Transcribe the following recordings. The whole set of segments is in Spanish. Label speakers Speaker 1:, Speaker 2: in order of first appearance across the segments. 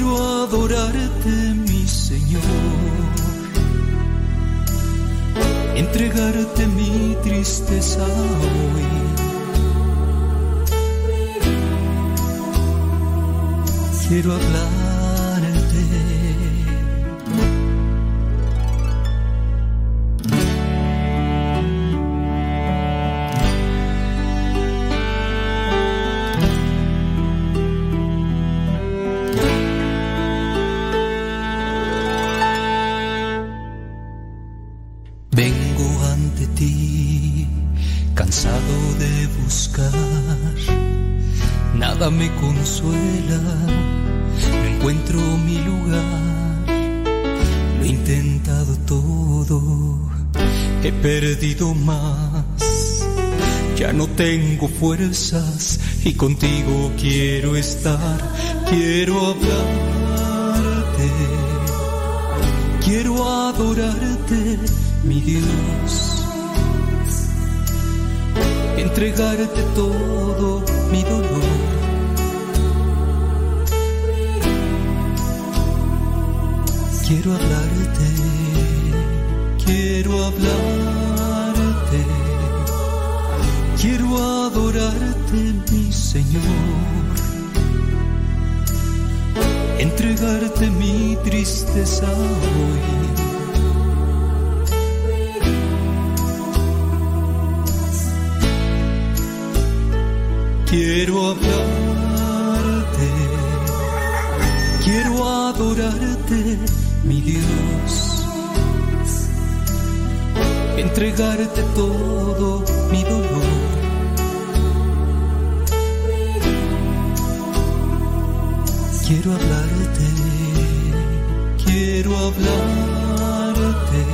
Speaker 1: Quiero adorarte, mi Señor. Entregarte mi tristeza hoy. Quiero hablar me consuela, no encuentro mi lugar, lo he intentado todo, he perdido más, ya no tengo fuerzas y contigo quiero estar, quiero hablarte, quiero adorarte, mi Dios, entregarte todo mi dolor Quiero hablarte, quiero hablarte, quiero adorarte, mi Señor. Entregarte mi tristeza hoy. Quiero hablarte, quiero adorarte mi Dios, entregarte todo mi dolor. Quiero hablarte, quiero hablarte,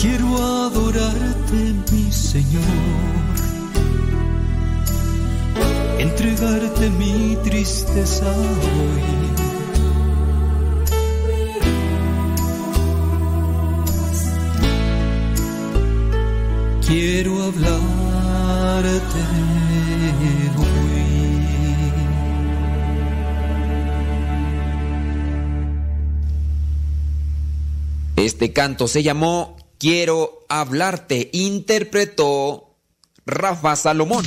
Speaker 1: quiero adorarte, mi Señor. Entregarte mi tristeza hoy quiero hablarte hoy.
Speaker 2: Este canto se llamó Quiero hablarte, interpretó Rafa Salomón.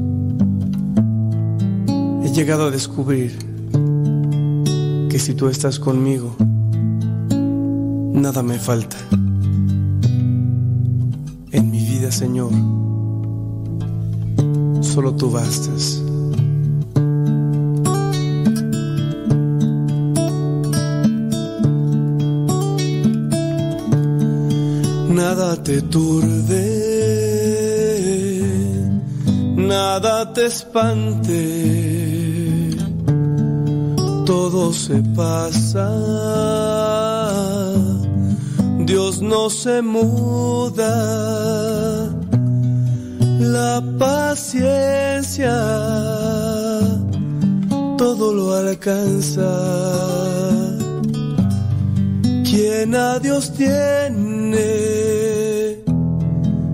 Speaker 3: He llegado a descubrir que si tú estás conmigo, nada me falta. Señor. Solo tú bastas. Nada te turbe, nada te espante, todo se pasa Dios no se muda, la paciencia todo lo alcanza. Quien a Dios tiene,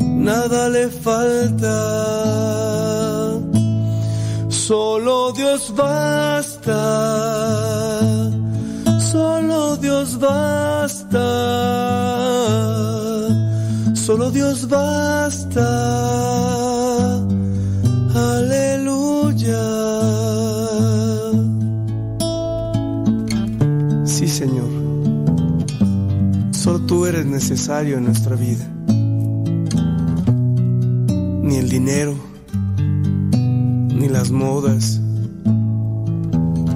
Speaker 3: nada le falta. Solo Dios basta solo Dios basta, solo Dios basta, aleluya. Sí, Señor, solo tú eres necesario en nuestra vida, ni el dinero, ni las modas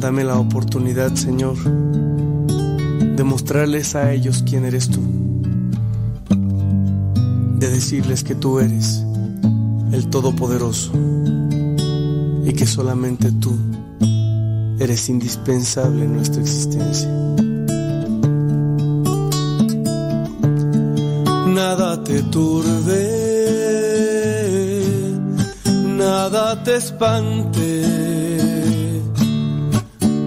Speaker 3: Dame la oportunidad, Señor, de mostrarles a ellos quién eres tú, de decirles que tú eres el Todopoderoso y que solamente tú eres indispensable en nuestra existencia. Nada te turbe, nada te espante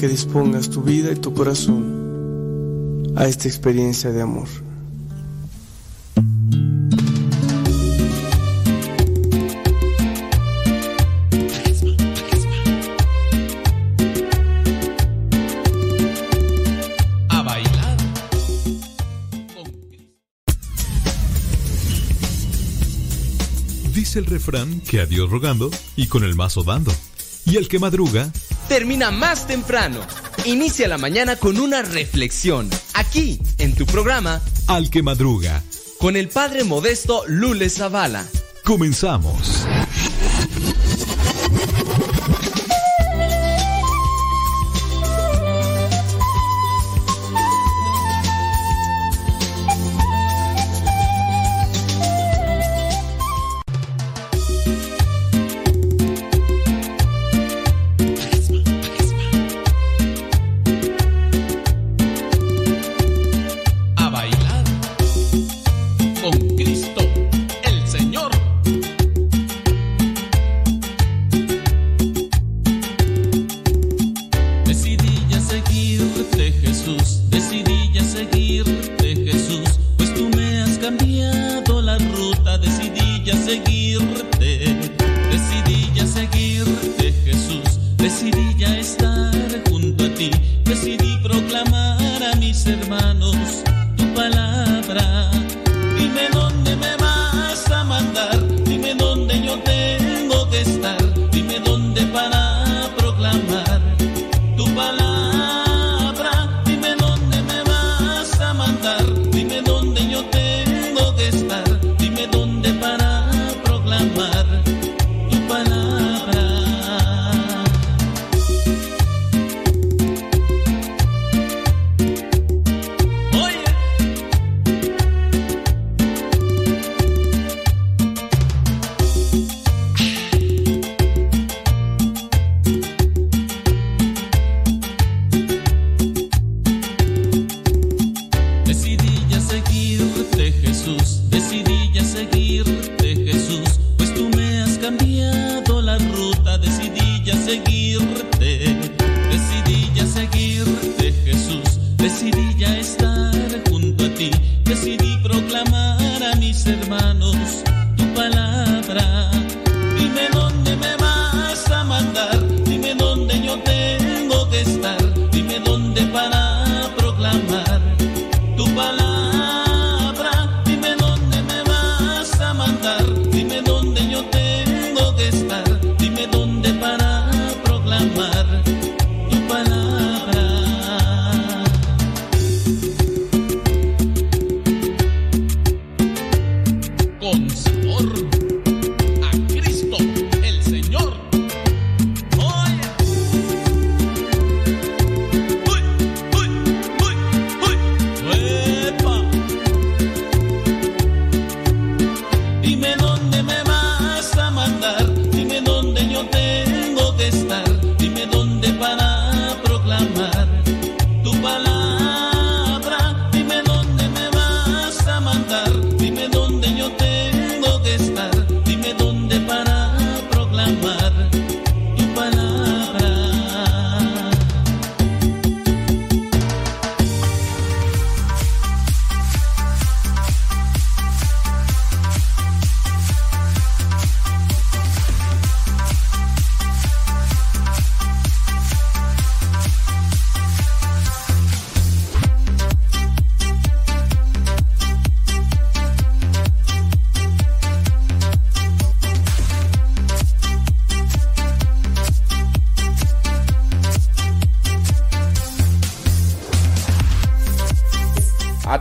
Speaker 3: que dispongas tu vida y tu corazón a esta experiencia de amor.
Speaker 4: el refrán que a Dios rogando y con el mazo dando. Y el que madruga
Speaker 5: termina más temprano. Inicia la mañana con una reflexión, aquí, en tu programa
Speaker 4: Al que madruga,
Speaker 5: con el padre modesto Lule Zavala.
Speaker 4: Comenzamos.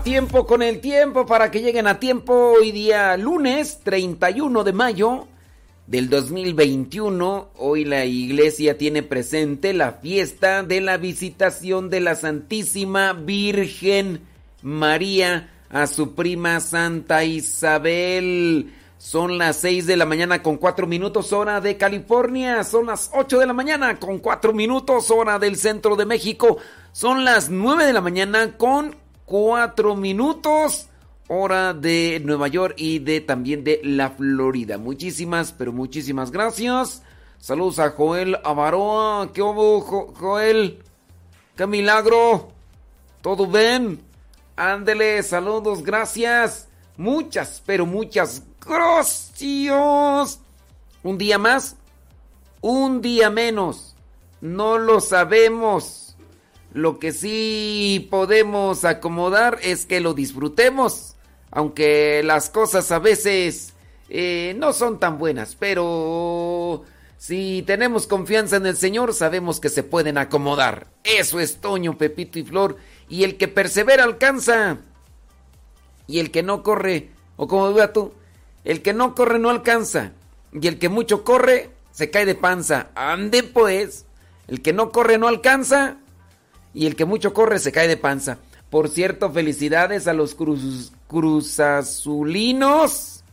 Speaker 2: Tiempo con el tiempo para que lleguen a tiempo hoy día lunes 31 de mayo del 2021. Hoy la iglesia tiene presente la fiesta de la visitación de la Santísima Virgen María a su prima Santa Isabel. Son las 6 de la mañana con 4 minutos hora de California. Son las 8 de la mañana con 4 minutos hora del centro de México. Son las 9 de la mañana con 4 minutos hora de Nueva York y de también de la Florida. Muchísimas, pero muchísimas gracias. Saludos a Joel Avaroa. ¿Qué hubo, Jo- Joel? ¡Qué milagro! ¿Todo bien? Ándele, saludos, gracias. Muchas, pero muchas gracias. Un día más, un día menos. No lo sabemos. Lo que sí podemos acomodar es que lo disfrutemos. Aunque las cosas a veces eh, no son tan buenas. Pero si tenemos confianza en el Señor, sabemos que se pueden acomodar. Eso es Toño, Pepito y Flor. Y el que persevera alcanza. Y el que no corre, o como diga tú, el que no corre no alcanza. Y el que mucho corre, se cae de panza. Ande pues. El que no corre no alcanza. Y el que mucho corre se cae de panza. Por cierto, felicidades a los cruz, cruzazulinos.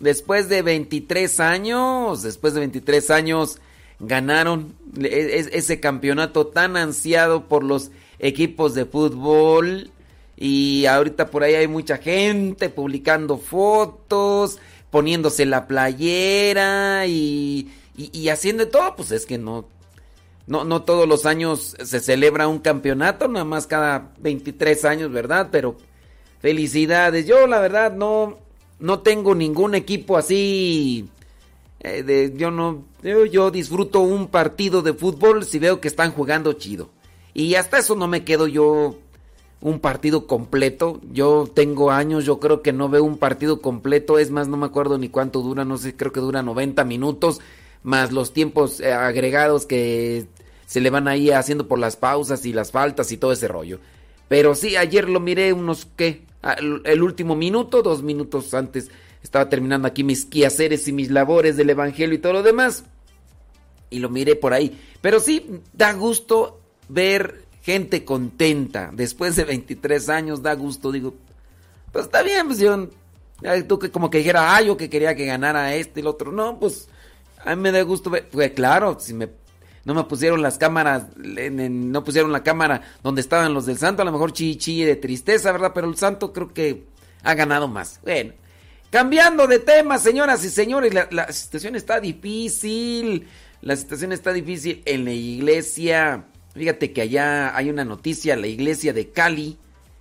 Speaker 2: Después de 23 años, después de 23 años, ganaron e- e- ese campeonato tan ansiado por los equipos de fútbol. Y ahorita por ahí hay mucha gente publicando fotos, poniéndose la playera y, y, haciendo todo. Pues es que no, no, no todos los años se celebra un campeonato, nada más cada 23 años, ¿verdad? Pero felicidades. Yo la verdad no, no tengo ningún equipo así. Eh, yo no, yo disfruto un partido de fútbol si veo que están jugando chido. Y hasta eso no me quedo yo un partido completo. Yo tengo años, yo creo que no veo un partido completo. Es más, no me acuerdo ni cuánto dura, no sé, creo que dura 90 minutos, más los tiempos eh, agregados que se le van ahí haciendo por las pausas y las faltas y todo ese rollo. Pero sí, ayer lo miré unos, ¿qué? Ah, el último minuto, dos minutos antes. Estaba terminando aquí mis quehaceres y mis labores del Evangelio y todo lo demás. Y lo miré por ahí. Pero sí, da gusto ver gente contenta. Después de 23 años, da gusto. Digo, pues está bien, pues yo... Tú que como que dijera, ah, yo que quería que ganara este y el otro. No, pues a mí me da gusto ver. Pues claro, si me no me pusieron las cámaras, no pusieron la cámara donde estaban los del santo, a lo mejor chi de tristeza, ¿verdad? Pero el santo creo que ha ganado más. Bueno, cambiando de tema, señoras y señores, la, situación está difícil, la situación está difícil en la iglesia. Fíjate que allá hay una noticia, la iglesia de Cali,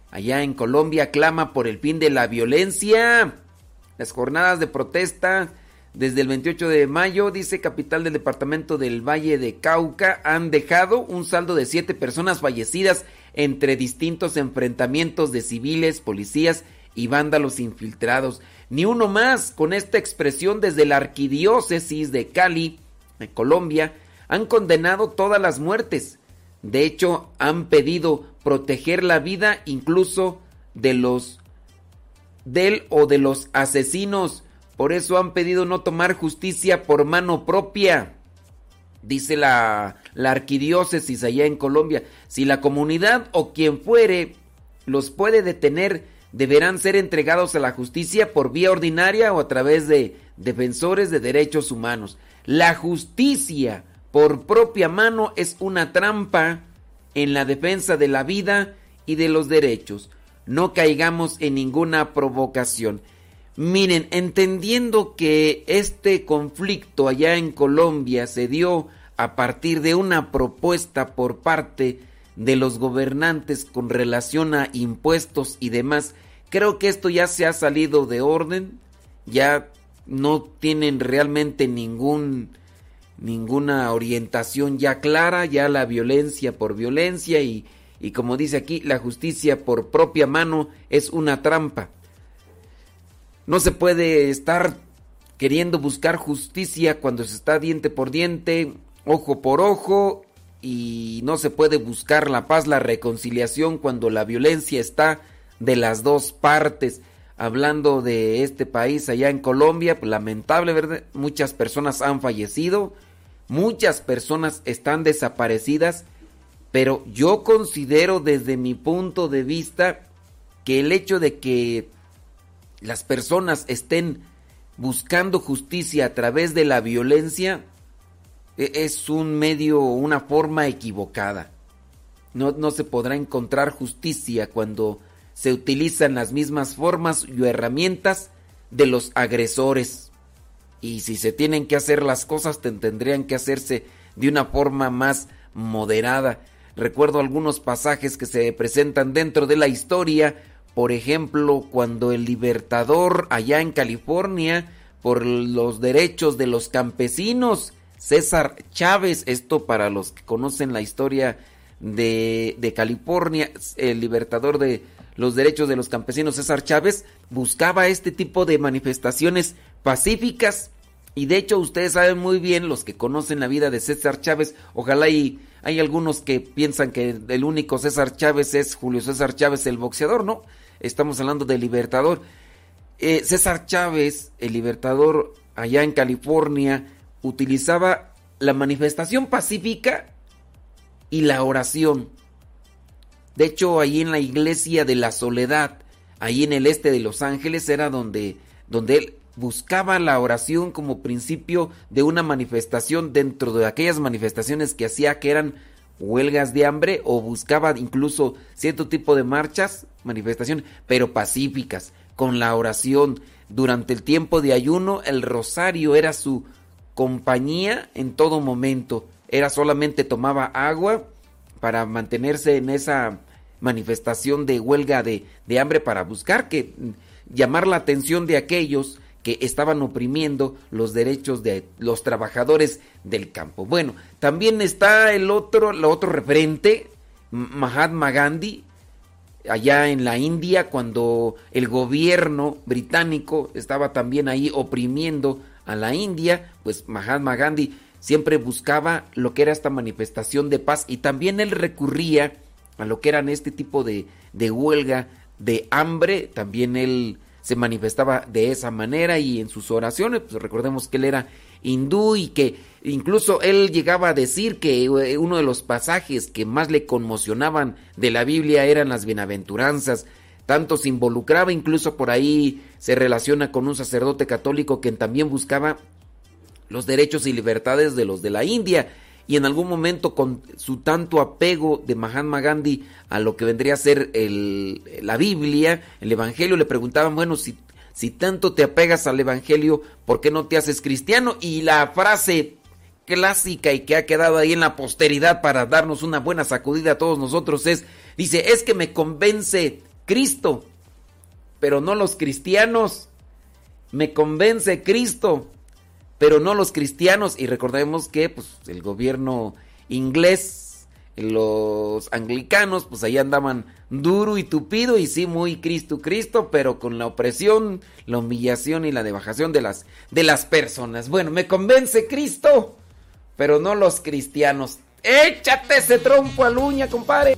Speaker 2: allá en Colombia, clama por el fin de la violencia. Las jornadas de protesta desde el 28 de mayo, dice capital del departamento del Valle de Cauca, han dejado un saldo de siete personas fallecidas entre distintos enfrentamientos de civiles, policías y vándalos infiltrados. Ni uno más con esta expresión desde la arquidiócesis de Cali, en Colombia, han condenado todas las muertes. De hecho, han pedido proteger la vida incluso de los del o de los asesinos por eso han pedido no tomar justicia por mano propia. Dice la, la arquidiócesis allá en Colombia. Si la comunidad o quien fuere los puede detener, deberán ser entregados a la justicia por vía ordinaria o a través de defensores de derechos humanos. La justicia por propia mano es una trampa en la defensa de la vida y de los derechos. No caigamos en ninguna provocación. Miren, entendiendo que este conflicto allá en Colombia se dio a partir de una propuesta por parte de los gobernantes con relación a impuestos y demás, creo que esto ya se ha salido de orden, ya no tienen realmente ningún ninguna orientación ya clara, ya la violencia por violencia y, y como dice aquí, la justicia por propia mano es una trampa. No se puede estar queriendo buscar justicia cuando se está diente por diente, ojo por ojo, y no se puede buscar la paz, la reconciliación cuando la violencia está de las dos partes. Hablando de este país allá en Colombia, pues, lamentable, ¿verdad? Muchas personas han fallecido, muchas personas están desaparecidas, pero yo considero desde mi punto de vista que el hecho de que las personas estén buscando justicia a través de la violencia, e, es un medio, una forma equivocada. No, no, se podrá encontrar justicia cuando se utilizan las mismas formas y herramientas de los agresores. Y si se tienen que hacer las cosas, tendrían que hacerse de una forma más moderada. Recuerdo algunos pasajes que se presentan dentro de la historia por ejemplo, cuando el libertador allá en California, por los derechos de los campesinos, César Chávez, esto para los que conocen la historia de, California, el libertador de los derechos de los campesinos, César Chávez, buscaba este tipo de manifestaciones pacíficas. Y de hecho ustedes saben muy bien, los que conocen la vida de César Chávez, ojalá y hay algunos que piensan que el único César Chávez es Julio César Chávez el boxeador, ¿no? Estamos hablando del Libertador. Eh, César Chávez, el Libertador allá en California, utilizaba la manifestación pacífica y la oración. De hecho, ahí en la iglesia de la Soledad, ahí en el este de Los Ángeles, era donde, donde él buscaba la oración como principio de una manifestación dentro de aquellas manifestaciones que hacía que eran huelgas de hambre o buscaba incluso cierto tipo de marchas, manifestaciones, pero pacíficas, con la oración. Durante el tiempo de ayuno, el rosario era su compañía en todo momento. era solamente tomaba agua para mantenerse en esa manifestación de huelga de, de hambre para buscar que llamar la atención de aquellos que estaban oprimiendo los derechos de los trabajadores del campo. Bueno, también está el otro, el otro referente, Mahatma Gandhi, allá en la India, cuando el gobierno británico estaba también ahí oprimiendo a la India, pues Mahatma Gandhi siempre buscaba lo que era esta manifestación de paz y también él recurría a lo que eran este tipo de, de huelga de hambre, también él se manifestaba de esa manera y en sus oraciones, pues recordemos que él era hindú y que incluso él llegaba a decir que eh, uno de los pasajes que más le conmocionaban de la Biblia eran las bienaventuranzas, tanto se involucraba, incluso por ahí se relaciona con un sacerdote católico que también buscaba los derechos y libertades de los de la India y en algún momento con su tanto apego de Mahatma Gandhi a lo que vendría a ser el, la Biblia, el Evangelio, le preguntaban, bueno, si, si tanto te apegas al Evangelio, ¿por qué no te haces cristiano? Y la frase clásica y que ha quedado ahí en la posteridad para darnos una buena sacudida a todos nosotros es, dice, es que me convence Cristo, pero no los cristianos. Me convence Cristo, pero no los cristianos. Y recordemos que pues, el gobierno inglés, los anglicanos, pues ahí andaban duro y tupido y sí muy Cristo Cristo, pero con la opresión, la humillación y la debajación de las, de las personas. Bueno, me convence Cristo, pero no los cristianos. Échate ese trompo a uña, compadre.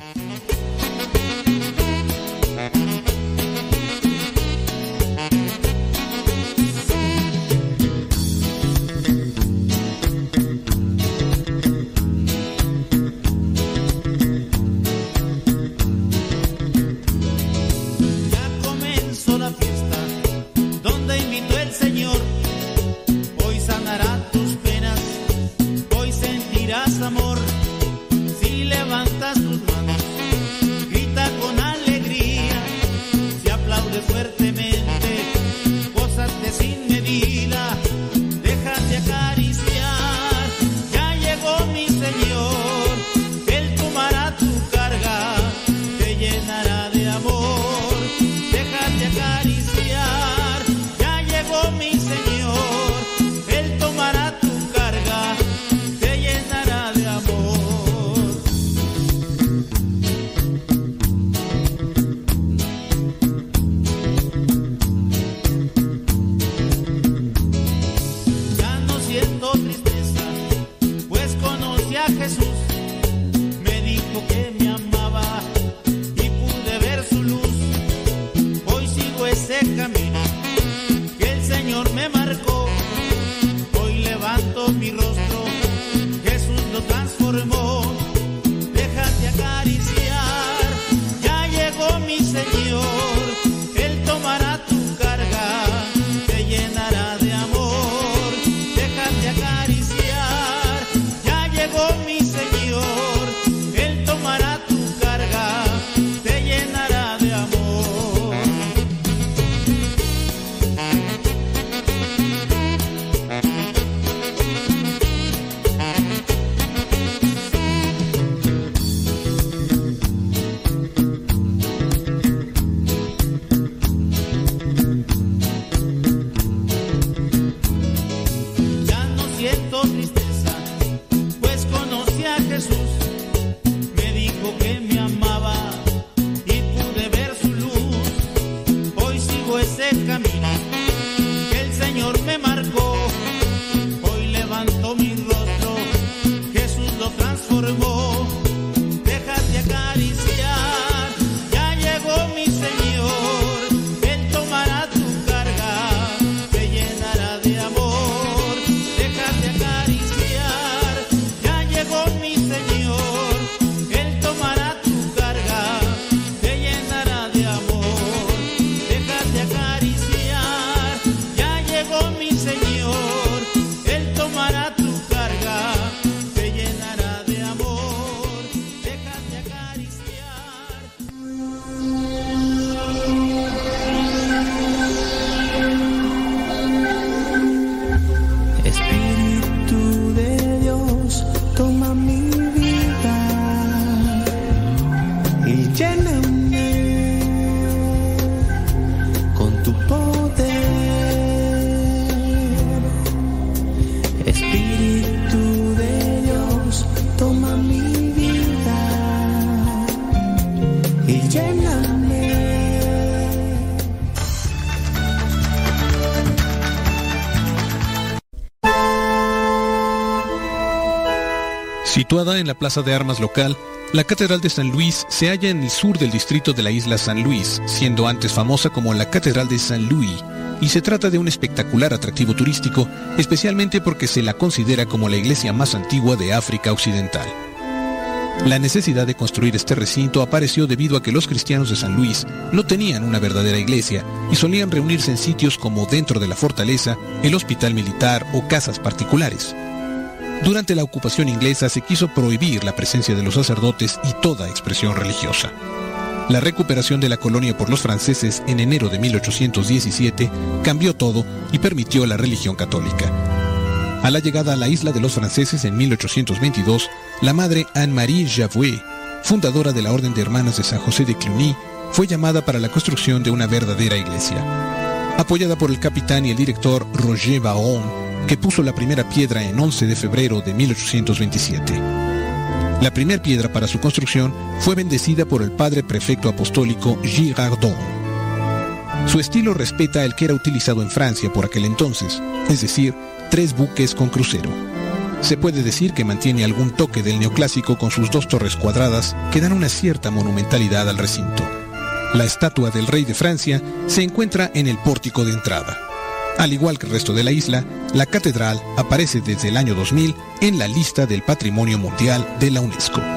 Speaker 6: Situada en la plaza de armas local, la Catedral de San Luis se halla en el sur del distrito de la isla San Luis, siendo antes famosa como la Catedral de San Luis, y se trata de un espectacular atractivo turístico, especialmente porque se la considera como la iglesia más antigua de África Occidental. La necesidad de construir este recinto apareció debido a que los cristianos de San Luis no tenían una verdadera iglesia y solían reunirse en sitios como dentro de la fortaleza, el hospital militar o casas particulares. Durante la ocupación inglesa se quiso prohibir la presencia de los sacerdotes y toda expresión religiosa. La recuperación de la colonia por los franceses en enero de 1817 cambió todo y permitió la religión católica. A la llegada a la isla de los franceses en 1822, la madre Anne-Marie Javouet, fundadora de la Orden de Hermanas de San José de Cluny, fue llamada para la construcción de una verdadera iglesia. Apoyada por el capitán y el director Roger Baron, que puso la primera piedra en 11 de febrero de 1827. La primera piedra para su construcción fue bendecida por el padre prefecto apostólico Girardon. Su estilo respeta el que era utilizado en Francia por aquel entonces, es decir, tres buques con crucero. Se puede decir que mantiene algún toque del neoclásico con sus dos torres cuadradas que dan una cierta monumentalidad al recinto. La estatua del rey de Francia se encuentra en el pórtico de entrada. Al igual que el resto de la isla, la catedral aparece desde el año 2000 en la lista del Patrimonio Mundial de la UNESCO.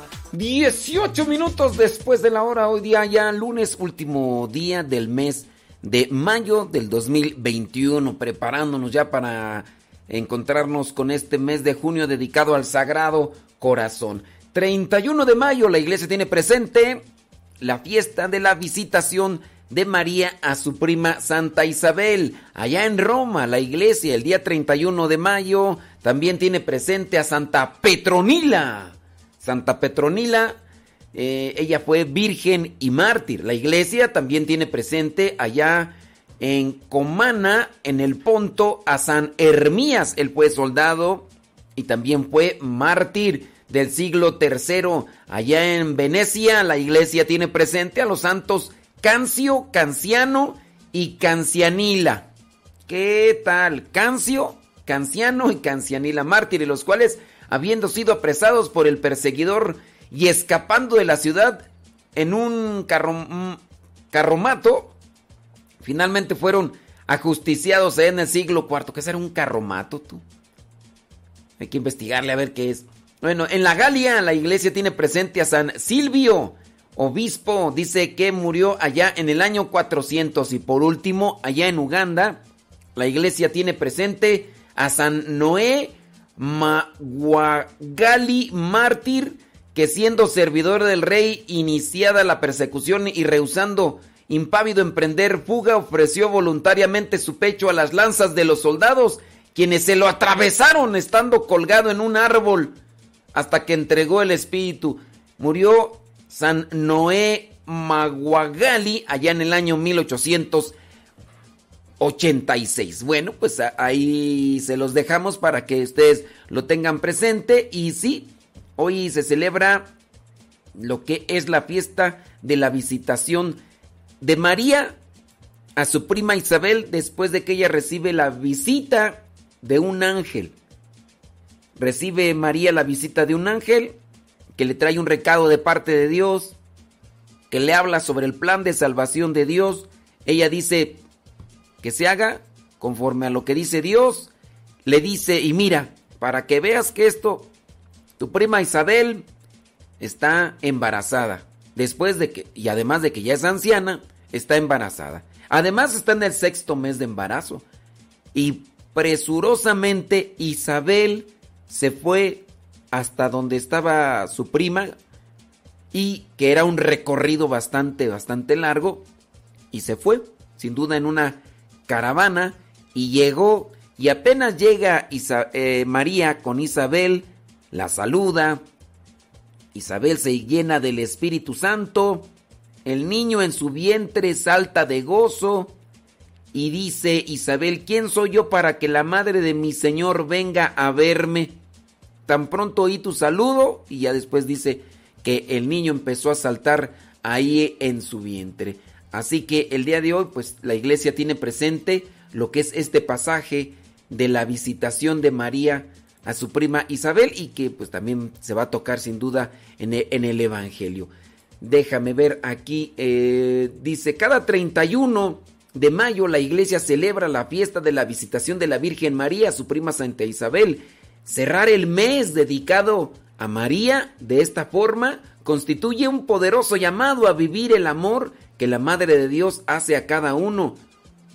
Speaker 2: 18 minutos después de la hora, hoy día ya lunes, último día del mes de mayo del 2021, preparándonos ya para encontrarnos con este mes de junio dedicado al Sagrado Corazón. 31 de mayo la iglesia tiene presente la fiesta de la visitación de María a su prima Santa Isabel. Allá en Roma, la iglesia el día 31 de mayo también tiene presente a Santa Petronila Santa Petronila, eh, ella fue virgen y mártir. La iglesia también tiene presente allá en Comana, en el Ponto, a San Hermías. Él fue soldado y también fue mártir del siglo III. Allá en Venecia, la iglesia tiene presente a los santos Cancio, Canciano y Cancianila. ¿Qué tal? Cancio, Canciano y Cancianila, mártires, los cuales habiendo sido apresados por el perseguidor y escapando de la ciudad en un carromato, finalmente fueron ajusticiados en el siglo IV. ¿Qué será un carromato tú? Hay que investigarle a ver qué es. Bueno, en la Galia la iglesia tiene presente a San Silvio, obispo, dice que murió allá en el año 400 y por último, allá en Uganda, la iglesia tiene presente a San Noé Maguagali mártir, que siendo servidor del rey, iniciada la persecución y rehusando impávido emprender fuga, ofreció voluntariamente su pecho a las lanzas de los soldados, quienes se lo atravesaron estando colgado en un árbol, hasta que entregó el espíritu. Murió San Noé Maguagali allá en el año 1800 86. Bueno, pues ahí se los dejamos para que ustedes lo tengan presente. Y sí, hoy se celebra lo que es la fiesta de la visitación de María a su prima Isabel después de que ella recibe la visita de un ángel. Recibe María la visita de un ángel que le trae un recado de parte de Dios que le habla sobre el plan de salvación de Dios. Ella dice que se haga conforme a lo que dice Dios. Le dice, y mira, para que veas que esto, tu prima Isabel está embarazada. Después de que, y además de que ya es anciana, está embarazada. Además está en el sexto mes de embarazo. Y presurosamente Isabel se fue hasta donde estaba su prima y que era un recorrido bastante, bastante largo y se fue, sin duda en una caravana y llegó y apenas llega eh, María con Isabel, la saluda, Isabel se llena del Espíritu Santo, el niño en su vientre salta de gozo y dice Isabel, ¿quién soy yo para que la madre de mi Señor venga a verme? Tan pronto oí tu saludo y ya después dice que el niño empezó a saltar ahí en su vientre. Así que el día de hoy pues la iglesia tiene presente lo que es este pasaje de la visitación de María a su prima Isabel y que pues también se va a tocar sin duda en el, en el Evangelio. Déjame ver aquí, eh, dice, cada 31 de mayo la iglesia celebra la fiesta de la visitación de la Virgen María a su prima Santa Isabel. Cerrar el mes dedicado a María de esta forma constituye un poderoso llamado a vivir el amor que la Madre de Dios hace a cada uno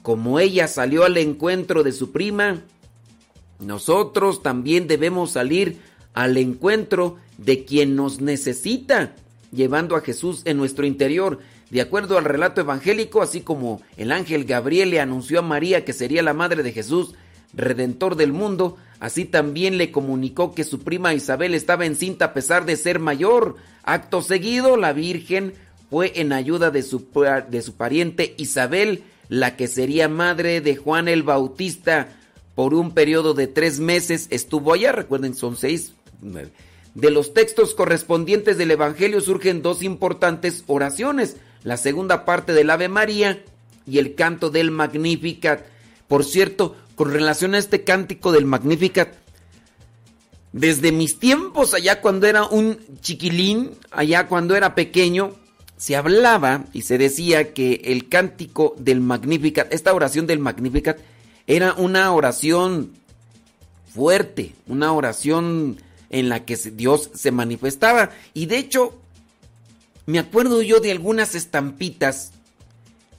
Speaker 2: como ella salió al encuentro de su prima, nosotros también debemos salir al encuentro de quien nos necesita, llevando a Jesús en nuestro interior. De acuerdo al relato evangélico, así como el ángel Gabriel le anunció a María que sería la madre de Jesús, redentor del mundo, así también le comunicó que su prima Isabel estaba encinta a pesar de ser mayor. Acto seguido, la Virgen fue en ayuda de su, de su pariente Isabel, la que sería madre de Juan el Bautista por un periodo de tres meses, estuvo allá, recuerden, son seis, De los textos correspondientes del Evangelio surgen dos importantes oraciones, la segunda parte del Ave María y el canto del Magnificat. Por cierto, con relación a este cántico del Magnificat, desde mis tiempos allá cuando era un chiquilín, allá cuando era pequeño, se hablaba y se decía que el cántico del Magnificat, esta oración del Magnificat, era una oración fuerte, una oración en la que Dios se manifestaba. Y de hecho, me acuerdo yo de algunas estampitas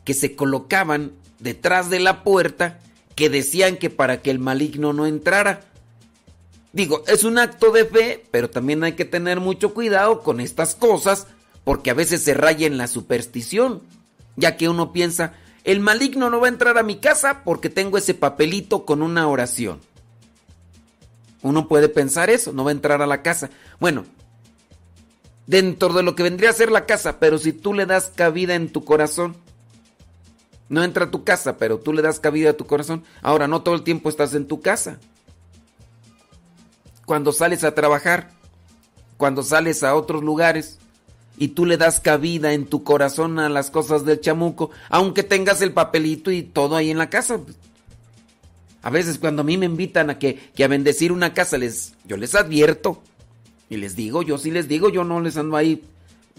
Speaker 2: que se colocaban detrás de la puerta que decían que para que el maligno no entrara. Digo, es un acto de fe, pero también hay que tener mucho cuidado con estas cosas porque a veces se raya en la superstición, ya que uno piensa, el maligno no va a entrar a mi casa porque tengo ese papelito con una oración. Uno puede pensar eso, no va a entrar a la casa. Bueno, dentro de lo que vendría a ser la casa, pero si tú le das cabida en tu corazón, no entra a tu casa, pero tú le das cabida a tu corazón. Ahora, no todo el tiempo estás en tu casa. Cuando sales a trabajar, cuando sales a otros lugares, y tú le das cabida en tu corazón a las cosas del chamuco, aunque tengas el papelito y todo ahí en la casa. A veces cuando a mí me invitan a que, a bendecir una casa, les, yo les advierto y les digo, yo sí les digo, yo no les ando ahí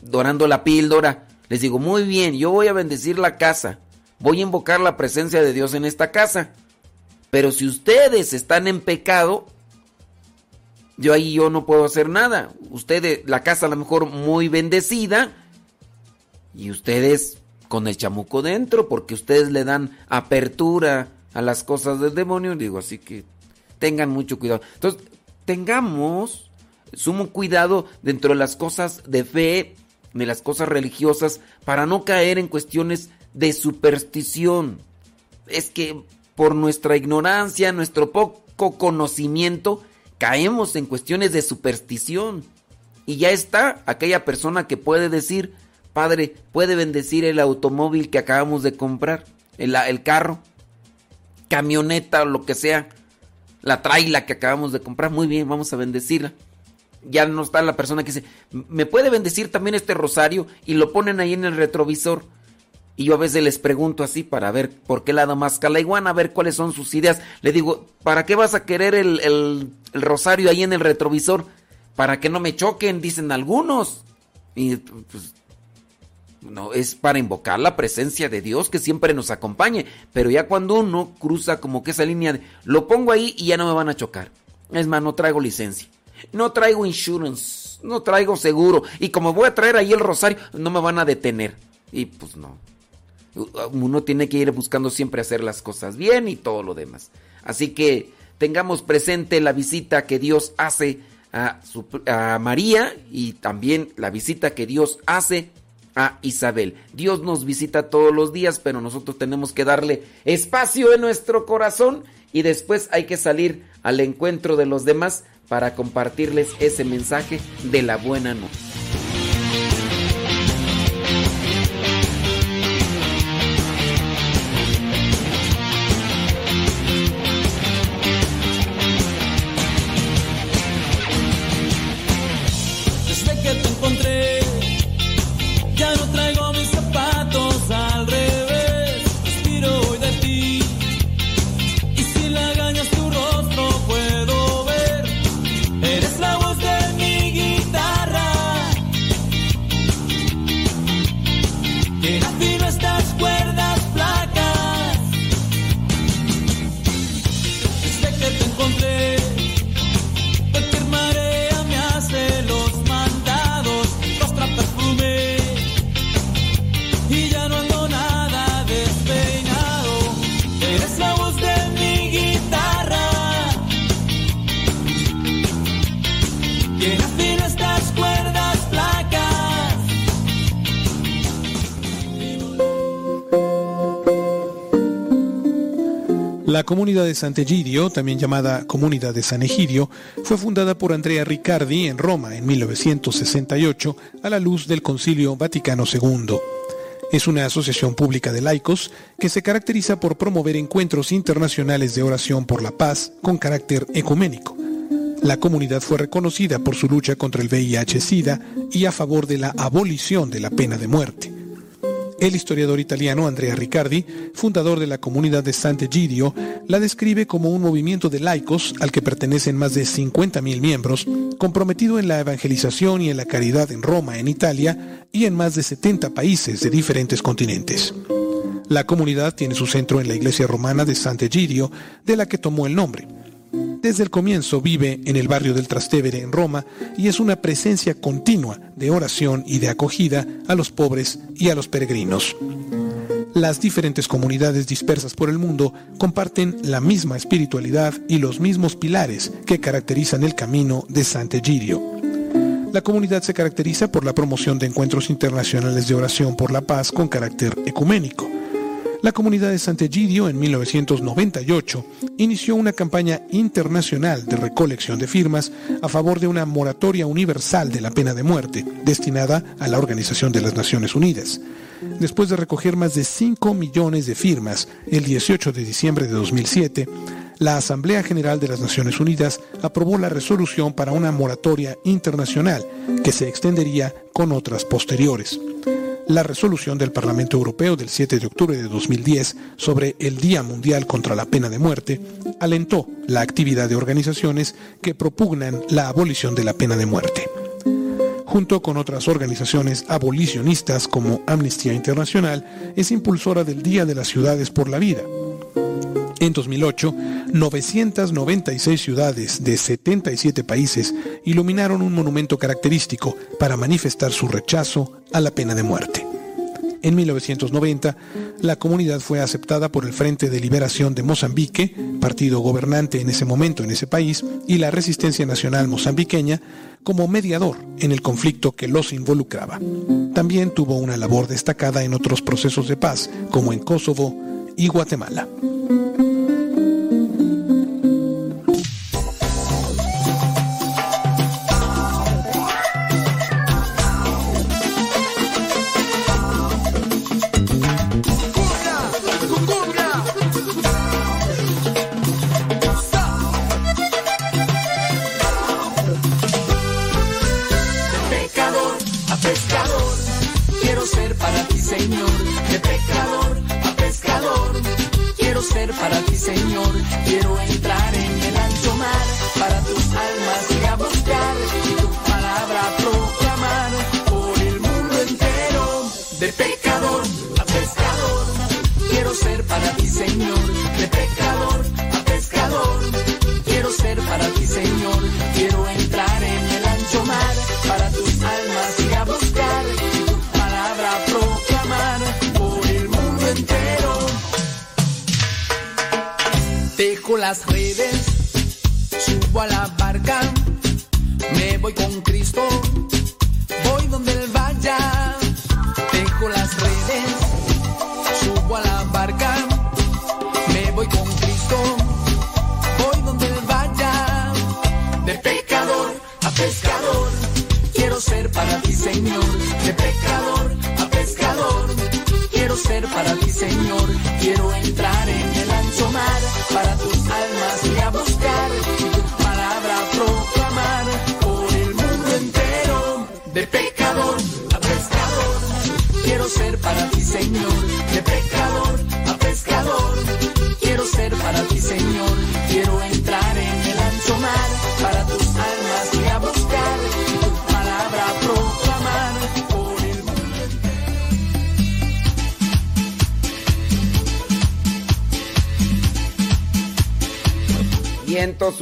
Speaker 2: dorando la píldora. Les digo, muy bien, yo voy a bendecir la casa, voy a invocar la presencia de Dios en esta casa. Pero si ustedes están en pecado, yo ahí yo no puedo hacer nada. Ustedes, la casa a lo mejor muy bendecida y ustedes con el chamuco dentro porque ustedes le dan apertura a las cosas del demonio. Digo, así que tengan mucho cuidado. Entonces, tengamos sumo cuidado dentro de las cosas de fe, de las cosas religiosas, para no caer en cuestiones de superstición. Es que por nuestra ignorancia, nuestro poco conocimiento, caemos en cuestiones de superstición. Y ya está aquella persona que puede decir, Padre, puede bendecir el automóvil que acabamos de comprar, el, carro, camioneta o lo que sea, la traila que acabamos de comprar. Muy bien, vamos a bendecirla. Ya no está la persona que dice, ¿me puede bendecir también este rosario? Y lo ponen ahí en el retrovisor. Y yo a veces les pregunto así para ver por qué lado más iguana, a ver cuáles son sus ideas. Le digo, ¿para qué vas a querer el, rosario ahí en el retrovisor? Para que no me choquen, dicen algunos. Y pues, No, es para invocar la presencia de Dios que siempre nos acompañe. Pero ya cuando uno cruza como que esa línea de, lo pongo ahí y ya no me van a chocar. Es más, no traigo licencia. No traigo insurance. No traigo seguro. Y como voy a traer ahí el rosario, no me van a detener. Y pues no. Uno tiene que ir buscando siempre hacer las cosas bien y todo lo demás. Así que tengamos presente la visita que Dios hace a, a María y también la visita que Dios hace a Isabel. Dios nos visita todos los días, pero nosotros tenemos que darle espacio en nuestro corazón y después hay que salir al encuentro de los demás para compartirles ese mensaje de la buena noche.
Speaker 6: La comunidad de Sant'Egidio, también llamada Comunidad de San Egidio, fue fundada por Andrea Riccardi en Roma en 1968 a la luz del Concilio Vaticano II. Es una asociación pública de laicos que se caracteriza por promover encuentros internacionales de oración por la paz con carácter ecuménico. La comunidad fue reconocida por su lucha contra el VIH-Sida y a favor de la abolición de la pena de muerte. El historiador italiano Andrea Riccardi, fundador de la comunidad de Sant'Egidio, la describe como un movimiento de laicos al que pertenecen más de 50.000 miembros, comprometido en la evangelización y en la caridad en Roma, en Italia, y en más de 70 países de diferentes continentes. La comunidad tiene su centro en la iglesia romana de Sant'Egidio, de la que tomó el nombre. Desde el comienzo vive en el barrio del Trastevere en Roma y es una presencia continua de oración y de acogida a los pobres y a los peregrinos. Las diferentes comunidades dispersas por el mundo comparten la misma espiritualidad y los mismos pilares que caracterizan el camino de Sant'Egidio. La comunidad se caracteriza por la promoción de encuentros internacionales de oración por la paz con carácter ecuménico la comunidad de Sant'Egidio en 1998 inició una campaña internacional de recolección de firmas a favor de una moratoria universal de la pena de muerte, destinada a la Organización de las Naciones Unidas. Después de recoger más de 5 millones de firmas el 18 de diciembre de 2007, la Asamblea General de las Naciones Unidas aprobó la resolución para una moratoria internacional que se extendería con otras posteriores la resolución del Parlamento Europeo del 7 de octubre de 2010 sobre el Día Mundial contra la Pena de Muerte alentó la actividad de organizaciones que propugnan la abolición de la pena de muerte. Junto con otras organizaciones abolicionistas como Amnistía Internacional, es impulsora del Día de las Ciudades por la Vida. En 2008, 996 ciudades de 77 países iluminaron un monumento característico para manifestar su rechazo a la pena de muerte. En 1990, la comunidad fue aceptada por el Frente de Liberación de Mozambique, partido gobernante en ese momento en ese país, y la Resistencia Nacional Mozambiqueña como mediador en el conflicto que los involucraba. También tuvo una labor destacada en otros procesos de paz, como en Kosovo y Guatemala.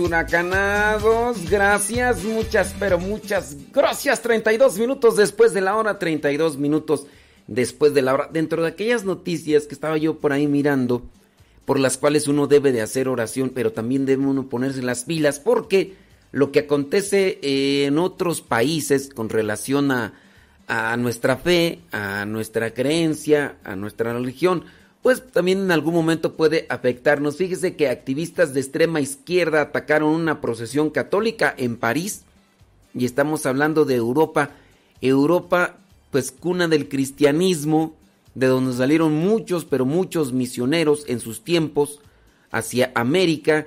Speaker 2: Huracanados, gracias, muchas, pero muchas gracias. 32 minutos después de la hora, 32 minutos después de la hora. Dentro de aquellas noticias que estaba yo por ahí mirando, por las cuales uno debe de hacer oración, pero también debe uno ponerse las pilas, porque lo que acontece en otros países con relación a, a nuestra fe, a nuestra creencia, a nuestra religión, pues también en algún momento puede afectarnos. Fíjese que activistas de extrema izquierda atacaron una procesión católica en París y estamos hablando de Europa. Europa, pues cuna del cristianismo, de donde salieron muchos, pero muchos misioneros en sus tiempos hacia América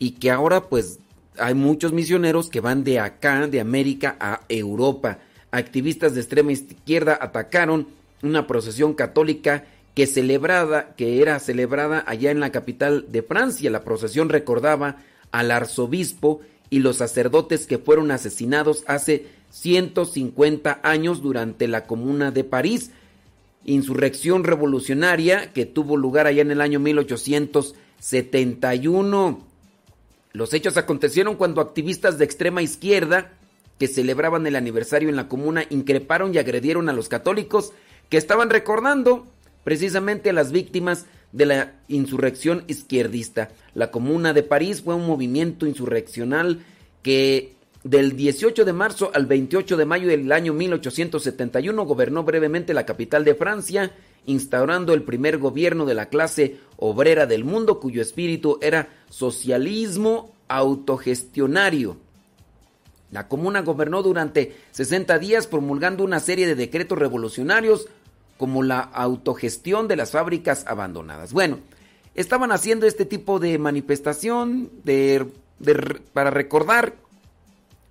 Speaker 2: y que ahora pues hay muchos misioneros que van de acá, de América a Europa. Activistas de extrema izquierda atacaron una procesión católica que celebrada, que era celebrada allá en la capital de Francia. La procesión recordaba al arzobispo y los sacerdotes que fueron asesinados hace 150 años durante la Comuna de París, insurrección revolucionaria que tuvo lugar allá en el año 1871. Los hechos acontecieron cuando activistas de extrema izquierda que celebraban el aniversario en la comuna increparon y agredieron a los católicos que estaban recordando precisamente a las víctimas de la insurrección izquierdista. La Comuna de París fue un movimiento insurreccional que del 18 de marzo al 28 de mayo del año 1871 gobernó brevemente la capital de Francia, instaurando el primer gobierno de la clase obrera del mundo cuyo espíritu era socialismo autogestionario. La comuna gobernó durante 60 días promulgando una serie de decretos revolucionarios como la autogestión de las fábricas abandonadas. Bueno, estaban haciendo este tipo de manifestación de, para recordar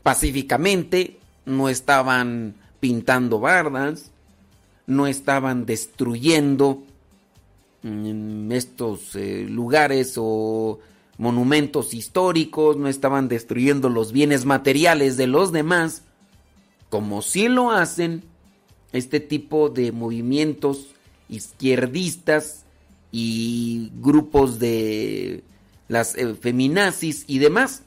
Speaker 2: pacíficamente, no estaban pintando bardas, no estaban destruyendo mm, estos eh, lugares o monumentos históricos, no estaban destruyendo los bienes materiales de los demás, como si lo hacen este tipo de movimientos izquierdistas y grupos de las eh, feminazis y demás.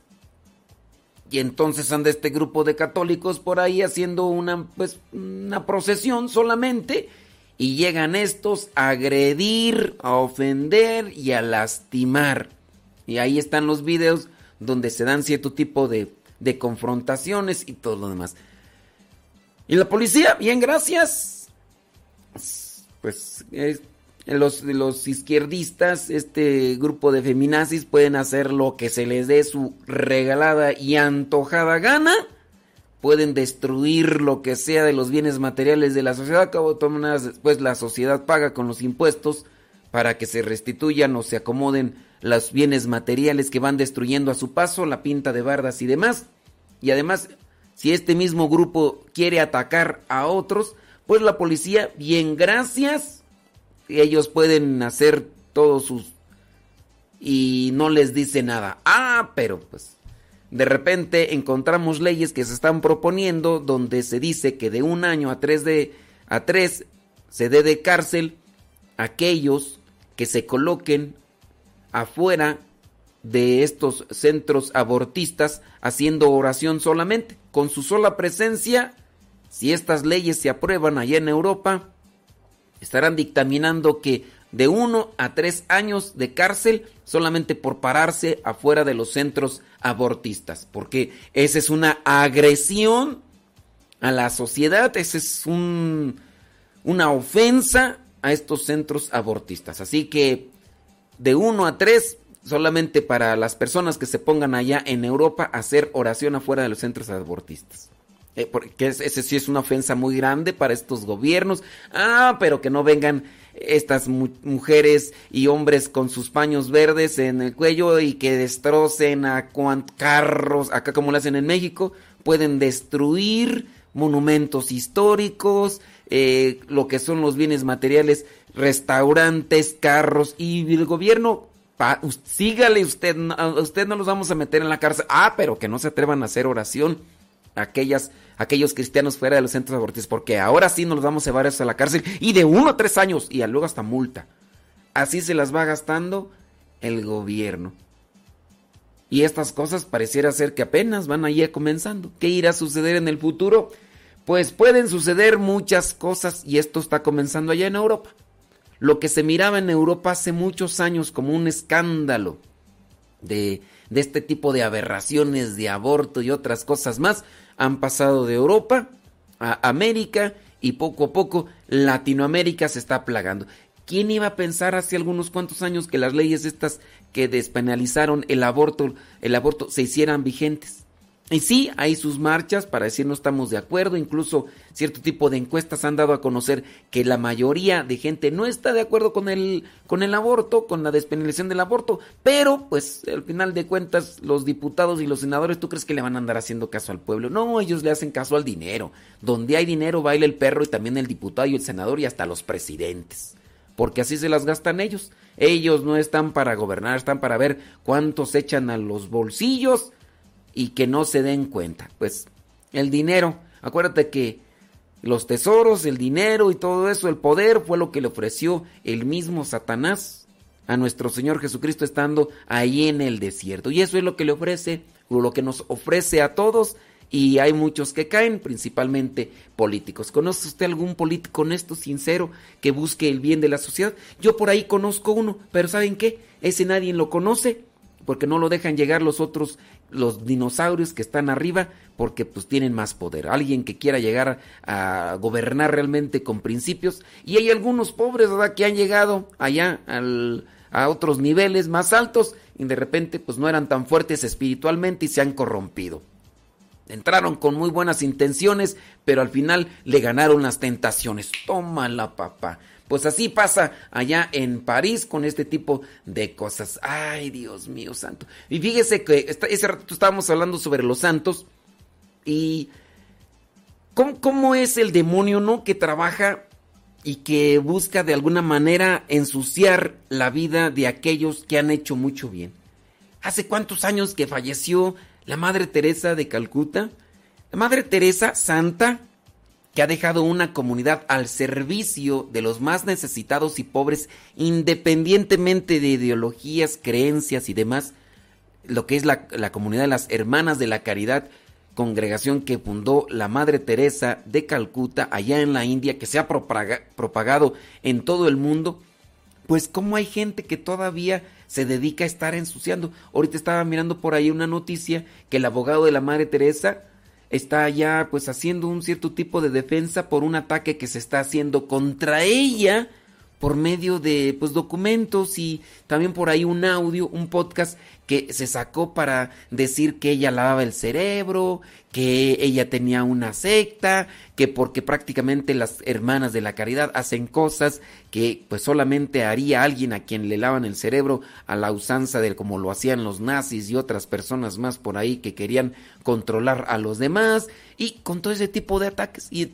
Speaker 2: Y entonces anda este grupo de católicos por ahí haciendo una, pues, una procesión solamente y llegan estos a agredir, a ofender y a lastimar. Y ahí están los videos donde se dan cierto tipo de, de confrontaciones y todo lo demás. Y la policía, bien, gracias. Pues eh, los, los izquierdistas, este grupo de feminazis pueden hacer lo que se les dé su regalada y antojada gana. Pueden destruir lo que sea de los bienes materiales de la sociedad. Cabo de todas después la sociedad paga con los impuestos para que se restituyan o se acomoden los bienes materiales que van destruyendo a su paso, la pinta de bardas y demás. Y además, si este mismo grupo quiere atacar a otros, pues la policía, bien gracias, ellos pueden hacer todos sus... y no les dice nada. Ah, pero pues de repente encontramos leyes que se están proponiendo donde se dice que de un año a tres de a tres se dé de cárcel aquellos que se coloquen afuera de estos centros abortistas haciendo oración solamente. Con su sola presencia, si estas leyes se aprueban allá en Europa, estarán dictaminando que de uno a tres años de cárcel solamente por pararse afuera de los centros abortistas, porque esa es una agresión a la sociedad, esa es un, una ofensa a estos centros abortistas. Así que de uno a tres solamente para las personas que se pongan allá en Europa a hacer oración afuera de los centros abortistas. Eh, porque ese sí es una ofensa muy grande para estos gobiernos. Ah, pero que no vengan estas mujeres y hombres con sus paños verdes en el cuello y que destrocen a carros, acá como lo hacen en México, pueden destruir monumentos históricos, eh, lo que son los bienes materiales, restaurantes, carros y el gobierno sígale usted, usted no los vamos a meter en la cárcel. Ah, pero que no se atrevan a hacer oración aquellas, aquellos cristianos fuera de los centros abortistas, porque ahora sí nos los vamos a llevar a la cárcel y de uno a tres años y luego hasta multa. Así se las va gastando el gobierno. Y estas cosas pareciera ser que apenas van ahí comenzando. ¿Qué irá a suceder en el futuro? Pues pueden suceder muchas cosas y esto está comenzando allá en Europa. Lo que se miraba en Europa hace muchos años como un escándalo de, este tipo de aberraciones de aborto y otras cosas más, han pasado de Europa a América y poco a poco Latinoamérica se está plagando. ¿Quién iba a pensar hace algunos cuantos años que las leyes estas que despenalizaron el aborto, el aborto se hicieran vigentes? Y sí, hay sus marchas para decir no estamos de acuerdo, incluso cierto tipo de encuestas han dado a conocer que la mayoría de gente no está de acuerdo con el, con el aborto, con la despenalización del aborto, pero pues al final de cuentas los diputados y los senadores, ¿tú crees que le van a andar haciendo caso al pueblo? No, ellos le hacen caso al dinero. Donde hay dinero baila el perro y también el diputado y el senador y hasta los presidentes. Porque así se las gastan ellos. Ellos no están para gobernar, están para ver cuántos echan a los bolsillos y que no se den cuenta. Pues el dinero, acuérdate que los tesoros, el dinero y todo eso, el poder fue lo que le ofreció el mismo Satanás a nuestro Señor Jesucristo estando ahí en el desierto. Y eso es lo que le ofrece, lo que nos ofrece a todos. Y hay muchos que caen, principalmente políticos. ¿Conoce usted algún político honesto, sincero, que busque el bien de la sociedad? Yo por ahí conozco uno, pero ¿saben qué? Ese nadie lo conoce porque no lo dejan llegar los otros, los dinosaurios que están arriba, porque pues tienen más poder. Alguien que quiera llegar a gobernar realmente con principios. Y hay algunos pobres, ¿verdad?, que han llegado allá al, a otros niveles más altos y de repente pues no eran tan fuertes espiritualmente y se han corrompido. Entraron con muy buenas intenciones, pero al final le ganaron las tentaciones. Tómala, papá. Pues así pasa allá en París con este tipo de cosas. Ay, Dios mío santo. Y fíjese que ese rato estábamos hablando sobre los santos y cómo, cómo es el demonio, ¿no? Que trabaja y que busca de alguna manera ensuciar la vida de aquellos que han hecho mucho bien. ¿Hace cuántos años que falleció la Madre Teresa de Calcuta? La Madre Teresa, santa, que ha dejado una comunidad al servicio de los más necesitados y pobres, independientemente de ideologías, creencias y demás, lo que es la, comunidad de las Hermanas de la Caridad, congregación que fundó la Madre Teresa de Calcuta allá en la India, que se ha propagado en todo el mundo, pues cómo hay gente que todavía se dedica a estar ensuciando. Ahorita estaba mirando por ahí una noticia que el abogado de la Madre Teresa, está ya pues haciendo un cierto tipo de defensa por un ataque que se está haciendo contra ella por medio de pues documentos y también por ahí un audio, un podcast que se sacó para decir que ella lavaba el cerebro, que ella tenía una secta, que porque prácticamente las hermanas de la caridad hacen cosas que pues solamente haría alguien a quien le lavan el cerebro a la usanza de como lo hacían los nazis y otras personas más por ahí que querían controlar a los demás y con todo ese tipo de ataques. Y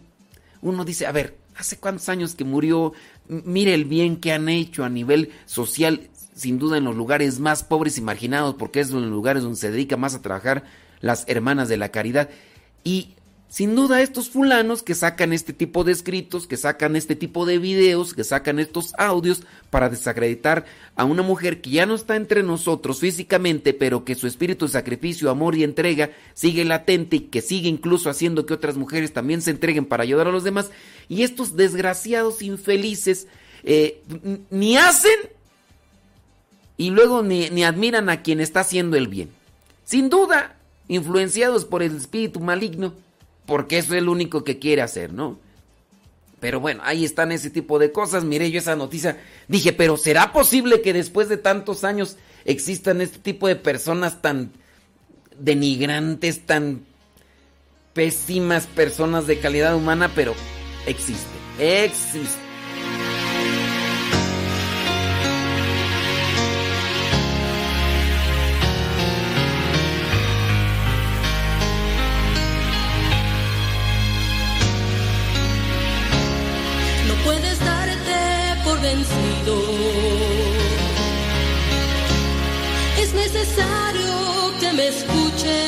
Speaker 2: uno dice, a ver, hace cuántos años que murió, mire el bien que han hecho a nivel social, sin duda en los lugares más pobres y marginados, porque es en los lugares donde se dedica más a trabajar las hermanas de la caridad. Y sin duda estos fulanos que sacan este tipo de escritos, que sacan este tipo de videos, que sacan estos audios para desacreditar a una mujer que ya no está entre nosotros físicamente, pero que su espíritu de sacrificio, amor y entrega sigue latente y que sigue incluso haciendo que otras mujeres también se entreguen para ayudar a los demás. Y estos desgraciados infelices eh, ni hacen y luego ni, admiran a quien está haciendo el bien. Sin duda, influenciados por el espíritu maligno porque eso es el único que quiere hacer, ¿no? Pero bueno, ahí están ese tipo de cosas. Miré yo esa noticia. Dije, pero ¿será posible que después de tantos años existan este tipo de personas tan denigrantes, tan pésimas personas de calidad humana? Pero existe, existe.
Speaker 7: Necesario que me escuche.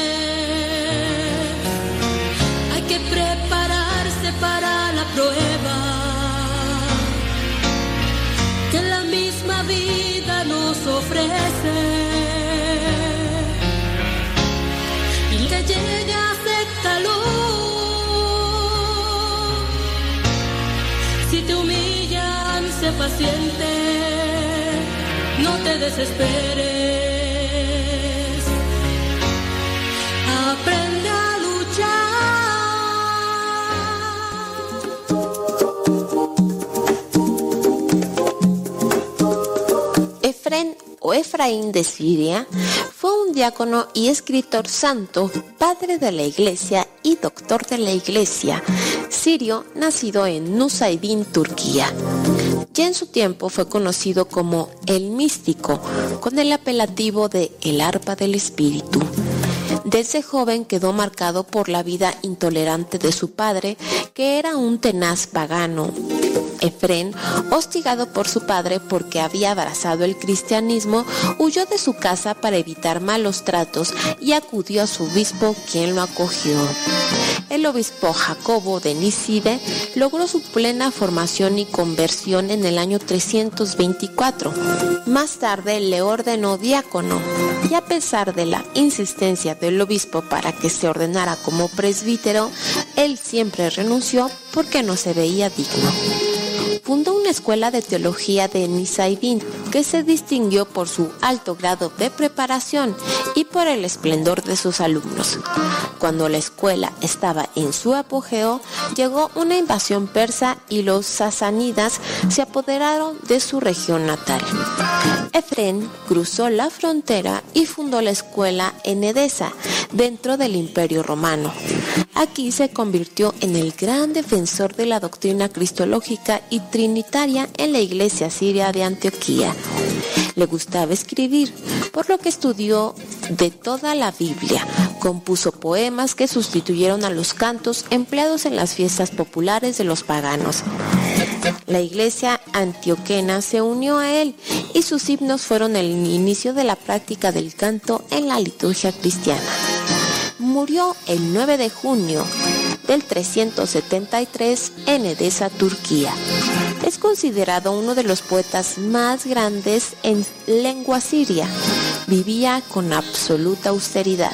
Speaker 7: Hay que prepararse para la prueba que la misma vida nos ofrece. Y que llega, acéptalo. Si te humillan, sé paciente, no te desesperes.
Speaker 8: O Efraín de Siria fue un diácono y escritor santo, padre de la iglesia y doctor de la iglesia, sirio nacido en Nusaybin, Turquía. Ya en su tiempo fue conocido como el místico, con el apelativo de el arpa del espíritu. Desde joven quedó marcado por la vida intolerante de su padre, que era un tenaz pagano. Efren, hostigado por su padre porque había abrazado el cristianismo, huyó de su casa para evitar malos tratos y acudió a su obispo, quien lo acogió. El obispo Jacobo de Niside logró su plena formación y conversión en el año 324. Más tarde le ordenó diácono y a pesar de la insistencia del obispo para que se ordenara como presbítero, él siempre renunció porque no se veía digno fundó una escuela de teología de Nisaidin que se distinguió por su alto grado de preparación y por el esplendor de sus alumnos. Cuando la escuela estaba en su apogeo, llegó una invasión persa y los sasánidas se apoderaron de su región natal. Efren cruzó la frontera y fundó la escuela en Edesa, dentro del Imperio Romano. Aquí se convirtió en el gran defensor de la doctrina cristológica y trinitaria en la iglesia siria de Antioquía. Le gustaba escribir, por lo que estudió de toda la Biblia. Compuso poemas que sustituyeron a los cantos empleados en las fiestas populares de los paganos. La iglesia antioquena se unió a él y sus himnos fueron el inicio de la práctica del canto en la liturgia cristiana. Murió el 9 de junio del 373 en Edesa, Turquía. Es considerado uno de los poetas más grandes en lengua siria. Vivía con absoluta austeridad.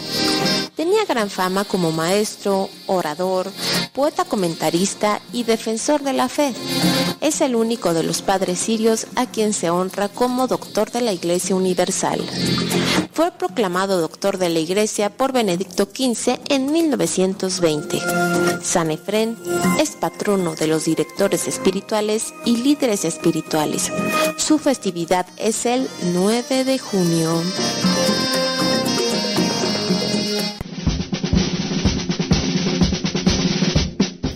Speaker 8: Tenía gran fama como maestro, orador, poeta comentarista y defensor de la fe. Es el único de los padres sirios a quien se honra como doctor de la Iglesia Universal. Fue proclamado doctor de la Iglesia por Benedicto XV en 1920. San Efren es patrono de los directores espirituales y líderes espirituales. Su festividad es el 9 de junio.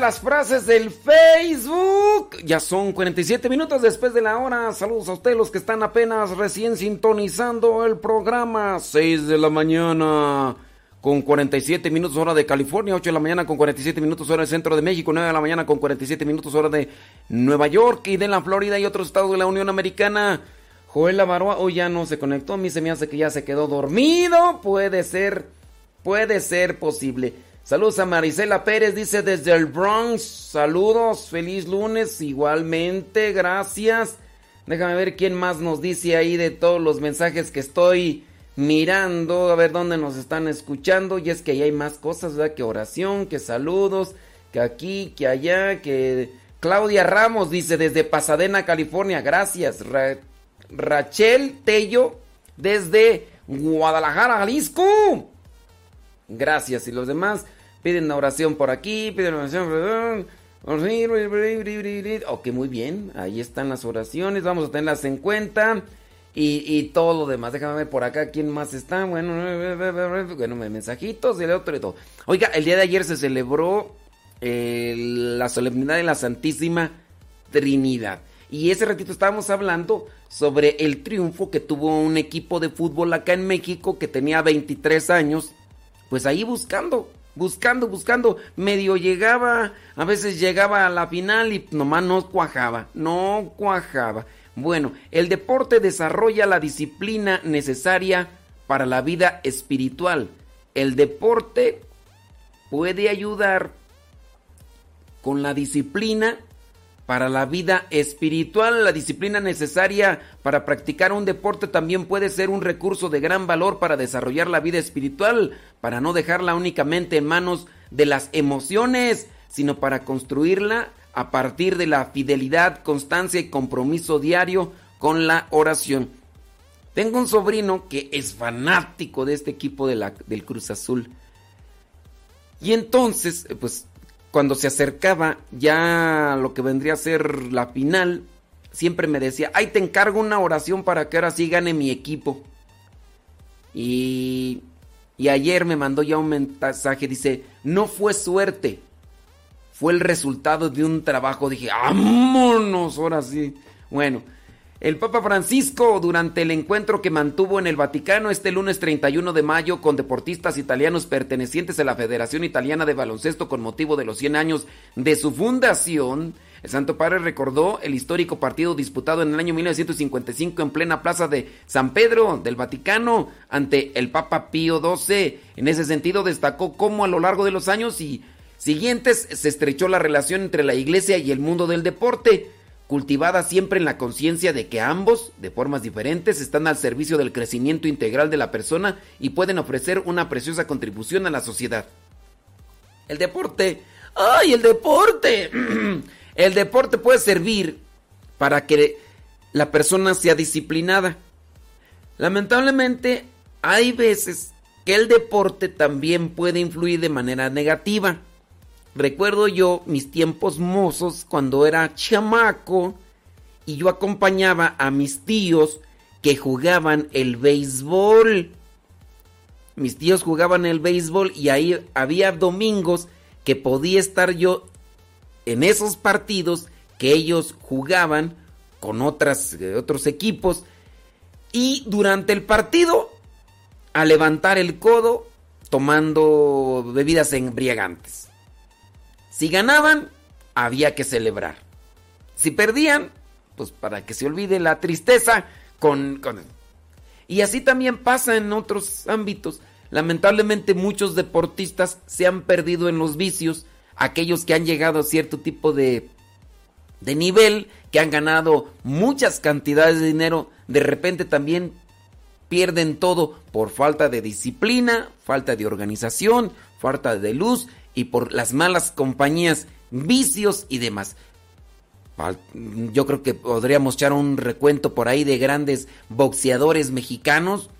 Speaker 2: Las frases del Facebook. Ya son 47 minutos después de la hora. Saludos a ustedes los que están apenas recién sintonizando el programa. 6 de la mañana con 47 minutos hora de California, 8 de la mañana con 47 minutos hora del centro de México, 9 de la mañana con 47 minutos hora de Nueva York y de la Florida y otros estados de la Unión Americana. Joel Lavaroa hoy ya no se conectó, a mí se me hace que ya se quedó dormido. Puede ser, puede ser posible. Saludos a Marisela Pérez, dice desde el Bronx. Saludos, feliz lunes, igualmente, gracias. Déjame ver quién más nos dice ahí de todos los mensajes que estoy mirando, a ver dónde nos están escuchando. Y es que ahí hay más cosas, ¿verdad? Que oración, que saludos, que aquí, que allá, que... Claudia Ramos dice desde Pasadena, California, gracias. Ra- Rachel Tello desde Guadalajara, Jalisco. Gracias. Y los demás piden una oración por aquí, piden una oración. Ok, muy bien. Ahí están las oraciones. Vamos a tenerlas en cuenta. Y, y todo lo demás. Déjame ver por acá quién más está. Bueno, bueno, mensajitos el otro y todo. Oiga, el día de ayer se celebró eh, la solemnidad de la Santísima Trinidad. Y ese ratito estábamos hablando sobre el triunfo que tuvo un equipo de fútbol acá en México que tenía 23 años. Pues ahí buscando, buscando, buscando. Medio llegaba, a veces llegaba a la final y nomás no cuajaba, no cuajaba. Bueno, el deporte desarrolla la disciplina necesaria para la vida espiritual. El deporte puede ayudar con la disciplina para la vida espiritual. La disciplina necesaria para practicar un deporte también puede ser un recurso de gran valor para desarrollar la vida espiritual, para no dejarla únicamente en manos de las emociones, sino para construirla a partir de la fidelidad, constancia y compromiso diario con la oración. Tengo un sobrino que es fanático de este equipo de la- del Cruz Azul. Y entonces, pues cuando se acercaba ya lo que vendría a ser la final, siempre me decía, ay, te encargo una oración para que ahora sí gane mi equipo. Y, y ayer me mandó ya un mensaje, dice, no fue suerte, fue el resultado de un trabajo. Dije, vámonos, ahora sí. Bueno, el Papa Francisco, durante el encuentro que mantuvo en el Vaticano este lunes 31 de mayo con deportistas italianos pertenecientes a la Federación Italiana de Baloncesto con motivo de los 100 años de su fundación, el Santo Padre recordó el histórico partido disputado en el año 1955 en plena plaza de San Pedro del Vaticano ante el Papa Pío XII. En ese sentido destacó cómo a lo largo de los años y siguientes se estrechó la relación entre la iglesia y el mundo del deporte cultivada siempre en la conciencia de que ambos, de formas diferentes, están al servicio del crecimiento integral de la persona y pueden ofrecer una preciosa contribución a la sociedad. El deporte, ¡ay, el deporte! el deporte puede servir para que la persona sea disciplinada. Lamentablemente, hay veces que el deporte también puede influir de manera negativa. Recuerdo yo mis tiempos mozos cuando era chamaco y yo acompañaba a mis tíos que jugaban el béisbol. Mis tíos jugaban el béisbol y ahí había domingos que podía estar yo en esos partidos que ellos jugaban con otras, eh, otros equipos y durante el partido a levantar el codo tomando bebidas embriagantes. Si ganaban, había que celebrar. Si perdían, pues para que se olvide la tristeza con, con... Y así también pasa en otros ámbitos. Lamentablemente muchos deportistas se han perdido en los vicios, aquellos que han llegado a cierto tipo de, de nivel, que han ganado muchas cantidades de dinero, de repente también pierden todo por falta de disciplina, falta de organización, falta de luz y por las malas compañías, vicios y demás. Yo creo que podríamos echar un recuento por ahí de grandes boxeadores mexicanos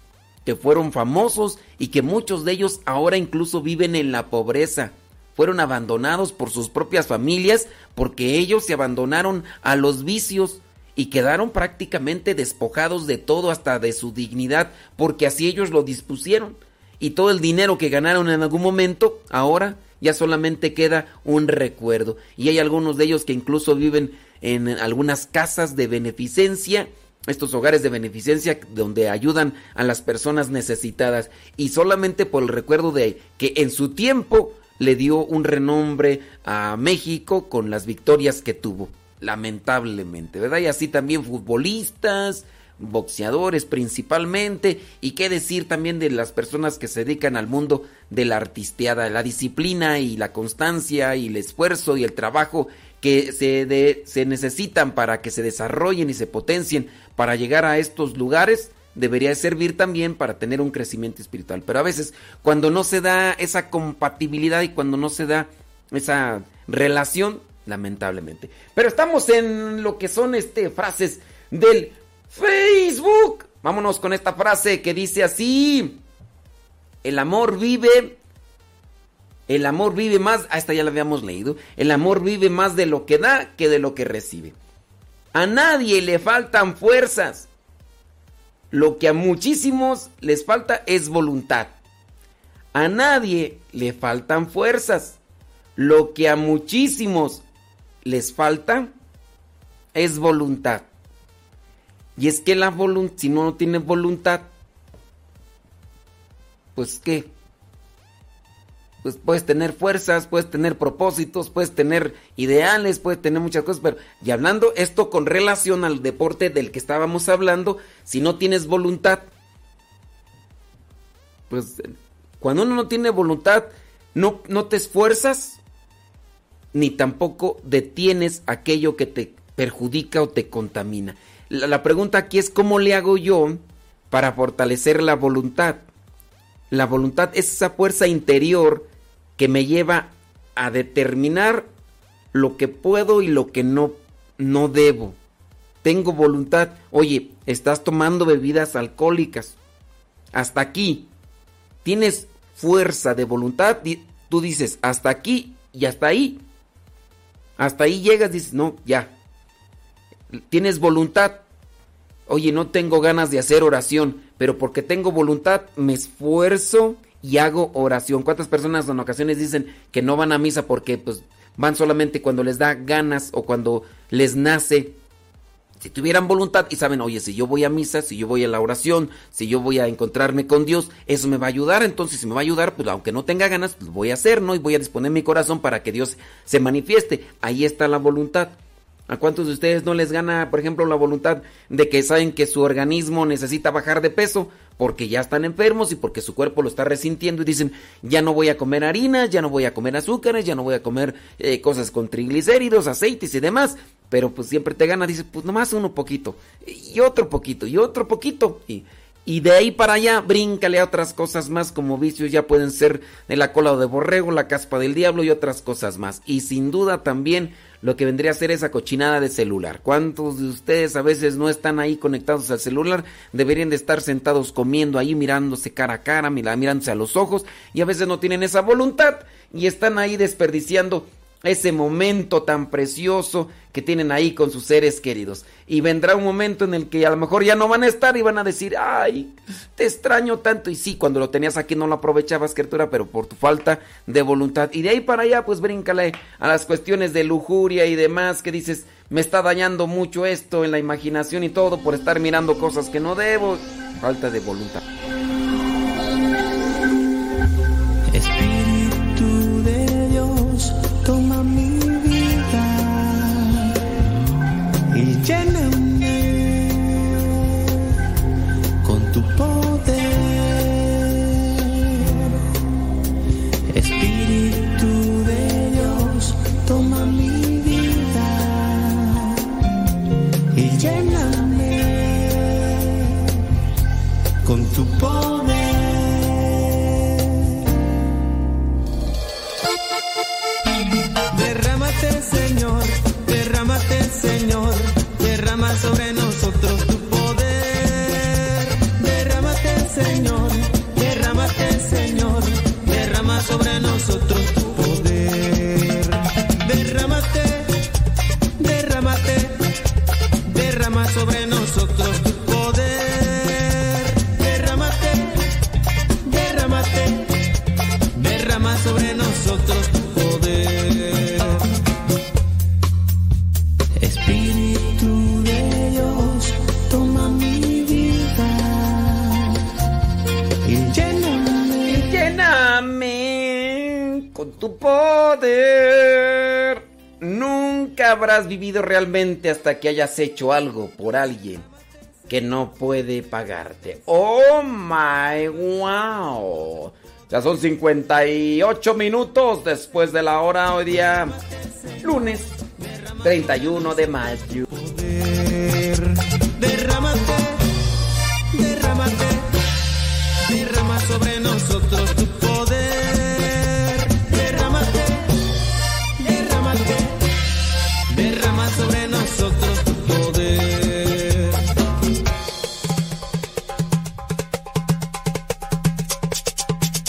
Speaker 2: que fueron famosos y que muchos de ellos ahora incluso viven en la pobreza. Fueron abandonados por sus propias familias porque ellos se abandonaron a los vicios y quedaron prácticamente despojados de todo hasta de su dignidad porque así ellos lo dispusieron. Y todo el dinero que ganaron en algún momento, ahora ya solamente queda un recuerdo. Y hay algunos de ellos que incluso viven en algunas casas de beneficencia, estos hogares de beneficencia donde ayudan a las personas necesitadas. Y solamente por el recuerdo de que en su tiempo le dio un renombre a México con las victorias que tuvo. Lamentablemente, ¿verdad? Y así también futbolistas, boxeadores principalmente, y qué decir también de las personas que se dedican al mundo de la artisteada, la disciplina y la constancia y el esfuerzo y el trabajo que se, de- se necesitan para que se desarrollen y se potencien para llegar a estos lugares, debería servir también para tener un crecimiento espiritual. Pero a veces cuando no se da esa compatibilidad y cuando no se da esa relación, lamentablemente. Pero estamos en lo que son este frases del Facebook. Vámonos con esta frase que dice así: El amor vive el amor vive más, ah, esta ya la habíamos leído. El amor vive más de lo que da que de lo que recibe. A nadie le faltan fuerzas. Lo que a muchísimos les falta es voluntad. A nadie le faltan fuerzas. Lo que a muchísimos les falta es voluntad. Y es que la voluntad, si no, no tiene voluntad, pues qué, pues puedes tener fuerzas, puedes tener propósitos, puedes tener ideales, puedes tener muchas cosas, pero y hablando esto con relación al deporte del que estábamos hablando, si no tienes voluntad, pues cuando uno no tiene voluntad, no, no te esfuerzas, ni tampoco detienes aquello que te perjudica o te contamina. La, pregunta aquí es cómo le hago yo para fortalecer la voluntad. La voluntad es esa fuerza interior que me lleva a determinar lo que puedo y lo que no, no debo. Tengo voluntad. Oye, estás tomando bebidas alcohólicas. Hasta aquí. Tienes fuerza de voluntad. Tú dices, hasta aquí y hasta ahí. Hasta ahí llegas, dices, no, ya. Tienes voluntad. Oye, no tengo ganas de hacer oración, pero porque tengo voluntad me esfuerzo y hago oración. ¿Cuántas personas en ocasiones dicen que no van a misa porque pues van solamente cuando les da ganas o cuando les nace? Si tuvieran voluntad y saben, oye, si yo voy a misa, si yo voy a la oración, si yo voy a encontrarme con Dios, eso me va a ayudar. Entonces, si me va a ayudar, pues aunque no tenga ganas, pues voy a hacer, ¿no? Y voy a disponer mi corazón para que Dios se manifieste. Ahí está la voluntad. ¿A cuántos de ustedes no les gana, por ejemplo, la voluntad de que saben que su organismo necesita bajar de peso porque ya están enfermos y porque su cuerpo lo está resintiendo y dicen, ya no voy a comer harinas, ya no voy a comer azúcares, ya no voy a comer eh, cosas con triglicéridos, aceites y demás, pero pues siempre te gana, dice, pues nomás uno poquito, y otro poquito, y otro poquito, y, y de ahí para allá, bríncale a otras cosas más como vicios, ya pueden ser de la cola de borrego, la caspa del diablo y otras cosas más. Y sin duda también lo que vendría a ser esa cochinada de celular. ¿Cuántos de ustedes a veces no están ahí conectados al celular? Deberían de estar sentados comiendo ahí, mirándose cara a cara, mirándose a los ojos, y a veces no tienen esa voluntad y están ahí desperdiciando ese momento tan precioso que tienen ahí con sus seres queridos. Y vendrá un momento en el que a lo mejor ya no van a estar y van a decir, ay, te extraño tanto. Y sí, cuando lo tenías aquí no lo aprovechabas, criatura, pero por tu falta de voluntad. Y de ahí para allá, pues bríncale a las cuestiones de lujuria y demás que dices, me está dañando mucho esto en la imaginación y todo por estar mirando cosas que no debo. Falta de voluntad.
Speaker 9: lléname con tu poder. Espíritu de Dios, toma mi vida y lléname
Speaker 2: con tu poder. Habrás vivido realmente hasta que hayas hecho algo por alguien que no puede pagarte. Oh my wow. Ya son 58 minutos después de la hora hoy día lunes 31 de mayo.
Speaker 9: Derrámate, derrámate, derrama sobre nosotros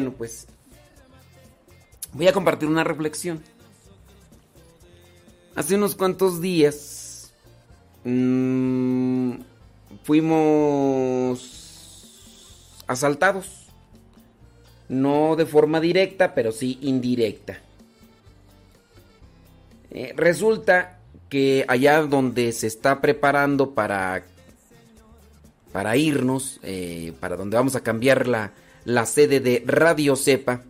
Speaker 2: Bueno, pues voy a compartir una reflexión. Hace unos cuantos días mm, fuimos asaltados. No de forma directa, pero sí indirecta. Eh, resulta que allá donde se está preparando para, para irnos, eh, para donde vamos a cambiar la, la sede de Radio Cepa,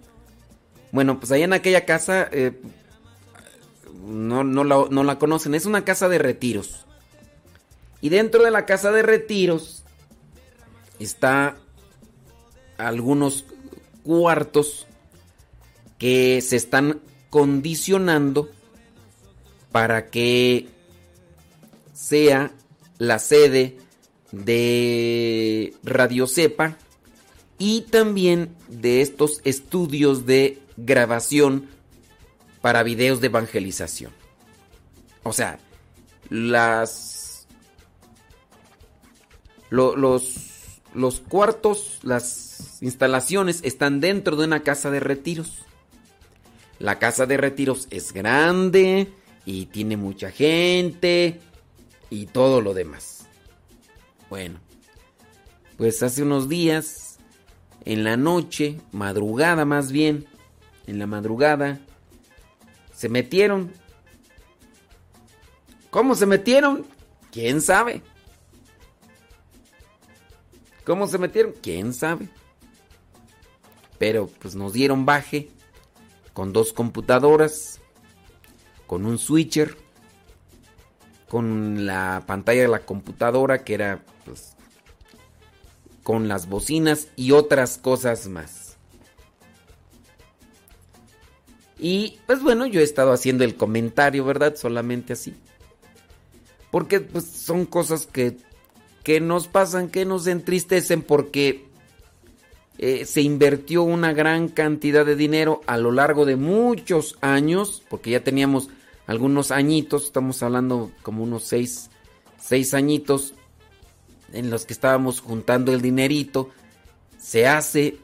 Speaker 2: bueno, pues allá en aquella casa, eh, no, no la, no la conocen, es una casa de retiros. Y dentro de la casa de retiros está algunos cuartos que se están condicionando para que sea la sede de Radio Cepa y también de estos estudios de grabación para videos de evangelización. O sea, las lo- los los cuartos, las instalaciones están dentro de una casa de retiros. La casa de retiros es grande y tiene mucha gente y todo lo demás. Bueno, pues hace unos días, en la noche, madrugada más bien, en la madrugada, se metieron. ¿Cómo se metieron? ¿Quién sabe? ¿Cómo se metieron? ¿Quién sabe? Pero pues nos dieron baje con dos computadoras, con un switcher, con la pantalla de la computadora que era pues con las bocinas y otras cosas más. Y pues bueno, yo he estado haciendo el comentario, ¿verdad? Solamente así. Porque pues son cosas que, que nos pasan, que nos entristecen porque eh, se invirtió una gran cantidad de dinero a lo largo de muchos años, porque ya teníamos algunos añitos, estamos hablando como unos seis, seis añitos en los que estábamos juntando el dinerito. Se hace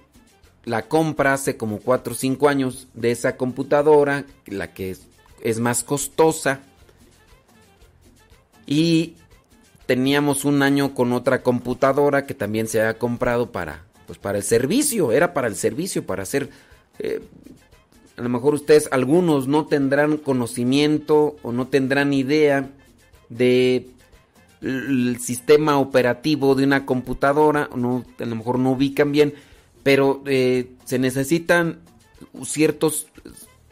Speaker 2: la compra hace como 4 o 5 años de esa computadora, la que es, más costosa. Y teníamos un año con otra computadora que también se había comprado para, pues para el servicio, era para el servicio, para hacer... eh, a lo mejor ustedes, algunos no tendrán conocimiento o no tendrán idea de el sistema operativo de una computadora, no, a lo mejor no ubican bien, pero eh, se necesitan ciertos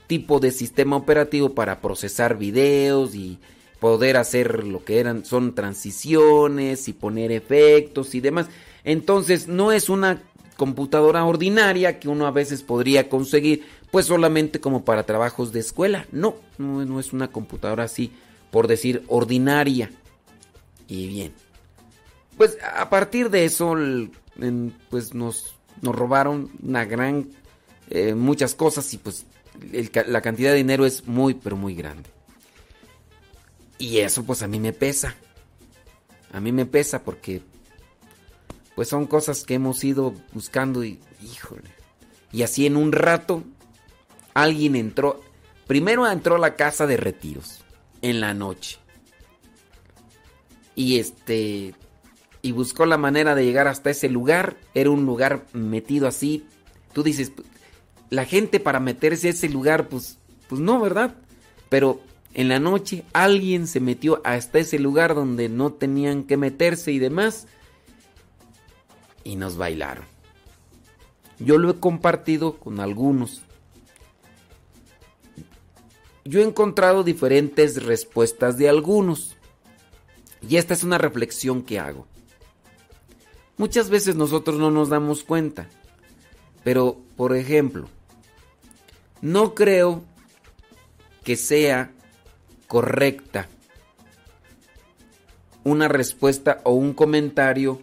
Speaker 2: tipos de sistema operativo para procesar videos y poder hacer lo que eran son transiciones y poner efectos y demás. Entonces no es una computadora ordinaria que uno a veces podría conseguir pues solamente como para trabajos de escuela. No, no, no es una computadora así, por decir, ordinaria. Y bien. Pues a partir de eso, pues nos, nos robaron una gran, eh, muchas cosas y pues la cantidad de dinero es muy, pero muy grande. Y eso pues a mí me pesa. A mí me pesa porque pues son cosas que hemos ido buscando y híjole. Y así en un rato alguien entró, primero entró a la casa de retiros en la noche. Y este y buscó la manera de llegar hasta ese lugar, era un lugar metido así. Tú dices, la gente para meterse a ese lugar pues pues no, ¿verdad? Pero en la noche alguien se metió hasta ese lugar donde no tenían que meterse y demás y nos bailaron. Yo lo he compartido con algunos. Yo he encontrado diferentes respuestas de algunos. Y esta es una reflexión que hago. Muchas veces nosotros no nos damos cuenta. Pero, por ejemplo, no creo que sea correcta una respuesta o un comentario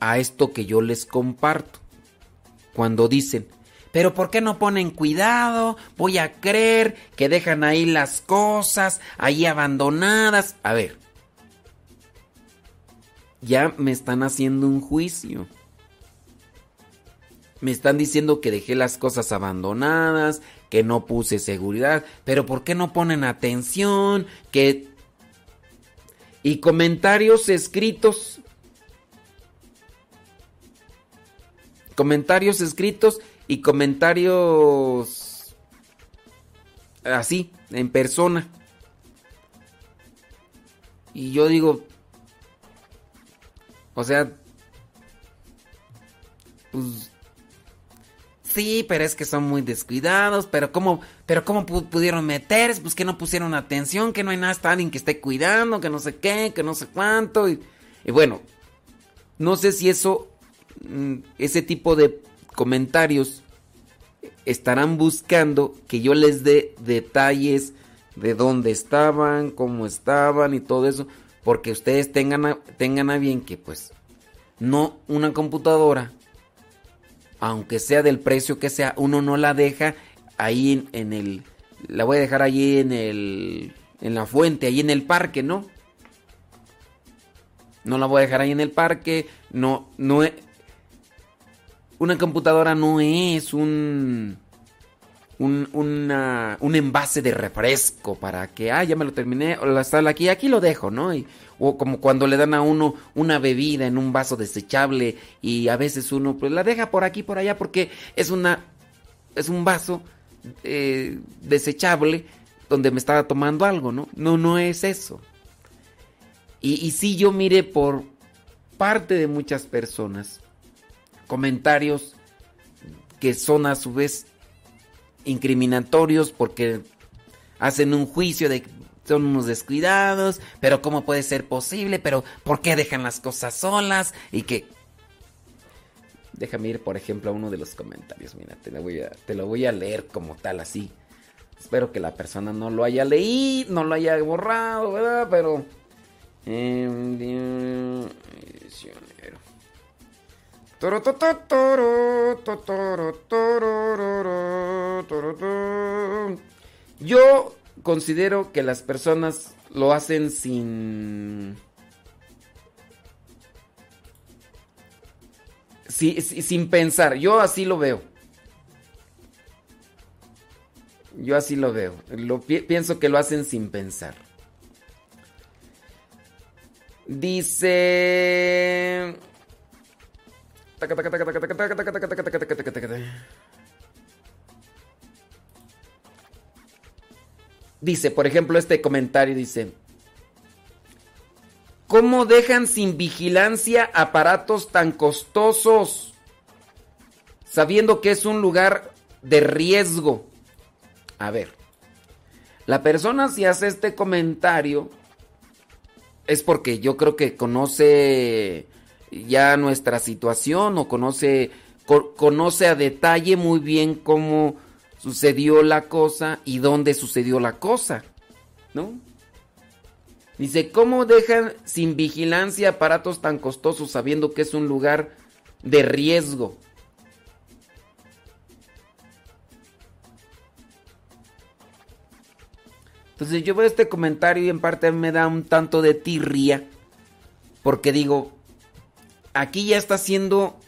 Speaker 2: a esto que yo les comparto. Cuando dicen, pero ¿por qué no ponen cuidado? Voy a creer que dejan ahí las cosas, ahí abandonadas. A ver, ya me están haciendo un juicio. Me están diciendo que dejé las cosas abandonadas, que no puse seguridad, pero ¿por qué no ponen atención? Que... Y comentarios escritos comentarios escritos y comentarios así, en persona. Y yo digo, o sea, pues sí, pero es que son muy descuidados, pero cómo, pero cómo pu- pudieron meterse, pues que no pusieron atención, que no hay nada, está alguien que esté cuidando, que no sé qué, que no sé cuánto y, y bueno, no sé si eso mm, ese tipo de comentarios estarán buscando que yo les dé detalles de dónde estaban, cómo estaban y todo eso, porque ustedes tengan a, tengan a bien que pues no una computadora, aunque sea del precio que sea, uno no la deja ahí en, el, la voy a dejar ahí en el, en la fuente, ahí en el parque, ¿no? No la voy a dejar ahí en el parque. No, no. Una computadora no es un. Un, una- un envase de refresco para que, ah, ya me lo terminé, o la sala aquí, aquí lo dejo, ¿no? Y- o como cuando le dan a uno una bebida en un vaso desechable y a veces uno pues la deja por aquí, por allá, porque es una, es un vaso eh, desechable donde me estaba tomando algo, ¿no? No, no es eso. Y, y sí yo miré por parte de muchas personas comentarios que son a su vez incriminatorios porque hacen un juicio de que son unos descuidados, pero cómo puede ser posible, pero ¿por qué dejan las cosas solas? Y que... Déjame ir, por ejemplo, a uno de los comentarios. Mira, te lo voy a, te lo voy a leer como tal, así. Espero que la persona no lo haya leído, no lo haya borrado, ¿verdad? Pero... Em, Yo considero que las personas lo hacen sin... si- si- sin pensar. Yo así lo veo. Yo así lo veo. Pienso que lo hacen sin pensar. Dice. Dice, por ejemplo, este comentario dice. ¿Cómo dejan sin vigilancia aparatos tan costosos? Sabiendo que es un lugar de riesgo. A ver, la persona si hace este comentario es porque yo creo que conoce ya nuestra situación o conoce, co- conoce a detalle muy bien cómo sucedió la cosa y dónde sucedió la cosa, ¿no? Dice, ¿cómo dejan sin vigilancia aparatos tan costosos sabiendo que es un lugar de riesgo? Entonces yo veo este comentario y en parte me da un tanto de tirria. Porque digo, aquí ya está haciendo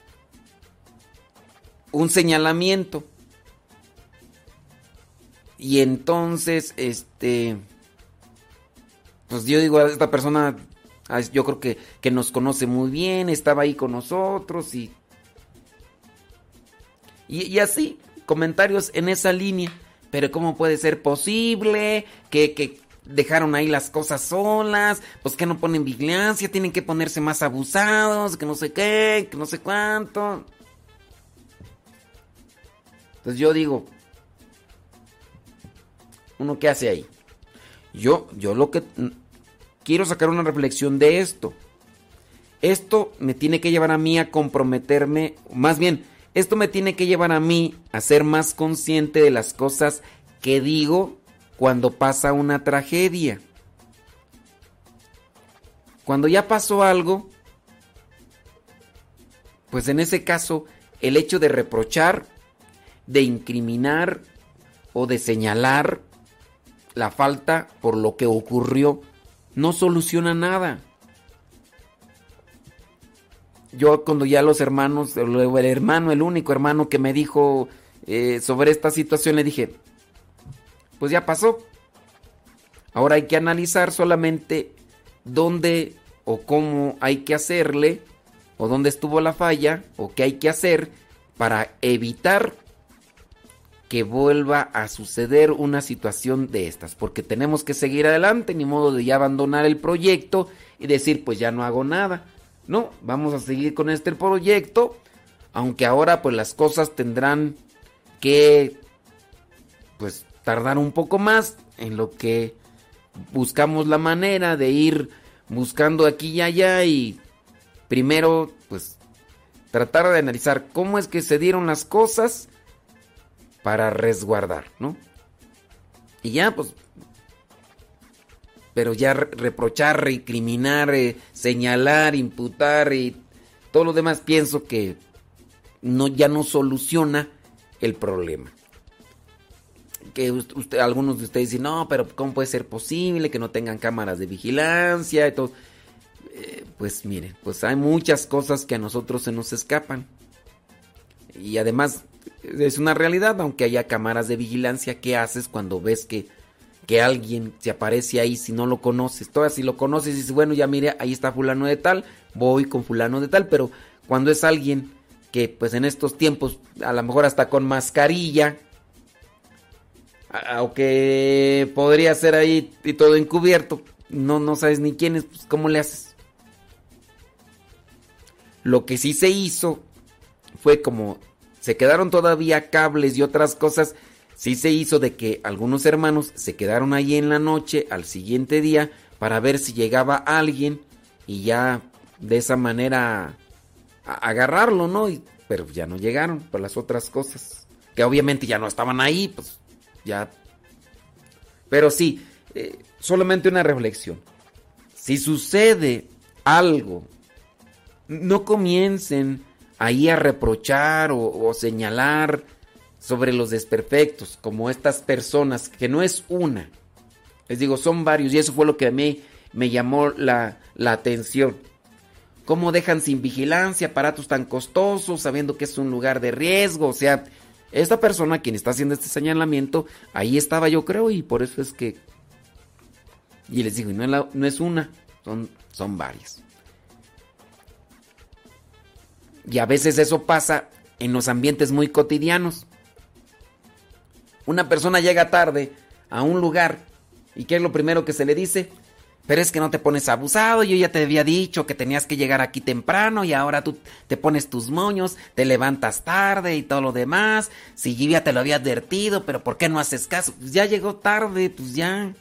Speaker 2: un señalamiento. Y entonces, este... Pues yo digo, esta persona, ah, yo creo que, que nos conoce muy bien, estaba ahí con nosotros y... Y, y así, comentarios en esa línea. Pero ¿cómo puede ser posible que, que dejaron ahí las cosas solas? Pues que no ponen vigilancia, tienen que ponerse más abusados, que no sé qué, que no sé cuánto. Entonces yo digo, ¿uno qué hace ahí? Yo, yo lo que quiero sacar una reflexión de esto. Esto me tiene que llevar a mí a comprometerme, más bien, esto me tiene que llevar a mí a ser más consciente de las cosas que digo cuando pasa una tragedia. Cuando ya pasó algo, pues en ese caso, el hecho de reprochar, de incriminar o de señalar la falta por lo que ocurrió no soluciona nada. Yo cuando ya los hermanos, el hermano, el único hermano que me dijo eh, sobre esta situación, le dije, pues ya pasó. Ahora hay que analizar solamente dónde o cómo hay que hacerle, o dónde estuvo la falla, o qué hay que hacer para evitar que vuelva a suceder una situación de estas. Porque tenemos que seguir adelante, ni modo de ya abandonar el proyecto y decir, pues ya no hago nada. No, vamos a seguir con este proyecto, aunque ahora pues las cosas tendrán que pues tardar un poco más en lo que buscamos la manera de ir buscando aquí y allá y primero pues tratar de analizar cómo es que se dieron las cosas para resguardar, ¿no? Y ya pues pero ya re- reprochar, recriminar, eh, señalar, imputar y todo lo demás pienso que no ya no soluciona el problema. Que us- usted, algunos de ustedes dicen, no, pero ¿cómo puede ser posible que no tengan cámaras de vigilancia y todo? Eh, pues miren, pues hay muchas cosas que a nosotros se nos escapan. Y además es una realidad, aunque haya cámaras de vigilancia, ¿qué haces cuando ves que, que alguien se aparece ahí si no lo conoces? Todavía si lo conoces y dices, bueno, ya mire, ahí está fulano de tal, voy con fulano de tal, pero cuando es alguien que pues en estos tiempos, a lo mejor hasta con mascarilla, aunque podría ser ahí y todo encubierto, no, no sabes ni quién es, pues ¿cómo le haces? Lo que sí se hizo fue como se quedaron todavía cables y otras cosas, sí se hizo de que algunos hermanos se quedaron ahí en la noche al siguiente día para ver si llegaba alguien y ya de esa manera agarrarlo, ¿no? Y- pero ya no llegaron por las otras cosas, que obviamente ya no estaban ahí, pues ya. Pero sí, eh, solamente una reflexión. Si sucede algo no comiencen ahí a reprochar o, señalar sobre los desperfectos, como estas personas, que no es una. Les digo, son varios y eso fue lo que a mí me llamó la, la atención. ¿Cómo dejan sin vigilancia aparatos tan costosos sabiendo que es un lugar de riesgo? O sea, esta persona quien está haciendo este señalamiento, ahí estaba yo creo y por eso es que... Y les digo, no no es una, son, son varias. Y a veces eso pasa en los ambientes muy cotidianos. Una persona llega tarde a un lugar y ¿qué es lo primero que se le dice? Pero es que no te pones abusado, yo ya te había dicho que tenías que llegar aquí temprano y ahora tú te pones tus moños, te levantas tarde y todo lo demás. Si yo ya te lo había advertido, pero ¿por qué no haces caso? Pues ya llegó tarde, pues ya.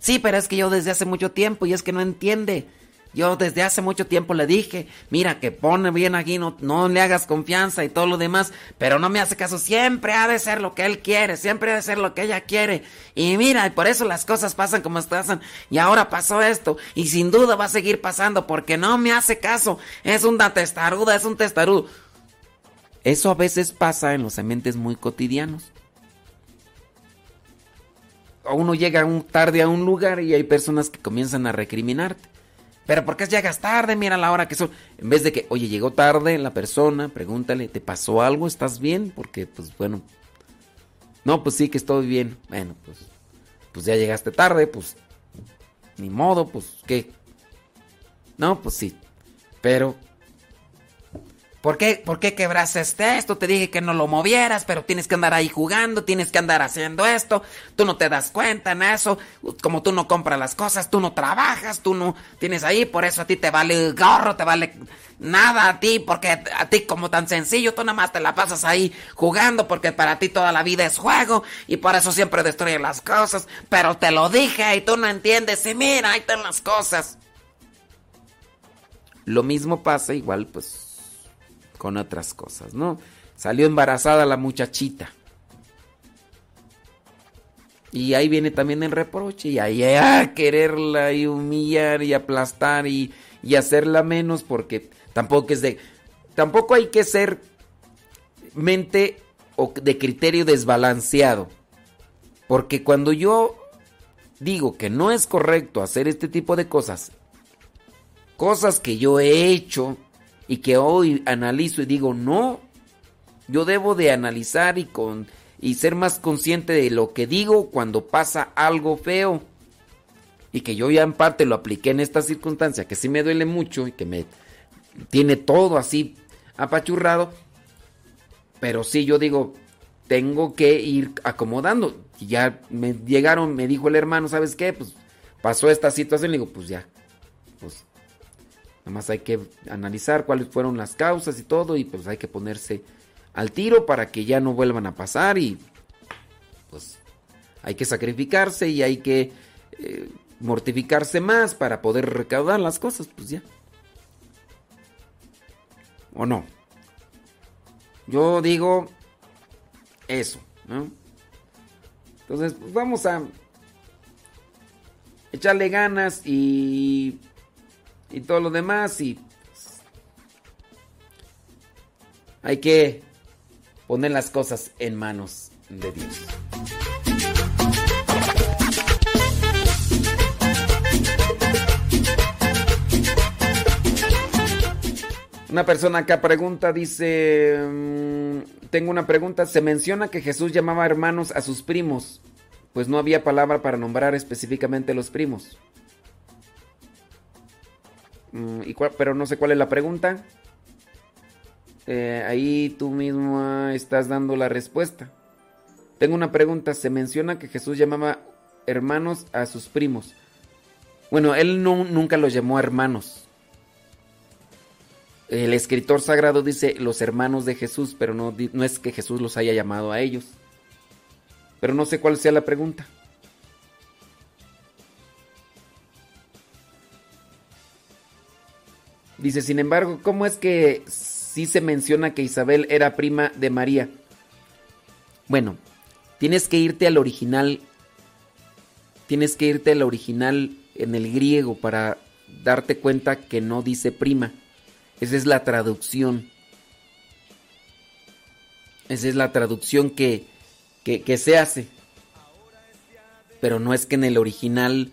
Speaker 2: Sí, pero es que yo desde hace mucho tiempo y es que no entiende. Yo desde hace mucho tiempo le dije, mira, que pone bien aquí, no, no le hagas confianza y todo lo demás, pero no me hace caso. Siempre ha de ser lo que él quiere, siempre ha de ser lo que ella quiere. Y mira, y por eso las cosas pasan como pasan. Y ahora pasó esto, y sin duda va a seguir pasando, porque no me hace caso. Es una testaruda, es un testarudo. Eso a veces pasa en los sementes muy cotidianos. Uno llega tarde a un lugar y hay personas que comienzan a recriminarte. Pero ¿por qué llegas tarde? Mira la hora que son. En vez de que, oye, llegó tarde la persona, pregúntale, ¿te pasó algo? ¿Estás bien? Porque, pues bueno. No, pues sí que estoy bien. Bueno, pues. Pues ya llegaste tarde, pues. Ni modo, pues, ¿qué? No, pues sí. Pero. ¿Por qué, ¿Por qué quebraste esto? Te dije que no lo movieras, pero tienes que andar ahí jugando, tienes que andar haciendo esto. Tú no te das cuenta en eso. Como tú no compras las cosas, tú no trabajas, tú no tienes ahí, por eso a ti te vale gorro, te vale nada a ti, porque a ti como tan sencillo, tú nada más te la pasas ahí jugando, porque para ti toda la vida es juego, y por eso siempre destruyes las cosas. Pero te lo dije y tú no entiendes, y mira, ahí están las cosas. Lo mismo pasa igual, pues con otras cosas, ¿no? Salió embarazada la muchachita. Y ahí viene también el reproche y ahí a quererla y humillar y aplastar y, y hacerla menos porque tampoco es de... Tampoco hay que ser mente o de criterio desbalanceado. Porque cuando yo digo que no es correcto hacer este tipo de cosas, cosas que yo he hecho y que hoy analizo y digo, no, yo debo de analizar y, con, y ser más consciente de lo que digo cuando pasa algo feo. Y que yo ya en parte lo apliqué en esta circunstancia, que sí me duele mucho y que me tiene todo así apachurrado. Pero sí, yo digo, tengo que ir acomodando. Y ya me llegaron, me dijo el hermano, ¿sabes qué? Pues pasó esta situación. Le digo, pues ya, pues Nada más hay que analizar cuáles fueron las causas y todo y pues hay que ponerse al tiro para que ya no vuelvan a pasar y pues hay que sacrificarse y hay que eh, mortificarse más para poder recaudar las cosas, pues ya. ¿O no? Yo digo eso. Entonces, pues vamos a echarle ganas y y todo lo demás y hay que poner las cosas en manos de Dios. Una persona acá pregunta, dice, mm, tengo una pregunta, se menciona que Jesús llamaba hermanos a sus primos, pues no había palabra para nombrar específicamente los primos. Mm, pero no sé cuál es la pregunta. Eh, ahí tú mismo estás dando la respuesta. Tengo una pregunta. Se menciona que Jesús llamaba hermanos a sus primos. Bueno, él no- nunca los llamó hermanos. El escritor sagrado dice los hermanos de Jesús, pero no, no es que Jesús los haya llamado a ellos. Pero no sé cuál sea la pregunta. Dice, sin embargo, ¿cómo es que sí se menciona que Isabel era prima de María? Bueno, tienes que irte al original. Tienes que irte al original en el griego para darte cuenta que no dice prima. Esa es la traducción. Esa es la traducción que, que, que se hace. Pero no es que en el original,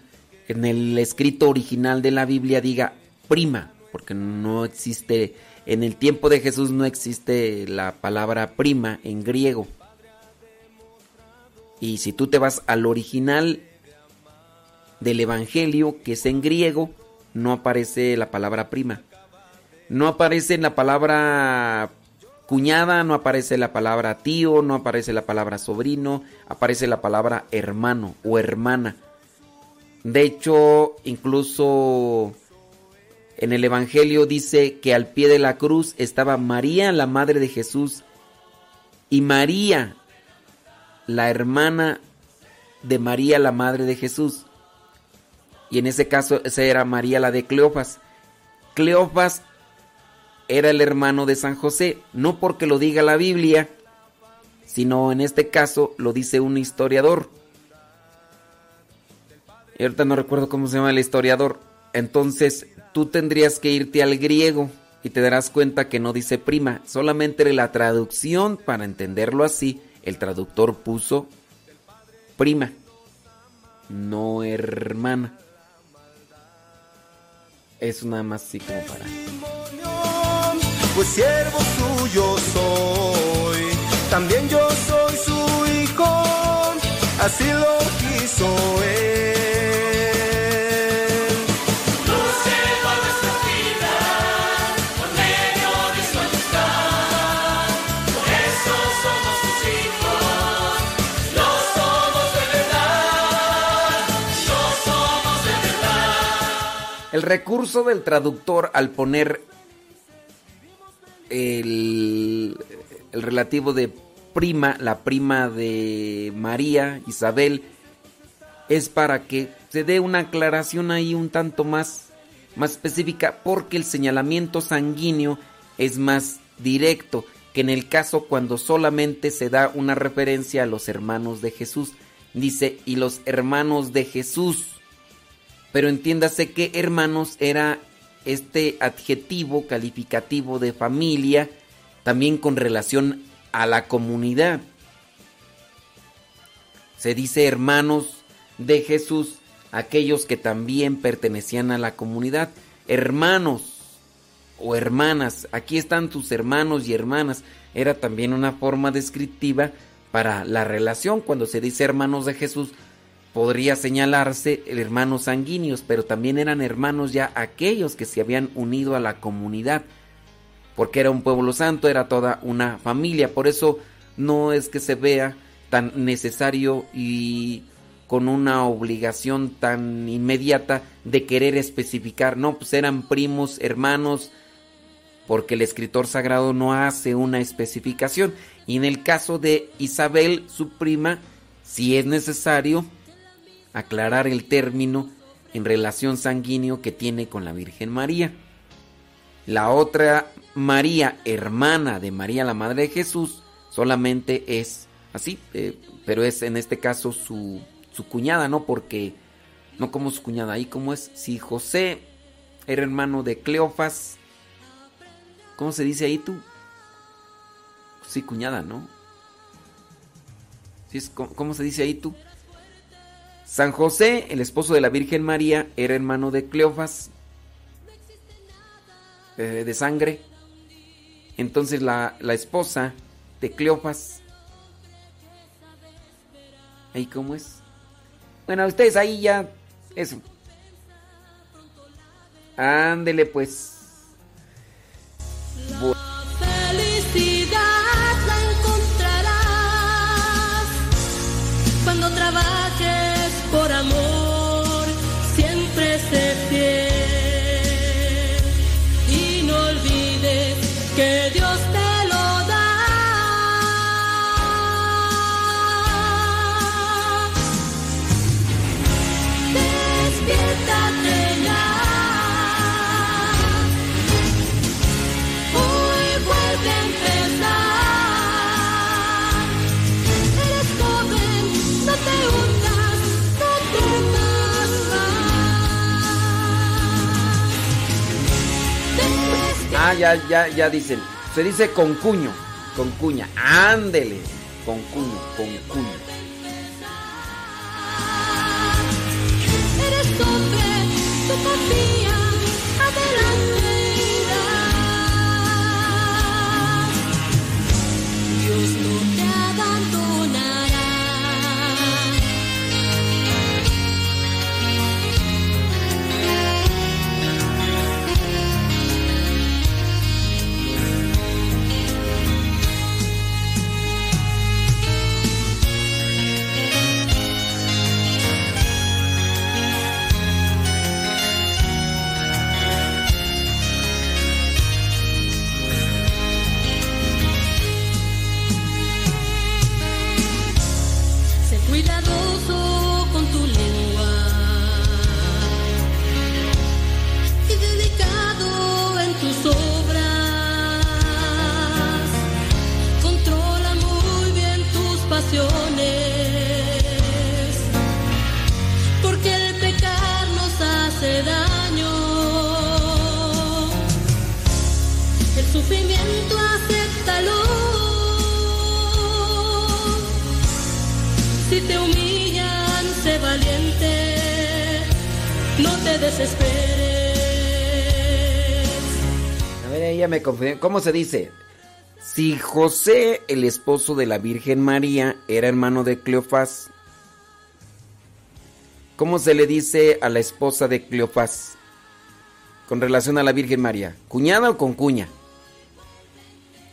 Speaker 2: en el escrito original de la Biblia diga prima, porque no existe, en el tiempo de Jesús no existe la palabra prima en griego. Y si tú te vas al original del Evangelio, que es en griego, no aparece la palabra prima. No aparece la palabra cuñada, no aparece la palabra tío, no aparece la palabra sobrino, aparece la palabra hermano o hermana. De hecho, incluso en el Evangelio dice que al pie de la cruz estaba María, la madre de Jesús, y María, la hermana de María, la madre de Jesús. Y en ese caso, esa era María la de Cleofas. Cleofas era el hermano de San José, no porque lo diga la Biblia, sino en este caso lo dice un historiador. Y ahorita no recuerdo cómo se llama el historiador. Entonces tú tendrías que irte al griego y te darás cuenta que no dice prima, solamente la traducción para entenderlo así, el traductor puso prima, no hermana. Es nada más así como para...
Speaker 10: pues siervo suyo soy. También yo soy su hijo, así lo quiso él.
Speaker 2: El recurso del traductor al poner el, el relativo de prima, la prima de María, Isabel, es para que se dé una aclaración ahí un tanto más, más específica, porque el señalamiento sanguíneo es más directo que en el caso cuando solamente se da una referencia a los hermanos de Jesús. Dice, y los hermanos de Jesús. Pero entiéndase que hermanos era este adjetivo calificativo de familia, también con relación a la comunidad. Se dice hermanos de Jesús, aquellos que también pertenecían a la comunidad. Hermanos o hermanas, aquí están tus hermanos y hermanas. Era también una forma descriptiva para la relación. Cuando se dice hermanos de Jesús, podría señalarse hermanos sanguíneos, pero también eran hermanos ya aquellos que se habían unido a la comunidad, porque era un pueblo santo, era toda una familia, por eso no es que se vea tan necesario y con una obligación tan inmediata de querer especificar, no, pues eran primos, hermanos, porque el escritor sagrado no hace una especificación. Y en el caso de Isabel, su prima, si es necesario aclarar el término en relación sanguíneo que tiene con la Virgen María. La otra María, hermana de María la Madre de Jesús, solamente es así, eh, pero es en este caso su, su cuñada, ¿no? Porque, no como su cuñada, ahí como es, si José era hermano de Cleofas, ¿cómo se dice ahí tú? Sí, cuñada, ¿no? Sí, es, ¿cómo, ¿Cómo se dice ahí tú? San José, el esposo de la Virgen María, era hermano de Cleofas, eh, de sangre. Entonces la, la esposa de Cleofas, ¿ahí cómo es? Bueno, ustedes ahí ya, eso. Ándele pues.
Speaker 7: Por amor, siempre sé fiel. Y no olvides que Dios te ya,
Speaker 2: ya, ya dicen. Se dice con cuño, con cuña. Ándele, con cuño, con cuño. ¿Cómo se dice? Si José, el esposo de la Virgen María, era hermano de Cleofás, ¿cómo se le dice a la esposa de Cleofás con relación a la Virgen María? ¿Cuñada o con cuña?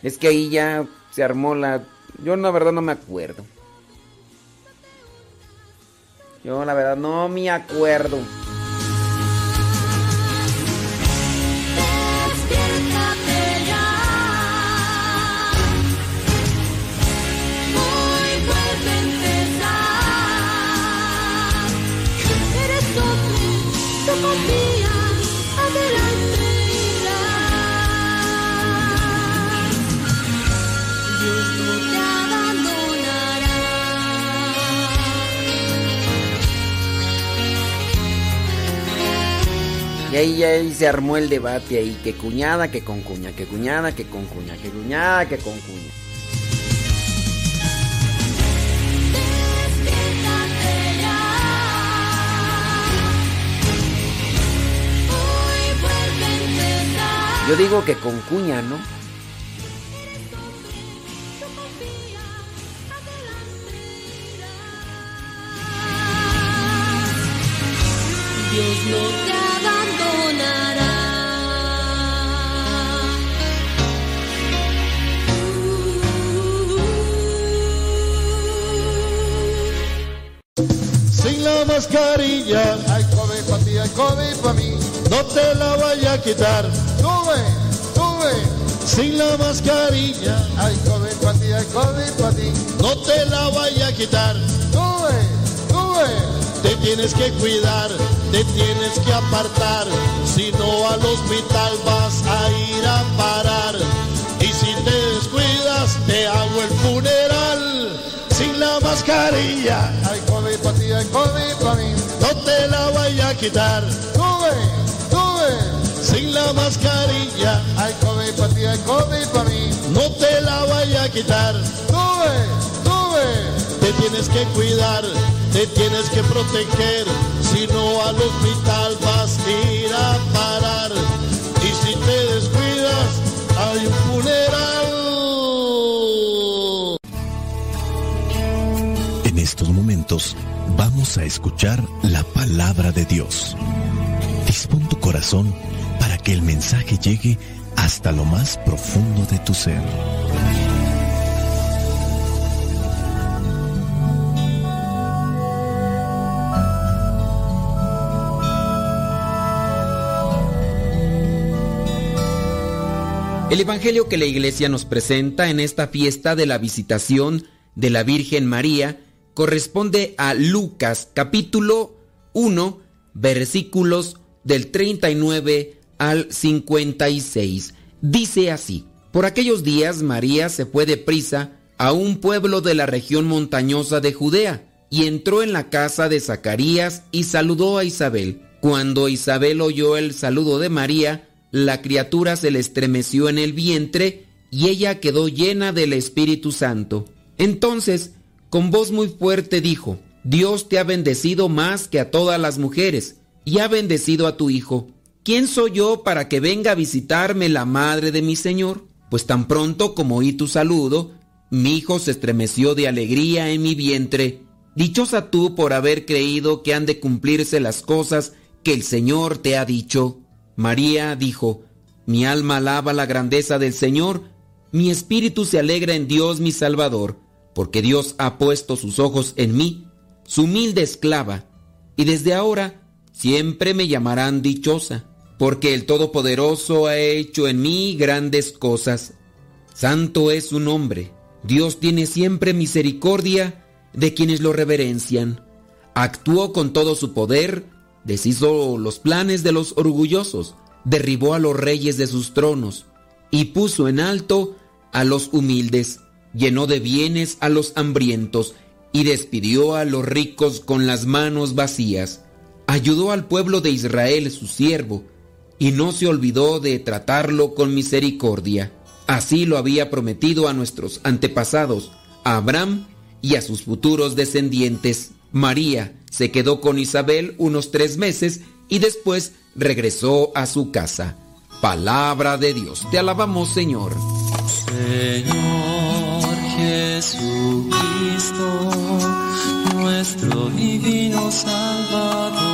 Speaker 2: Es que ahí ya se armó la... Yo la verdad no me acuerdo. Yo la verdad no me acuerdo. Y ahí ahí se armó el debate ahí, que cuñada, que con cuña, que cuñada, que con cuña, que cuñada, que con cuña. Yo digo que con cuña, ¿no?
Speaker 7: Dios no te abandonará.
Speaker 11: Sin la mascarilla, hay COVID para ti, hay COVID para mí. No te la vaya a quitar. Sube. Sin la mascarilla, hay COVID para ti, hay COVID para ti. No te la vaya a quitar. Sube, sube. Te tienes que cuidar, te tienes que apartar. Si no al hospital vas a ir a parar. Y si te descuidas, te hago el funeral. Sin la mascarilla, hay COVID para ti, hay COVID para mí. No te la vaya a quitar. Sube, sube. La mascarilla, hay COVID para ti, hay COVID para mí. No te la vaya a quitar. Sube, sube. Te tienes que cuidar, te tienes que proteger. Si no al hospital vas a ir a parar. Y si te descuidas, hay un funeral.
Speaker 12: En estos momentos vamos a escuchar la palabra de Dios. Dispón tu corazón que el mensaje llegue hasta lo más profundo de tu ser.
Speaker 2: El Evangelio que la iglesia nos presenta en esta fiesta de la visitación de la Virgen María corresponde a Lucas capítulo 1 versículos del 39 al 56. Dice así, por aquellos días María se fue deprisa a un pueblo de la región montañosa de Judea y entró en la casa de Zacarías y saludó a Isabel. Cuando Isabel oyó el saludo de María, la criatura se le estremeció en el vientre y ella quedó llena del Espíritu Santo. Entonces, con voz muy fuerte dijo, Dios te ha bendecido más que a todas las mujeres y ha bendecido a tu Hijo. ¿Quién soy yo para que venga a visitarme la madre de mi Señor? Pues tan pronto como oí tu saludo, mi hijo se estremeció de alegría en mi vientre. Dichosa tú por haber creído que han de cumplirse las cosas que el Señor te ha dicho. María dijo, Mi alma alaba la grandeza del Señor, mi espíritu se alegra en Dios mi Salvador, porque Dios ha puesto sus ojos en mí, su humilde esclava, y desde ahora siempre me llamarán dichosa, porque el Todopoderoso ha hecho en mí grandes cosas. Santo es su nombre, Dios tiene siempre misericordia de quienes lo reverencian. Actuó con todo su poder, deshizo los planes de los orgullosos, derribó a los reyes de sus tronos y puso en alto a los humildes, llenó de bienes a los hambrientos y despidió a los ricos con las manos vacías. Ayudó al pueblo de Israel, su siervo, y no se olvidó de tratarlo con misericordia. Así lo había prometido a nuestros antepasados, a Abraham y a sus futuros descendientes. María se quedó con Isabel unos tres meses y después regresó a su casa. Palabra de Dios. Te alabamos, Señor.
Speaker 13: Señor Jesucristo, nuestro divino Salvador,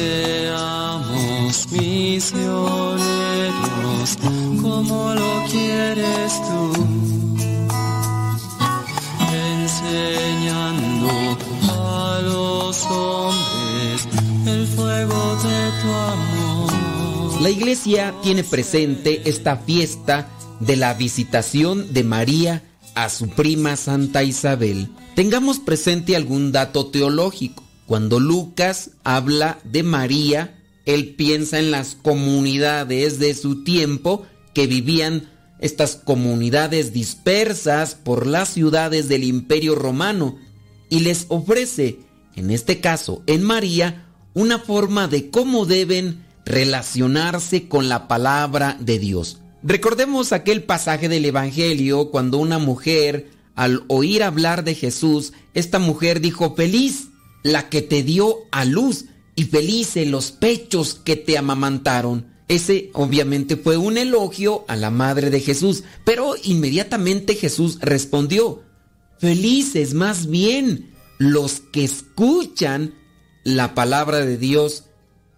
Speaker 13: Seamos misioneros como lo quieres tú enseñando a los hombres el fuego de tu amor.
Speaker 2: La iglesia tiene presente esta fiesta de la visitación de María a su prima Santa Isabel. Tengamos presente algún dato teológico. Cuando Lucas habla de María, él piensa en las comunidades de su tiempo que vivían estas comunidades dispersas por las ciudades del imperio romano y les ofrece, en este caso en María, una forma de cómo deben relacionarse con la palabra de Dios. Recordemos aquel pasaje del Evangelio cuando una mujer, al oír hablar de Jesús, esta mujer dijo, feliz la que te dio a luz y felices los pechos que te amamantaron. Ese obviamente fue un elogio a la madre de Jesús, pero inmediatamente Jesús respondió, felices más bien los que escuchan la palabra de Dios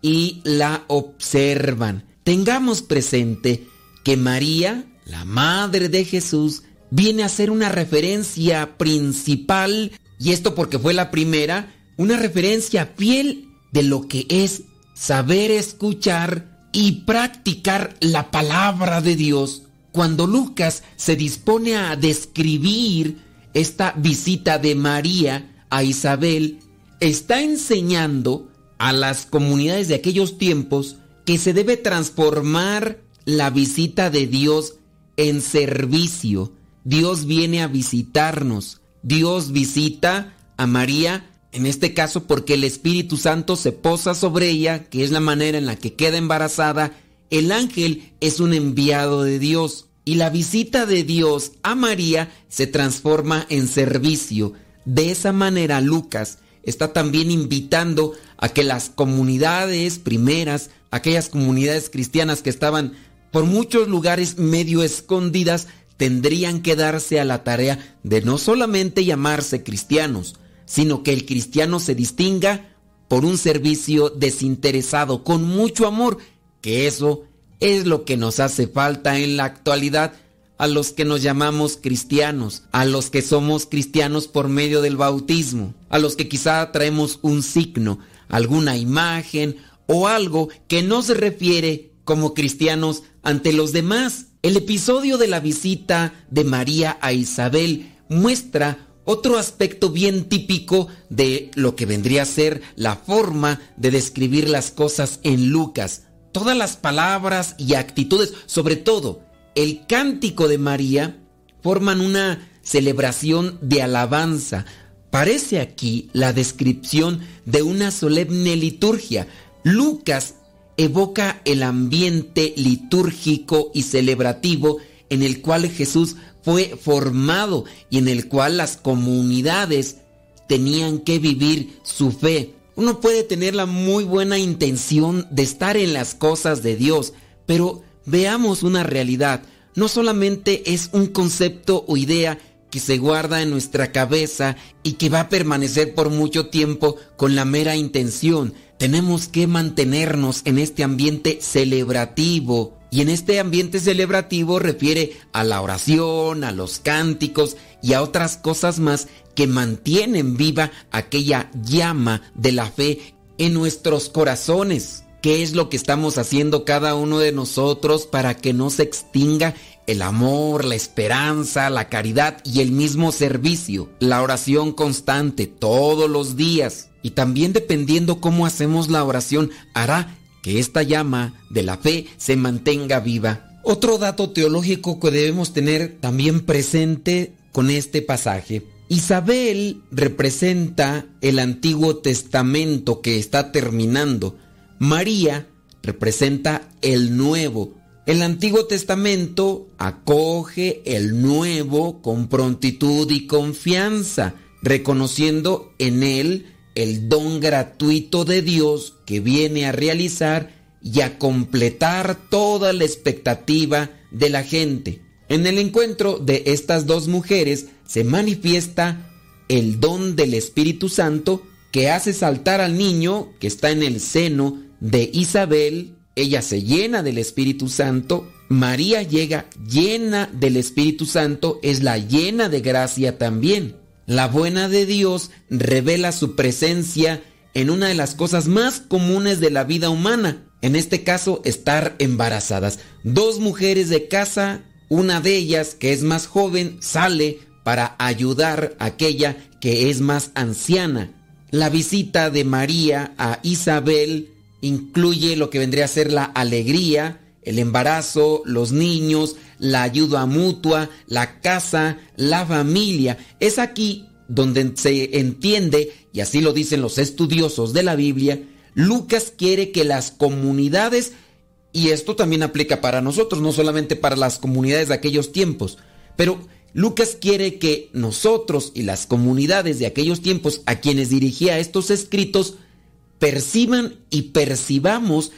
Speaker 2: y la observan. Tengamos presente que María, la madre de Jesús, viene a ser una referencia principal, y esto porque fue la primera, una referencia fiel de lo que es saber escuchar y practicar la palabra de Dios. Cuando Lucas se dispone a describir esta visita de María a Isabel, está enseñando a las comunidades de aquellos tiempos que se debe transformar la visita de Dios en servicio. Dios viene a visitarnos. Dios visita a María, en este caso porque el Espíritu Santo se posa sobre ella, que es la manera en la que queda embarazada. El ángel es un enviado de Dios y la visita de Dios a María se transforma en servicio. De esa manera Lucas está también invitando a que las comunidades primeras, aquellas comunidades cristianas que estaban por muchos lugares medio escondidas, tendrían que darse a la tarea de no solamente llamarse cristianos, sino que el cristiano se distinga por un servicio desinteresado, con mucho amor, que eso es lo que nos hace falta en la actualidad a los que nos llamamos cristianos, a los que somos cristianos por medio del bautismo, a los que quizá traemos un signo, alguna imagen o algo que nos refiere como cristianos ante los demás. El episodio de la visita de María a Isabel muestra otro aspecto bien típico de lo que vendría a ser la forma de describir las cosas en Lucas. Todas las palabras y actitudes, sobre todo el cántico de María, forman una celebración de alabanza. Parece aquí la descripción de una solemne liturgia. Lucas evoca el ambiente litúrgico y celebrativo en el cual Jesús fue formado y en el cual las comunidades tenían que vivir su fe. Uno puede tener la muy buena intención de estar en las cosas de Dios, pero veamos una realidad. No solamente es un concepto o idea que se guarda en nuestra cabeza y que va a permanecer por mucho tiempo con la mera intención. Tenemos que mantenernos en este ambiente celebrativo. Y en este ambiente celebrativo refiere a la oración, a los cánticos y a otras cosas más que mantienen viva aquella llama de la fe en nuestros corazones. ¿Qué es lo que estamos haciendo cada uno de nosotros para que no se extinga el amor, la esperanza, la caridad y el mismo servicio? La oración constante todos los días. Y también dependiendo cómo hacemos la oración, hará que esta llama de la fe se mantenga viva. Otro dato teológico que debemos tener también presente con este pasaje. Isabel representa el Antiguo Testamento que está terminando. María representa el Nuevo. El Antiguo Testamento acoge el Nuevo con prontitud y confianza, reconociendo en él el don gratuito de Dios que viene a realizar y a completar toda la expectativa de la gente. En el encuentro de estas dos mujeres se manifiesta el don del Espíritu Santo que hace saltar al niño que está en el seno de Isabel. Ella se llena del Espíritu Santo. María llega llena del Espíritu Santo, es la llena de gracia también. La buena de Dios revela su presencia en una de las cosas más comunes de la vida humana, en este caso estar embarazadas. Dos mujeres de casa, una de ellas que es más joven sale para ayudar a aquella que es más anciana. La visita de María a Isabel incluye lo que vendría a ser la alegría, el embarazo, los niños, la ayuda mutua, la casa, la familia. Es aquí donde se entiende, y así lo dicen los estudiosos de la Biblia, Lucas quiere que las comunidades, y esto también aplica para nosotros, no solamente para las comunidades de aquellos tiempos, pero Lucas quiere que nosotros y las comunidades de aquellos tiempos a quienes dirigía estos escritos perciban y percibamos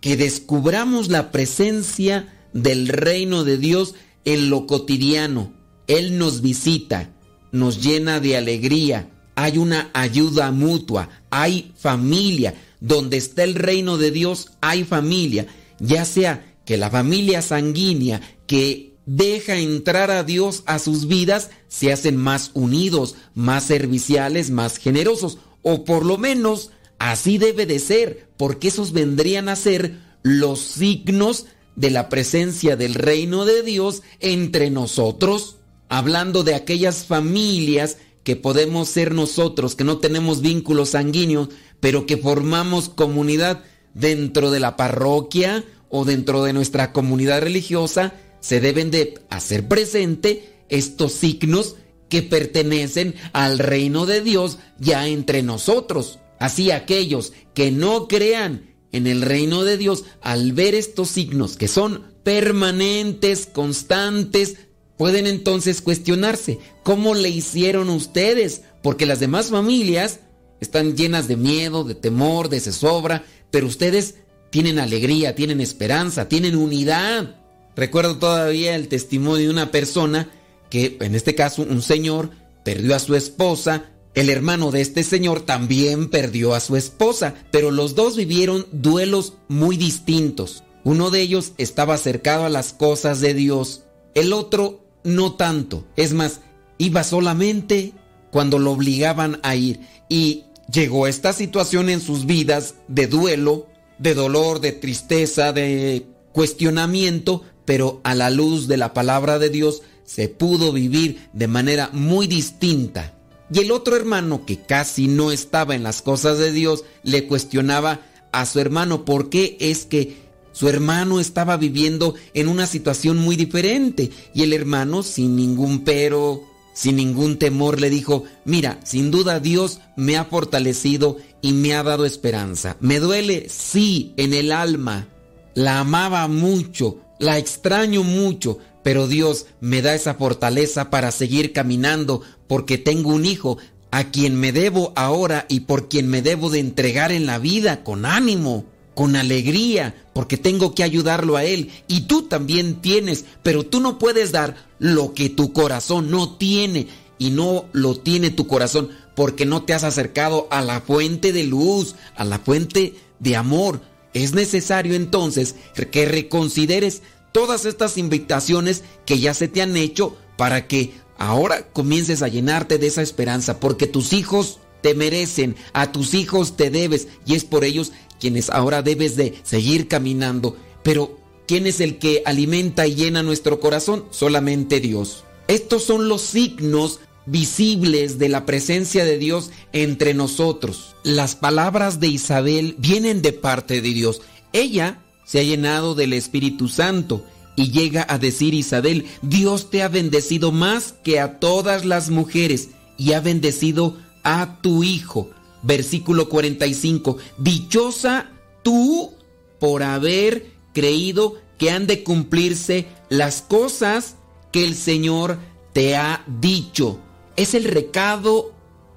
Speaker 2: que descubramos la presencia del reino de Dios en lo cotidiano. Él nos visita, nos llena de alegría, hay una ayuda mutua, hay familia. Donde está el reino de Dios hay familia, ya sea que la familia sanguínea que deja entrar a Dios a sus vidas se hacen más unidos, más serviciales, más generosos, o por lo menos así debe de ser, porque esos vendrían a ser los signos de la presencia del reino de Dios entre nosotros, hablando de aquellas familias que podemos ser nosotros, que no tenemos vínculos sanguíneos, pero que formamos comunidad dentro de la parroquia o dentro de nuestra comunidad religiosa, se deben de hacer presente estos signos que pertenecen al reino de Dios ya entre nosotros. Así aquellos que no crean en el reino de Dios, al ver estos signos que son permanentes, constantes, pueden entonces cuestionarse, ¿cómo le hicieron ustedes? Porque las demás familias están llenas de miedo, de temor, de zozobra, pero ustedes tienen alegría, tienen esperanza, tienen unidad. Recuerdo todavía el testimonio de una persona que, en este caso, un señor perdió a su esposa, el hermano de este señor también perdió a su esposa, pero los dos vivieron duelos muy distintos. Uno de ellos estaba acercado a las cosas de Dios, el otro no tanto. Es más, iba solamente cuando lo obligaban a ir. Y llegó esta situación en sus vidas de duelo, de dolor, de tristeza, de cuestionamiento, pero a la luz de la palabra de Dios se pudo vivir de manera muy distinta. Y el otro hermano que casi no estaba en las cosas de Dios le cuestionaba a su hermano por qué es que su hermano estaba viviendo en una situación muy diferente y el hermano sin ningún pero, sin ningún temor le dijo, mira, sin duda Dios me ha fortalecido y me ha dado esperanza. Me duele, sí, en el alma. La amaba mucho, la extraño mucho, pero Dios me da esa fortaleza para seguir caminando porque tengo un hijo a quien me debo ahora y por quien me debo de entregar en la vida con ánimo, con alegría, porque tengo que ayudarlo a él. Y tú también tienes, pero tú no puedes dar lo que tu corazón no tiene. Y no lo tiene tu corazón porque no te has acercado a la fuente de luz, a la fuente de amor. Es necesario entonces que reconsideres todas estas invitaciones que ya se te han hecho para que ahora comiences a llenarte de esa esperanza, porque tus hijos te merecen, a tus hijos te debes y es por ellos quienes ahora debes de seguir caminando. Pero, ¿quién es el que alimenta y llena nuestro corazón? Solamente Dios. Estos son los signos visibles de la presencia de Dios entre nosotros. Las palabras de Isabel vienen de parte de Dios. Ella se ha llenado del Espíritu Santo y llega a decir Isabel, Dios te ha bendecido más que a todas las mujeres y ha bendecido a tu hijo. Versículo 45, dichosa tú por haber creído que han de cumplirse las cosas que el Señor te ha dicho. Es el recado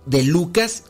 Speaker 2: de Lucas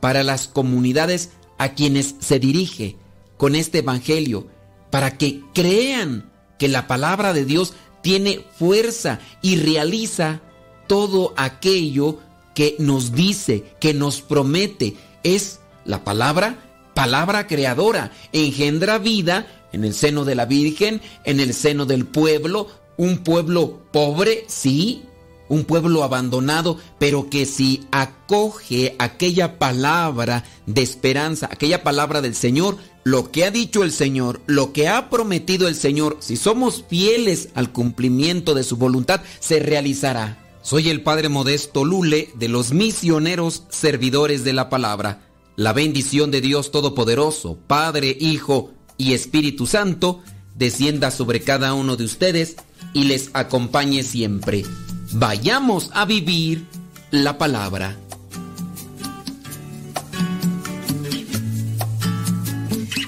Speaker 2: para las comunidades a quienes se dirige con este Evangelio, para que crean que la palabra de Dios tiene fuerza y realiza todo aquello que nos dice, que nos promete. Es la palabra, palabra creadora, engendra vida en el seno de la Virgen, en el seno del pueblo, un pueblo pobre, sí, un pueblo abandonado, pero que si acoge aquella palabra de esperanza, aquella palabra del Señor, lo que ha dicho el Señor, lo que ha prometido el Señor, si somos fieles al cumplimiento de su voluntad, se realizará. Soy el Padre Modesto Lule de los misioneros servidores de la palabra. La bendición de Dios Todopoderoso, Padre, Hijo y Espíritu Santo, descienda sobre cada uno de ustedes y les acompañe siempre. Vayamos a vivir la palabra.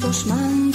Speaker 14: Tus justos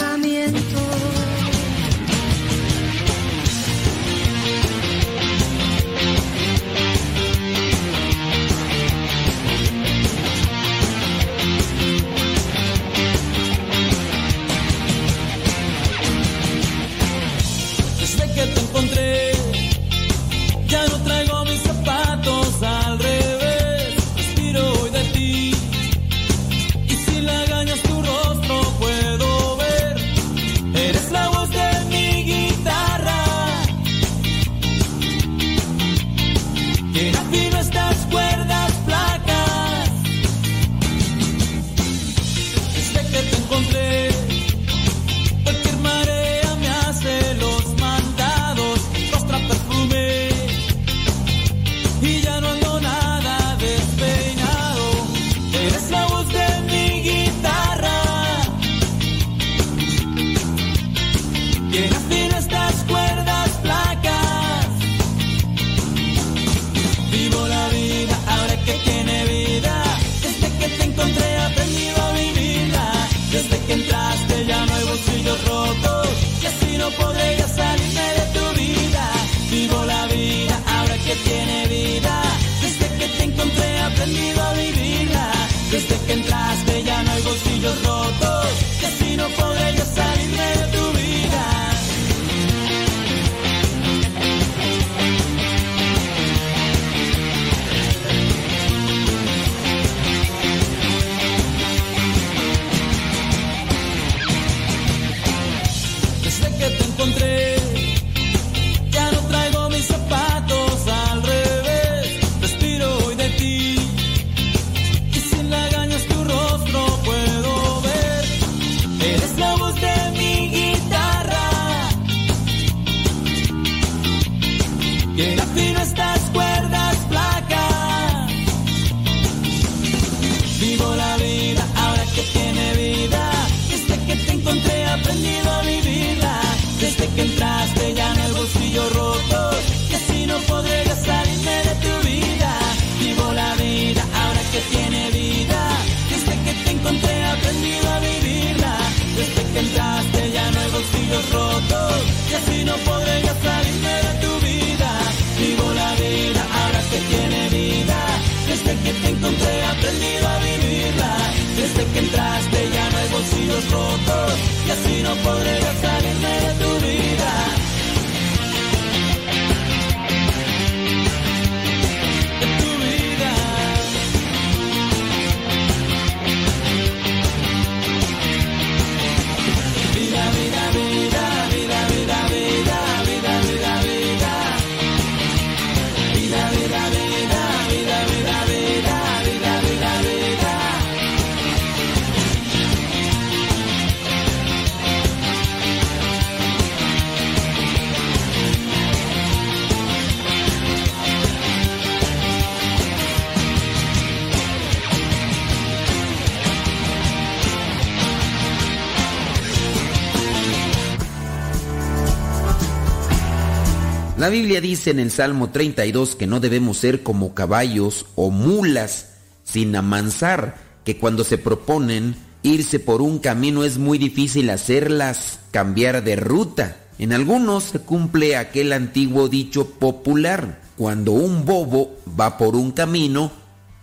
Speaker 15: La
Speaker 2: Biblia dice en el Salmo 32 que no debemos ser como caballos o mulas sin amansar, que cuando se proponen irse por un camino es muy difícil hacerlas cambiar de ruta. En algunos se cumple aquel antiguo dicho popular, cuando un bobo va por un camino,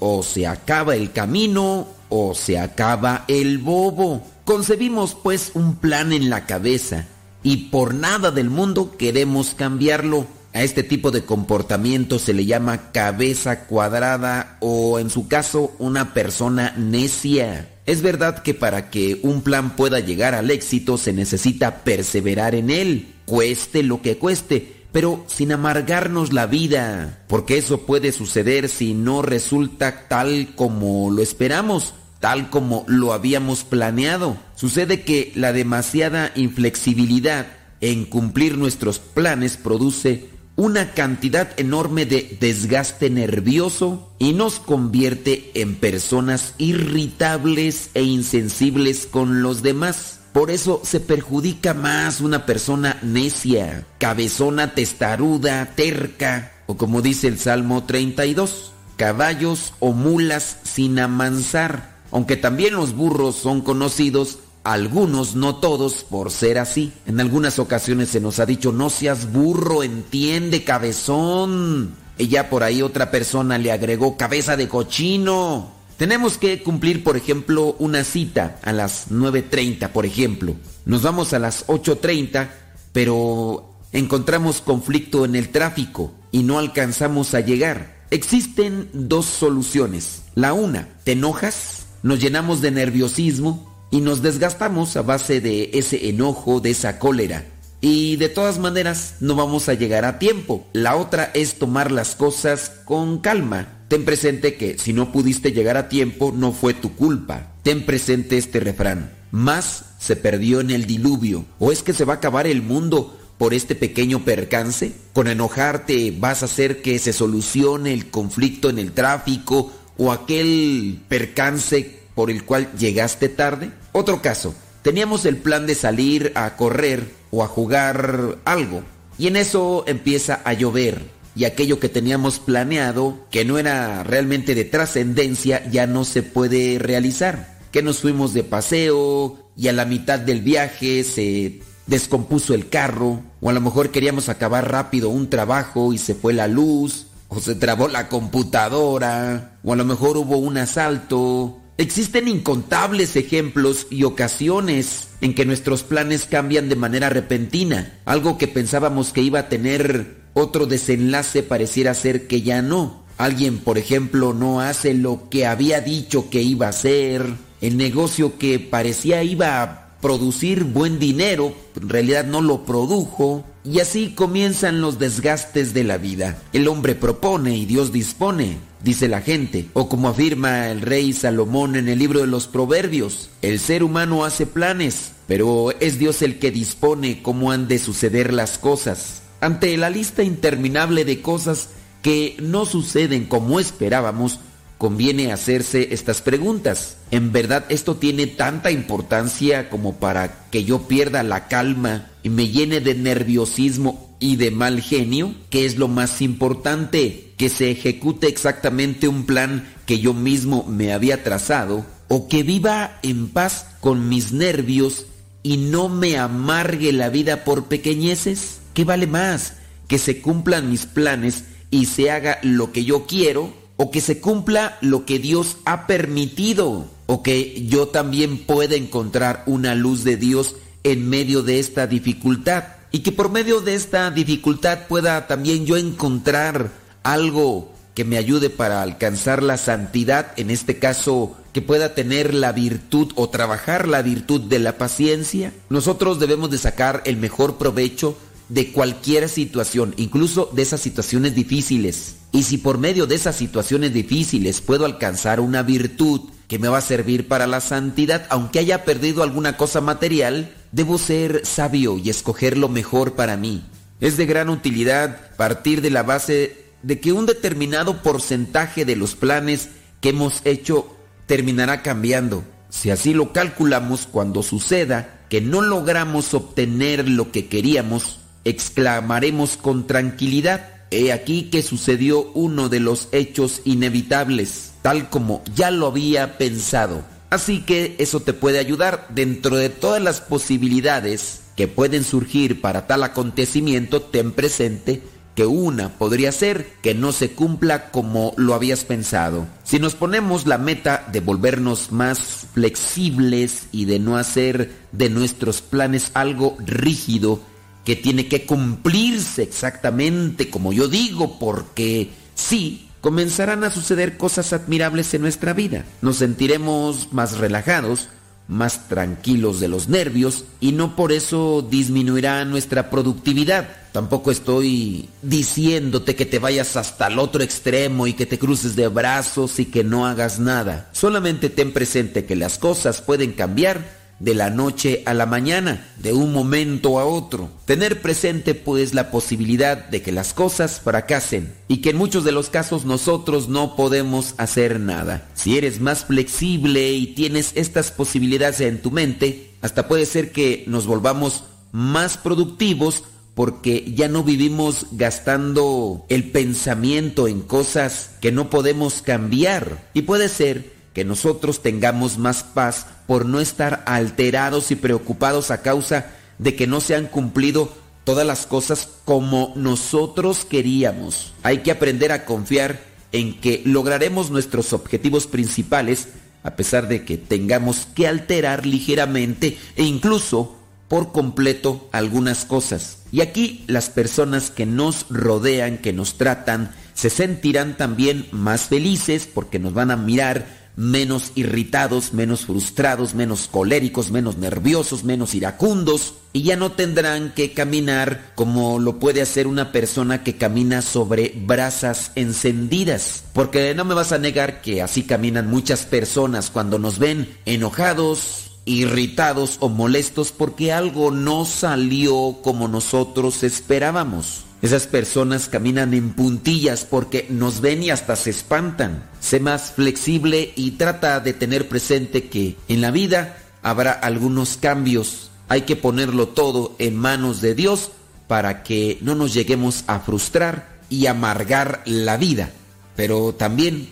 Speaker 2: o se acaba el camino o se acaba el bobo. Concebimos pues un plan en la cabeza y por nada del mundo queremos cambiarlo. A este tipo de comportamiento se le llama cabeza cuadrada o en su caso una persona necia. Es verdad que para que un plan pueda llegar al éxito se necesita perseverar en él, cueste lo que cueste, pero sin amargarnos la vida, porque eso puede suceder si no resulta tal como lo esperamos, tal como lo habíamos planeado. Sucede que la demasiada inflexibilidad en cumplir nuestros planes produce una cantidad enorme de desgaste nervioso y nos convierte en personas irritables e insensibles con los demás. Por eso se perjudica más una persona necia, cabezona, testaruda, terca, o como dice el Salmo 32, caballos o mulas sin amansar, aunque también los burros son conocidos algunos, no todos, por ser así. En algunas ocasiones se nos ha dicho, no seas burro, entiende, cabezón. Y ya por ahí otra persona le agregó cabeza de cochino. Tenemos que cumplir, por ejemplo, una cita a las 9.30, por ejemplo. Nos vamos a las 8.30, pero encontramos conflicto en el tráfico y no alcanzamos a llegar. Existen dos soluciones. La una, te enojas, nos llenamos de nerviosismo y nos desgastamos a base de ese enojo, de esa cólera. Y de todas maneras no vamos a llegar a tiempo. La otra es tomar las cosas con calma. Ten presente que si no pudiste llegar a tiempo no fue tu culpa. Ten presente este refrán. Más se perdió en el diluvio. ¿O es que se va a acabar el mundo por este pequeño percance? Con enojarte vas a hacer que se solucione el conflicto en el tráfico o aquel percance por el cual llegaste tarde? Otro caso, teníamos el plan de salir a correr o a jugar algo y en eso empieza a llover y aquello que teníamos planeado, que no era realmente de trascendencia, ya no se puede realizar. Que nos fuimos de paseo y a la mitad del viaje se descompuso el carro, o a lo mejor queríamos acabar rápido un trabajo y se fue la luz, o se trabó la computadora, o a lo mejor hubo un asalto, Existen incontables ejemplos y ocasiones en que nuestros planes cambian de manera repentina. Algo que pensábamos que iba a tener otro desenlace pareciera ser que ya no. Alguien, por ejemplo, no hace lo que había dicho que iba a hacer. El negocio que parecía iba a producir buen dinero, en realidad no lo produjo. Y así comienzan los desgastes de la vida. El hombre propone y Dios dispone dice la gente, o como afirma el rey Salomón en el libro de los Proverbios, el ser humano hace planes, pero es Dios el que dispone cómo han de suceder las cosas. Ante la lista interminable de cosas que no suceden como esperábamos, conviene hacerse estas preguntas. ¿En verdad esto tiene tanta importancia como para que yo pierda la calma y me llene de nerviosismo y de mal genio? ¿Qué es lo más importante? ¿Que se ejecute exactamente un plan que yo mismo me había trazado? ¿O que viva en paz con mis nervios y no me amargue la vida por pequeñeces? ¿Qué vale más? ¿Que se cumplan mis planes y se haga lo que yo quiero? O que se cumpla lo que Dios ha permitido, o que yo también pueda encontrar una luz de Dios en medio de esta dificultad, y que por medio de esta dificultad pueda también yo encontrar algo que me ayude para alcanzar la santidad, en este caso que pueda tener la virtud o trabajar la virtud de la paciencia. Nosotros debemos de sacar el mejor provecho de cualquier situación, incluso de esas situaciones difíciles. Y si por medio de esas situaciones difíciles puedo alcanzar una virtud que me va a servir para la santidad, aunque haya perdido alguna cosa material, debo ser sabio y escoger lo mejor para mí. Es de gran utilidad partir de la base de que un determinado porcentaje de los planes que hemos hecho terminará cambiando. Si así lo calculamos, cuando suceda que no logramos obtener lo que queríamos, exclamaremos con tranquilidad, he aquí que sucedió uno de los hechos inevitables, tal como ya lo había pensado. Así que eso te puede ayudar dentro de todas las posibilidades que pueden surgir para tal acontecimiento, ten presente que una podría ser que no se cumpla como lo habías pensado. Si nos ponemos la meta de volvernos más flexibles y de no hacer de nuestros planes algo rígido que tiene que cumplirse exactamente como yo digo, porque sí, comenzarán a suceder cosas admirables en nuestra vida. Nos sentiremos más relajados, más tranquilos de los nervios y no por eso disminuirá nuestra productividad. Tampoco estoy diciéndote que te vayas hasta el otro extremo y que te cruces de brazos y que no hagas nada. Solamente ten presente que las cosas pueden cambiar de la noche a la mañana, de un momento a otro. Tener presente pues la posibilidad de que las cosas fracasen y que en muchos de los casos nosotros no podemos hacer nada. Si eres más flexible y tienes estas posibilidades en tu mente, hasta puede ser que nos volvamos más productivos porque ya no vivimos gastando el pensamiento en cosas que no podemos cambiar. Y puede ser que nosotros tengamos más paz por no estar alterados y preocupados a causa de que no se han cumplido todas las cosas como nosotros queríamos. Hay que aprender a confiar en que lograremos nuestros objetivos principales a pesar de que tengamos que alterar ligeramente e incluso por completo algunas cosas. Y aquí las personas que nos rodean, que nos tratan, se sentirán también más felices porque nos van a mirar menos irritados, menos frustrados, menos coléricos, menos nerviosos, menos iracundos, y ya no tendrán que caminar como lo puede hacer una persona que camina sobre brasas encendidas. Porque no me vas a negar que así caminan muchas personas cuando nos ven enojados, irritados o molestos porque algo no salió como nosotros esperábamos. Esas personas caminan en puntillas porque nos ven y hasta se espantan. Sé más flexible y trata de tener presente que en la vida habrá algunos cambios. Hay que ponerlo todo en manos de Dios para que no nos lleguemos a frustrar y amargar la vida, pero también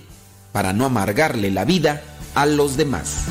Speaker 2: para no amargarle la vida a los demás.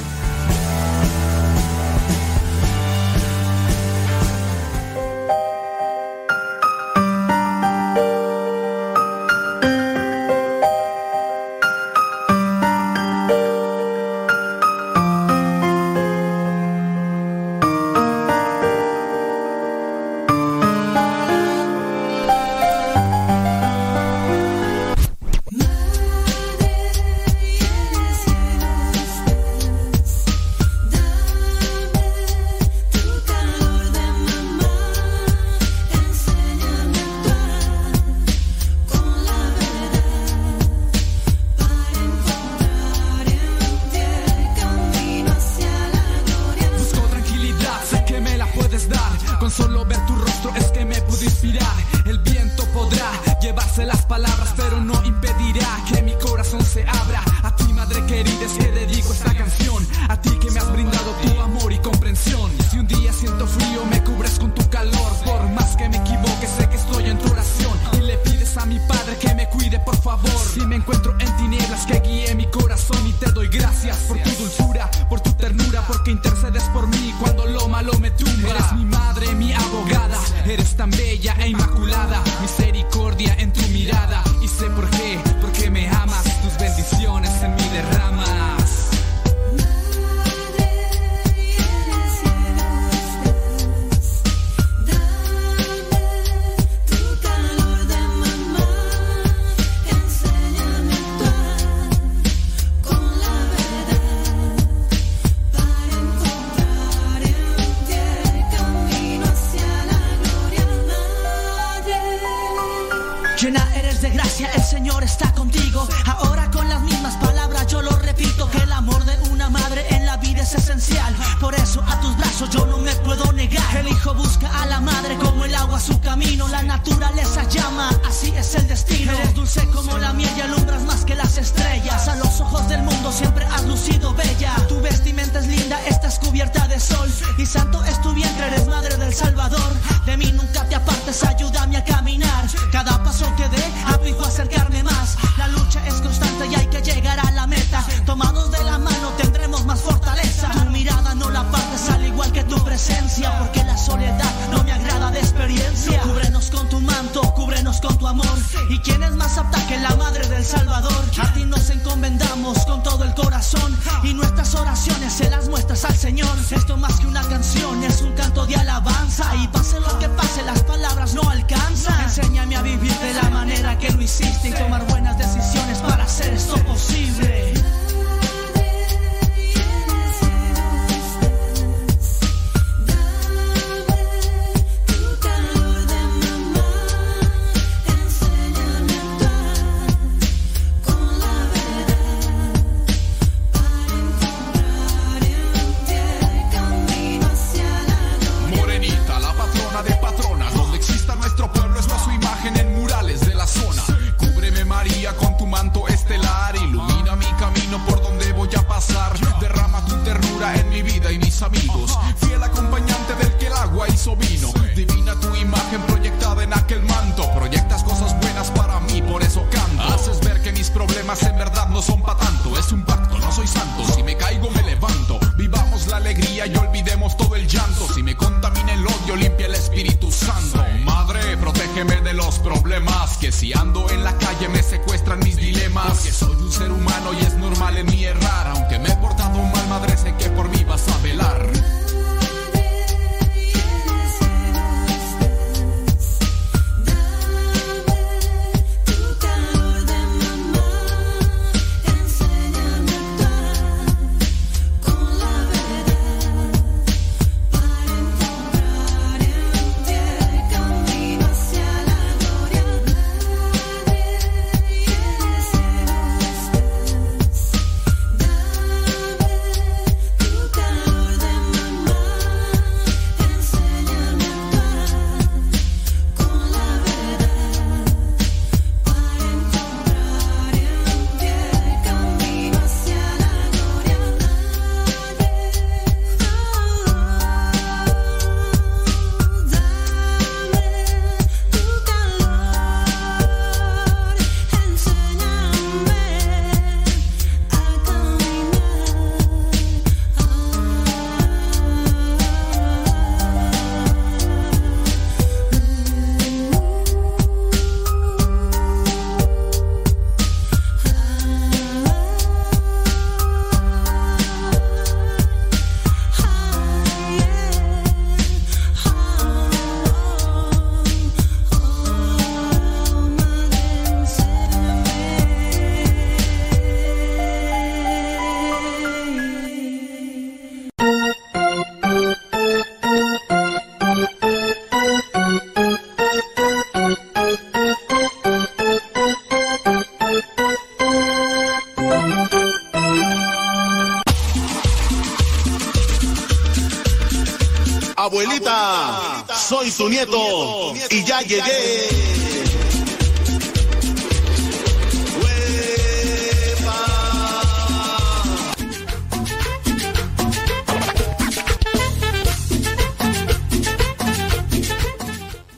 Speaker 11: Abuelita, soy tu nieto y ya llegué.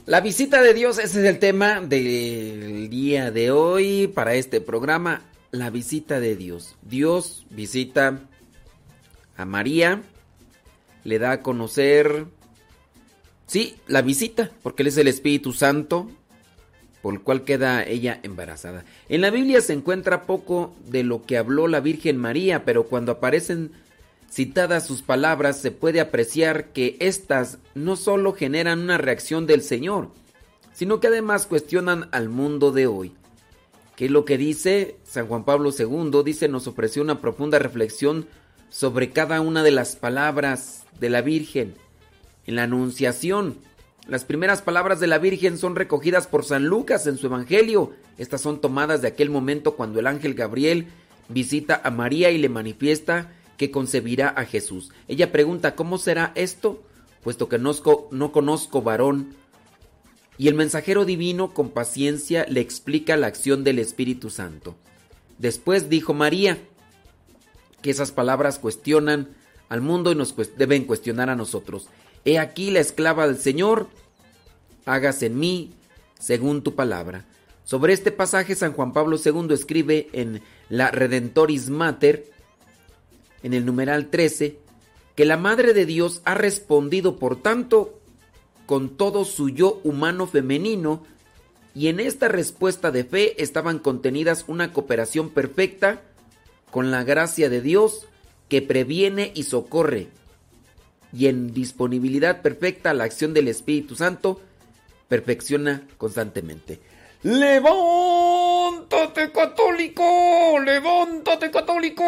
Speaker 2: La visita de Dios, ese es el tema del día de hoy para este programa. La visita de Dios. Dios visita a María, le da a conocer, sí, la visita, porque Él es el Espíritu Santo, por el cual queda ella embarazada. En la Biblia se encuentra poco de lo que habló la Virgen María, pero cuando aparecen citadas sus palabras se puede apreciar que éstas no solo generan una reacción del Señor, sino que además cuestionan al mundo de hoy. ¿Qué es lo que dice San Juan Pablo II? Dice, nos ofreció una profunda reflexión sobre cada una de las palabras de la Virgen. En la Anunciación, las primeras palabras de la Virgen son recogidas por San Lucas en su Evangelio. Estas son tomadas de aquel momento cuando el ángel Gabriel visita a María y le manifiesta que concebirá a Jesús. Ella pregunta, ¿cómo será esto? Puesto que no, no conozco varón. Y el mensajero divino con paciencia le explica la acción del Espíritu Santo. Después dijo María, que esas palabras cuestionan al mundo y nos deben cuestionar a nosotros. He aquí la esclava del Señor,
Speaker 16: hágase en mí según tu palabra. Sobre este pasaje San Juan Pablo II escribe en la Redentoris Mater, en el numeral 13, que la Madre de Dios ha respondido, por tanto, con todo su yo humano femenino, y en esta respuesta de fe estaban contenidas una cooperación perfecta con la gracia de Dios que previene y socorre, y en disponibilidad perfecta la acción del Espíritu Santo, perfecciona constantemente. ¡Levántate católico! ¡Levántate católico!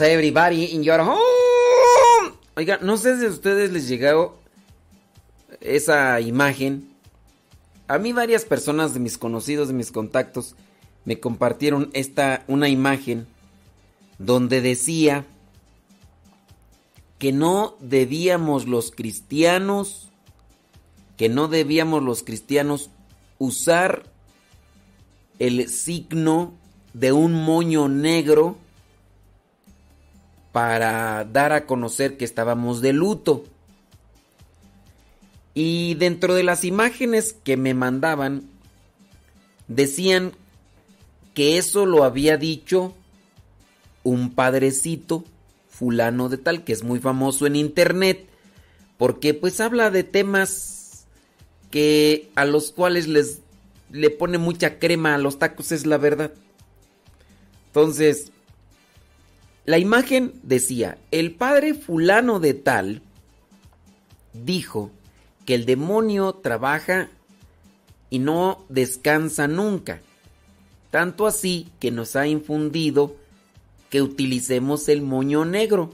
Speaker 2: A
Speaker 16: everybody in your home. Oiga, no sé si a ustedes les llegó esa imagen. A mí varias personas de mis conocidos, de mis contactos, me compartieron esta una imagen donde decía que no debíamos los cristianos, que no debíamos los cristianos usar el signo de un moño negro para dar a conocer que estábamos de luto. Y dentro de las imágenes que me mandaban, decían que eso lo había dicho un padrecito fulano de tal, que es muy famoso en internet, porque pues habla de temas que a los cuales les le pone mucha crema a los tacos, es la verdad. Entonces,
Speaker 2: la imagen decía, el padre fulano de tal dijo que el demonio trabaja y no descansa nunca. Tanto así que nos ha infundido que utilicemos el moño negro.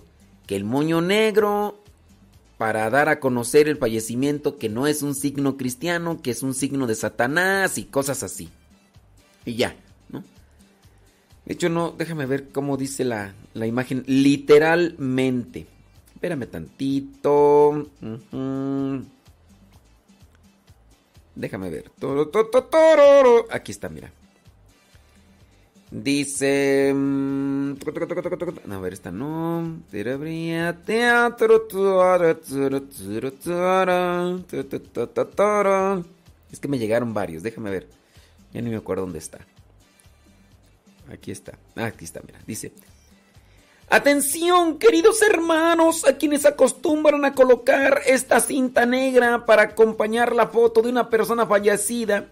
Speaker 2: Que el moño negro para dar a conocer el fallecimiento que no es un signo cristiano, que es un signo de Satanás y cosas así. Y ya. De hecho, no, déjame ver cómo dice la, la imagen literalmente. Espérame tantito. Ujú. Déjame ver. Aquí está, mira. Dice. mm, a ver, esta no. Es que me llegaron varios, déjame ver. Ya ni me acuerdo dónde está. Aquí está. Ah, aquí está, mira. Dice. Atención, queridos hermanos, a quienes acostumbran a colocar esta cinta negra para acompañar la foto de una persona fallecida.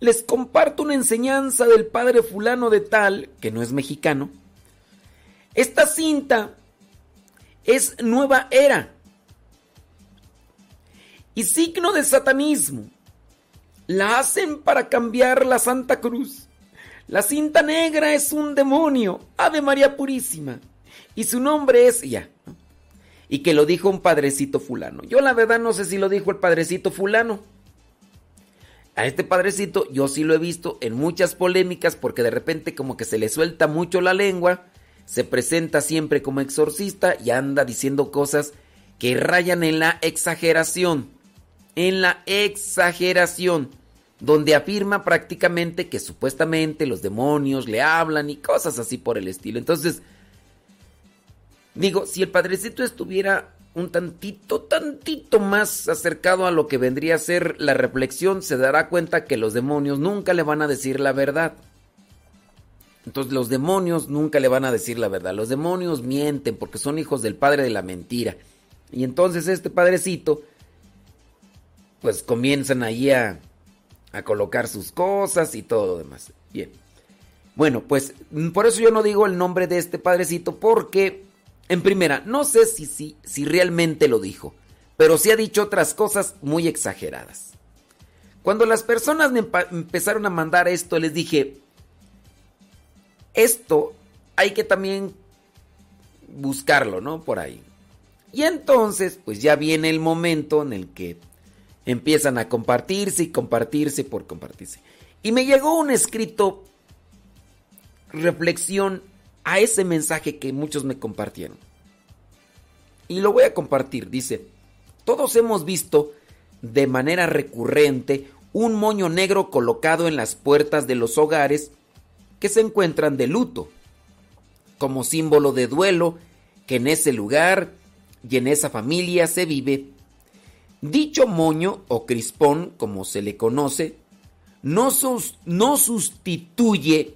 Speaker 2: Les comparto una enseñanza del padre fulano de tal, que no es mexicano. Esta cinta es nueva era y signo de satanismo. La hacen para cambiar la Santa Cruz. La cinta negra es un demonio, Ave María Purísima. Y su nombre es ya. Y que lo dijo un padrecito fulano. Yo la verdad no sé si lo dijo el padrecito fulano. A este padrecito yo sí lo he visto en muchas polémicas porque de repente como que se le suelta mucho la lengua, se presenta siempre como exorcista y anda diciendo cosas que rayan en la exageración. En la exageración donde afirma prácticamente que supuestamente los demonios le hablan y cosas así por el estilo. Entonces, digo, si el padrecito estuviera un tantito, tantito más acercado a lo que vendría a ser la reflexión, se dará cuenta que los demonios nunca le van a decir la verdad. Entonces los demonios nunca le van a decir la verdad. Los demonios mienten porque son hijos del padre de la mentira. Y entonces este padrecito, pues comienzan ahí a, a colocar sus cosas y todo lo demás. Bien. Bueno, pues por eso yo no digo el nombre de este padrecito porque, en primera, no sé si, si, si realmente lo dijo, pero sí ha dicho otras cosas muy exageradas. Cuando las personas me empezaron a mandar esto, les dije, esto hay que también buscarlo, ¿no? Por ahí. Y entonces, pues ya viene el momento en el que empiezan a compartirse y compartirse por compartirse. Y me llegó un escrito reflexión a ese mensaje que muchos me compartieron. Y lo voy a compartir. Dice, todos hemos visto de manera recurrente un moño negro colocado en las puertas de los hogares que se encuentran de luto, como símbolo de duelo que en ese lugar y en esa familia se vive. Dicho moño o crispón, como se le conoce, no, sus- no sustituye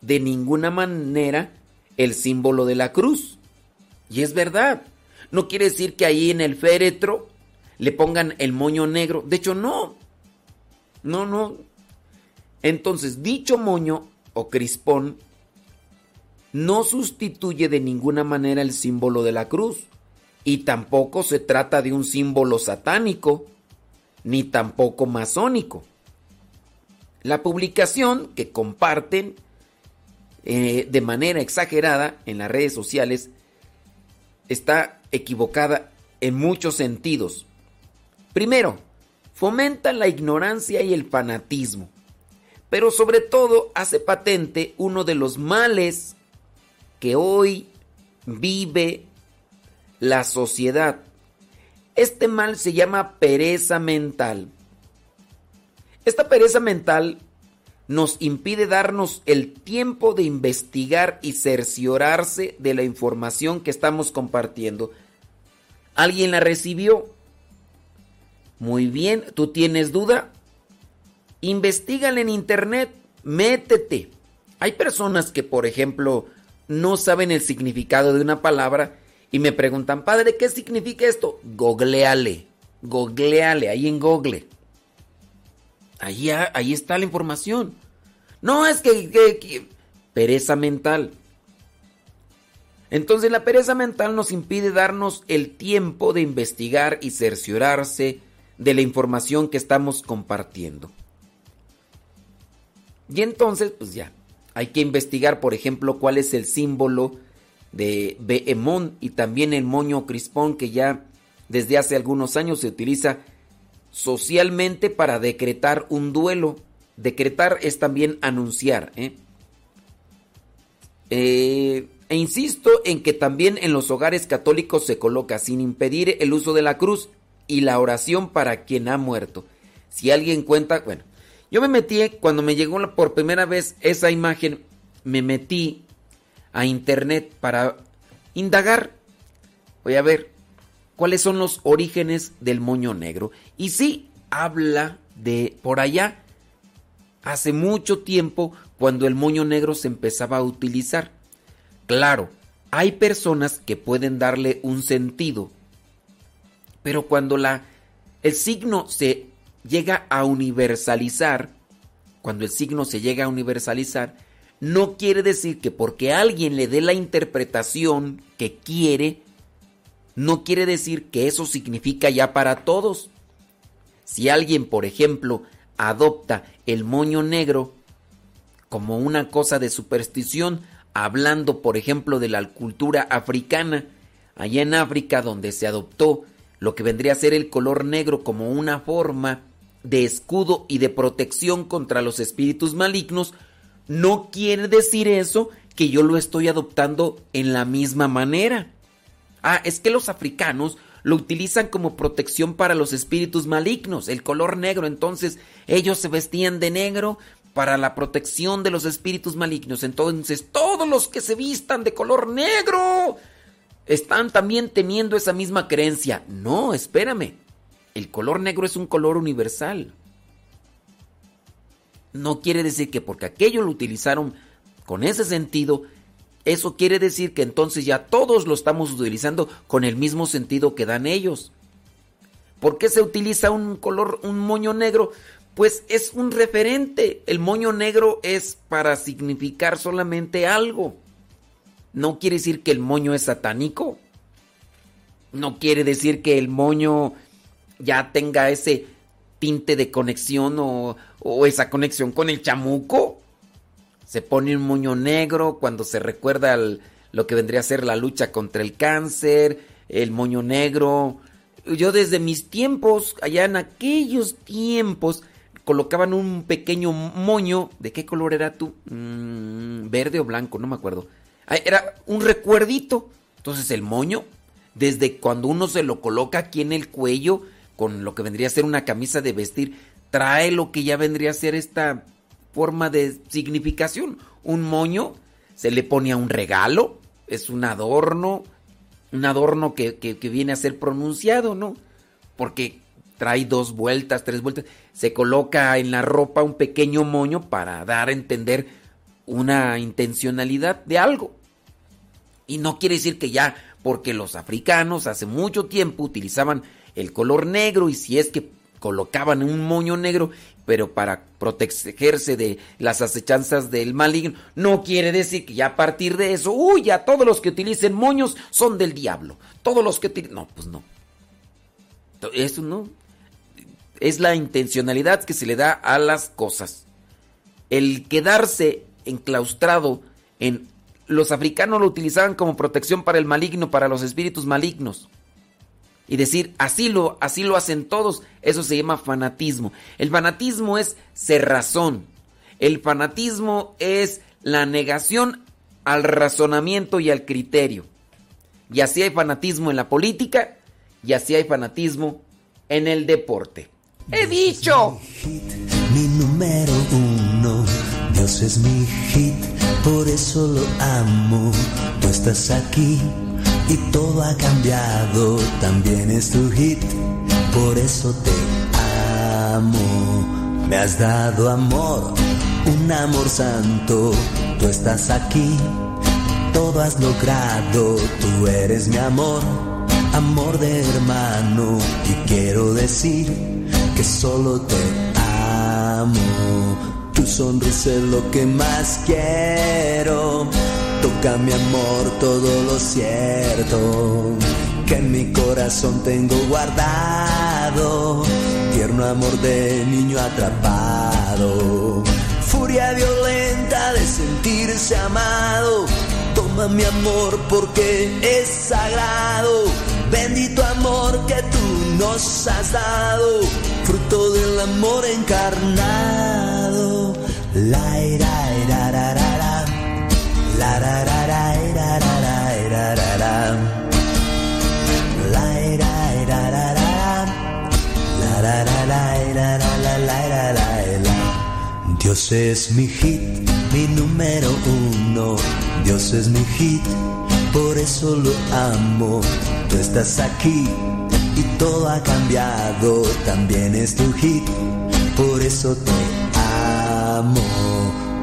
Speaker 2: de ninguna manera el símbolo de la cruz. Y es verdad. No quiere decir que ahí en el féretro le pongan el moño negro. De hecho, no. No, no. Entonces, dicho moño o crispón no sustituye de ninguna manera el símbolo de la cruz. Y tampoco se trata de un símbolo satánico, ni tampoco masónico. La publicación que comparten eh, de manera exagerada en las redes sociales está equivocada en muchos sentidos. Primero, fomenta la ignorancia y el fanatismo, pero sobre todo hace patente uno de los males que hoy vive la sociedad. Este mal se llama pereza mental. Esta pereza mental nos impide darnos el tiempo de investigar y cerciorarse de la información que estamos compartiendo. ¿Alguien la recibió? Muy bien, ¿tú tienes duda? Investígala en internet, métete. Hay personas que, por ejemplo, no saben el significado de una palabra y me preguntan, padre, ¿qué significa esto? Googleale, googleale, ahí en Google. Ahí, ahí está la información. No es que, que- que- pereza mental. Entonces la pereza mental nos impide darnos el tiempo de investigar y cerciorarse de la información que estamos compartiendo. Y entonces, pues ya, hay que investigar, por ejemplo, cuál es el símbolo de Behemoth y también el moño crispón que ya desde hace algunos años se utiliza socialmente para decretar un duelo. Decretar es también anunciar. ¿eh? Eh, e insisto en que también en los hogares católicos se coloca sin impedir el uso de la cruz y la oración para quien ha muerto. Si alguien cuenta, bueno, yo me metí, cuando me llegó por primera vez esa imagen, me metí a internet para indagar. Voy a ver cuáles son los orígenes del moño negro. Y sí, habla de por allá, hace mucho tiempo, cuando el moño negro se empezaba a utilizar. Claro, hay personas que pueden darle un sentido, pero cuando la, el signo se llega a universalizar, cuando el signo se llega a universalizar, no quiere decir que porque alguien le dé la interpretación que quiere, no quiere decir que eso significa ya para todos. Si alguien, por ejemplo, adopta el moño negro como una cosa de superstición, hablando, por ejemplo, de la cultura africana, allá en África donde se adoptó lo que vendría a ser el color negro como una forma de escudo y de protección contra los espíritus malignos, no quiere decir eso que yo lo estoy adoptando en la misma manera. Ah, es que los africanos lo utilizan como protección para los espíritus malignos, el color negro. Entonces ellos se vestían de negro para la protección de los espíritus malignos. Entonces todos los que se vistan de color negro están también teniendo esa misma creencia. No, espérame. El color negro es un color universal. No quiere decir que porque aquello lo utilizaron con ese sentido, eso quiere decir que entonces ya todos lo estamos utilizando con el mismo sentido que dan ellos. ¿Por qué se utiliza un color, un moño negro? Pues es un referente. El moño negro es para significar solamente algo. No quiere decir que el moño es satánico. No quiere decir que el moño ya tenga ese tinte de conexión o, o esa conexión con el chamuco. Se pone un moño negro cuando se recuerda lo que vendría a ser la lucha contra el cáncer, el moño negro. Yo desde mis tiempos, allá en aquellos tiempos, colocaban un pequeño moño. ¿De qué color era tú? Mm, verde o blanco, no me acuerdo. Ah, era un recuerdito. Entonces el moño, desde cuando uno se lo coloca aquí en el cuello, con lo que vendría a ser una camisa de vestir, trae lo que ya vendría a ser esta forma de significación. Un moño se le pone a un regalo, es un adorno, un adorno que, viene a ser pronunciado, ¿no? Porque trae dos vueltas, tres vueltas, se coloca en la ropa un pequeño moño para dar a entender una intencionalidad de algo. Y no quiere decir que ya, porque los africanos hace mucho tiempo utilizaban el color negro y si es que colocaban un moño negro, pero para protegerse de las acechanzas del maligno, no quiere decir que ya a partir de eso, uy, ya todos los que utilicen moños son del diablo. Todos los que utilicen... No, pues no. Eso no. Es la intencionalidad que se le da a las cosas. El quedarse enclaustrado en... Los africanos lo utilizaban como protección para el maligno, para los espíritus malignos y decir, así lo, así lo hacen todos, eso se llama fanatismo. El fanatismo es cerrazón. El fanatismo es la negación al razonamiento y al criterio. Y así hay fanatismo en la política y así hay fanatismo en el deporte. ¡He dicho!
Speaker 17: Mi número uno, Dios es mi hit, por eso lo amo. Tú estás aquí y todo ha cambiado, también es tu hit, por eso te amo. Me has dado amor, un amor santo, tú estás aquí, todo has logrado, tú eres mi amor, amor de hermano, y quiero decir que solo te amo. Tu sonrisa es lo que más quiero toca mi amor todo lo cierto que en mi corazón tengo guardado, tierno amor de niño atrapado, furia violenta de sentirse amado, toma mi amor porque es sagrado, bendito amor que tú nos has dado, fruto del amor encarnado. La ira, Dios es mi hit, mi número uno. Dios es mi hit, por eso lo amo. Tú estás aquí y todo ha cambiado. También es tu hit, por eso te amo.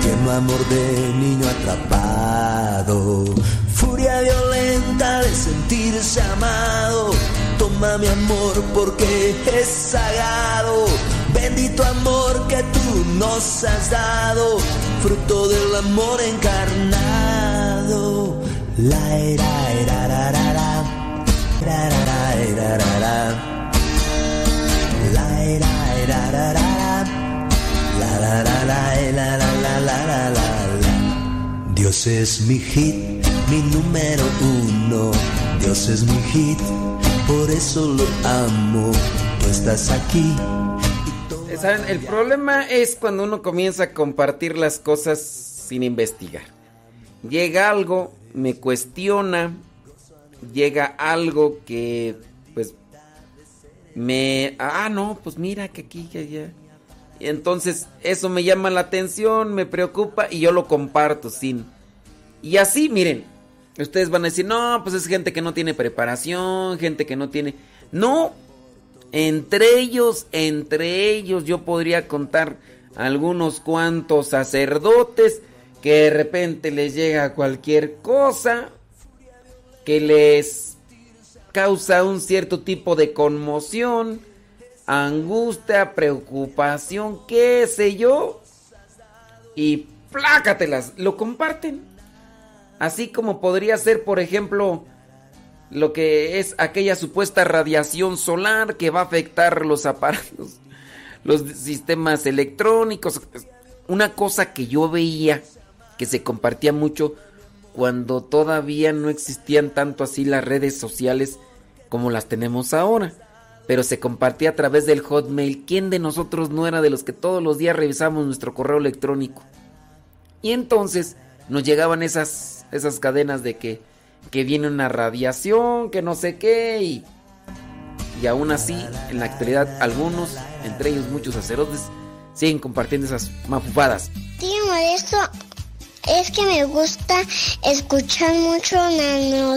Speaker 17: tierno amor de niño atrapado, furia violenta de sentirse amado. Toma mi amor porque es sagrado, bendito amor que tú nos has dado, fruto del amor encarnado. La era, era, ra, ra, ra, ra, ra, ra, era, ra, ra. La era, era, ra, ra, ra. La la la la eh, la la la la. Dios es mi hit, mi número uno. Dios es mi hit, por eso lo amo. Tú estás aquí.
Speaker 2: Eh, ¿Saben? El problema es cuando uno comienza a compartir las cosas sin investigar. Llega algo, me cuestiona, llega algo que pues me... Ah, no, pues mira que aquí, que allá. Y entonces eso me llama la atención, me preocupa y yo lo comparto sin... Y así, miren, ustedes van a decir, no, pues es gente que no tiene preparación, gente que no tiene... No, entre ellos, entre ellos yo podría contar algunos cuantos sacerdotes que de repente les llega cualquier cosa que les causa un cierto tipo de conmoción, angustia, preocupación, qué sé yo, y plácatelas, lo comparten. Así como podría ser, por ejemplo, lo que es aquella supuesta radiación solar que va a afectar los aparatos, los sistemas electrónicos. Una cosa que yo veía que se compartía mucho cuando todavía no existían tanto así las redes sociales como las tenemos ahora. Pero se compartía a través del hotmail. ¿Quién de nosotros no era de los que todos los días revisamos nuestro correo electrónico? Y entonces nos llegaban esas, esas cadenas de que, que viene una radiación, que no sé qué. Y, y aún así, en la actualidad, algunos, entre ellos muchos sacerdotes, siguen compartiendo esas mafufadas.
Speaker 18: Tío Modesto, es que me gusta escuchar mucho Nano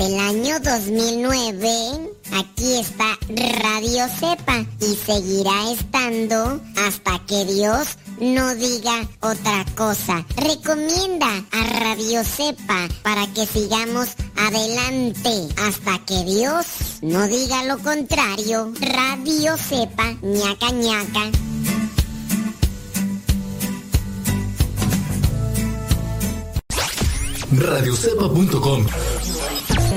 Speaker 18: Del año 2009, aquí está Radio Cepa y seguirá estando hasta que Dios no diga otra cosa. Recomienda a Radio Cepa para que sigamos adelante hasta que Dios no diga lo contrario. Radio Cepa, ñaca ñaca.
Speaker 19: Radiocepa.com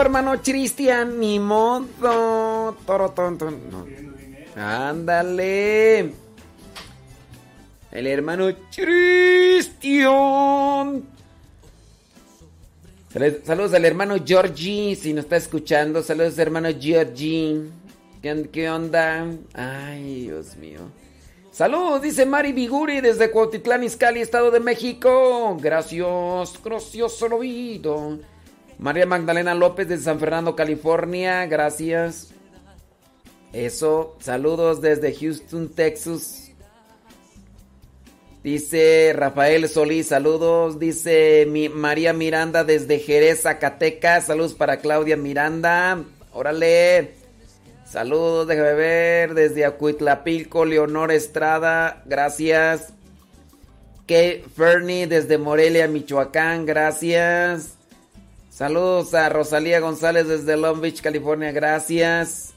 Speaker 2: hermano Cristian, ni modo. Toro tonto. Ándale. El hermano Cristian. Saludos al hermano Georgie, si nos está escuchando. Saludos, hermano Georgie. ¿Qué, onda? Ay, Dios mío. Saludos, dice Mari Biguri desde Cuautitlán, Izcalli, Estado de México. Gracias, gracioso oído. María Magdalena López de San Fernando, California, gracias. Eso, saludos desde Houston, Texas. Dice Rafael Solís, saludos. Dice mi María Miranda desde Jerez, Zacatecas. Saludos para Claudia Miranda. Órale. Saludos, déjame ver. Desde Acuitlapilco, Leonor Estrada. Gracias. Kate Fernie desde Morelia, Michoacán. Gracias. Saludos a Rosalía González desde Long Beach, California. Gracias.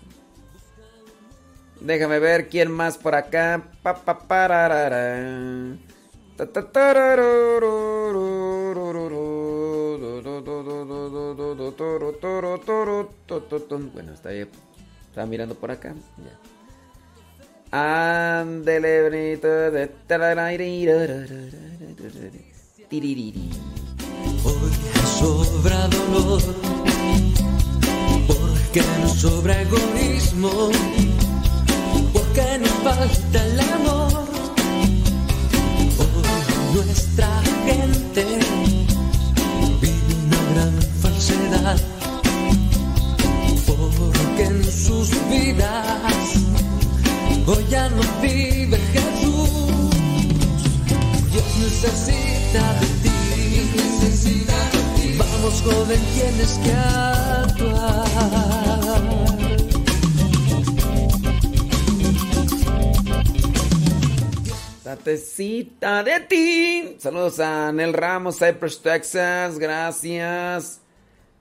Speaker 2: Déjame ver quién más por acá. Pa, pa, pararara. Bueno, está bien.
Speaker 1: Estaba mirando por acá. Ya. Andele, bonito sobra dolor, porque nos sobra egoísmo, porque nos falta el amor. Hoy nuestra gente vive una gran falsedad, porque en sus vidas hoy ya no vive Jesús. Dios necesita de ti. Necesita Vamos, joven, tienes que actuar.
Speaker 2: Tatecita de ti. Saludos a Nel Ramos, Cypress, Texas. Gracias.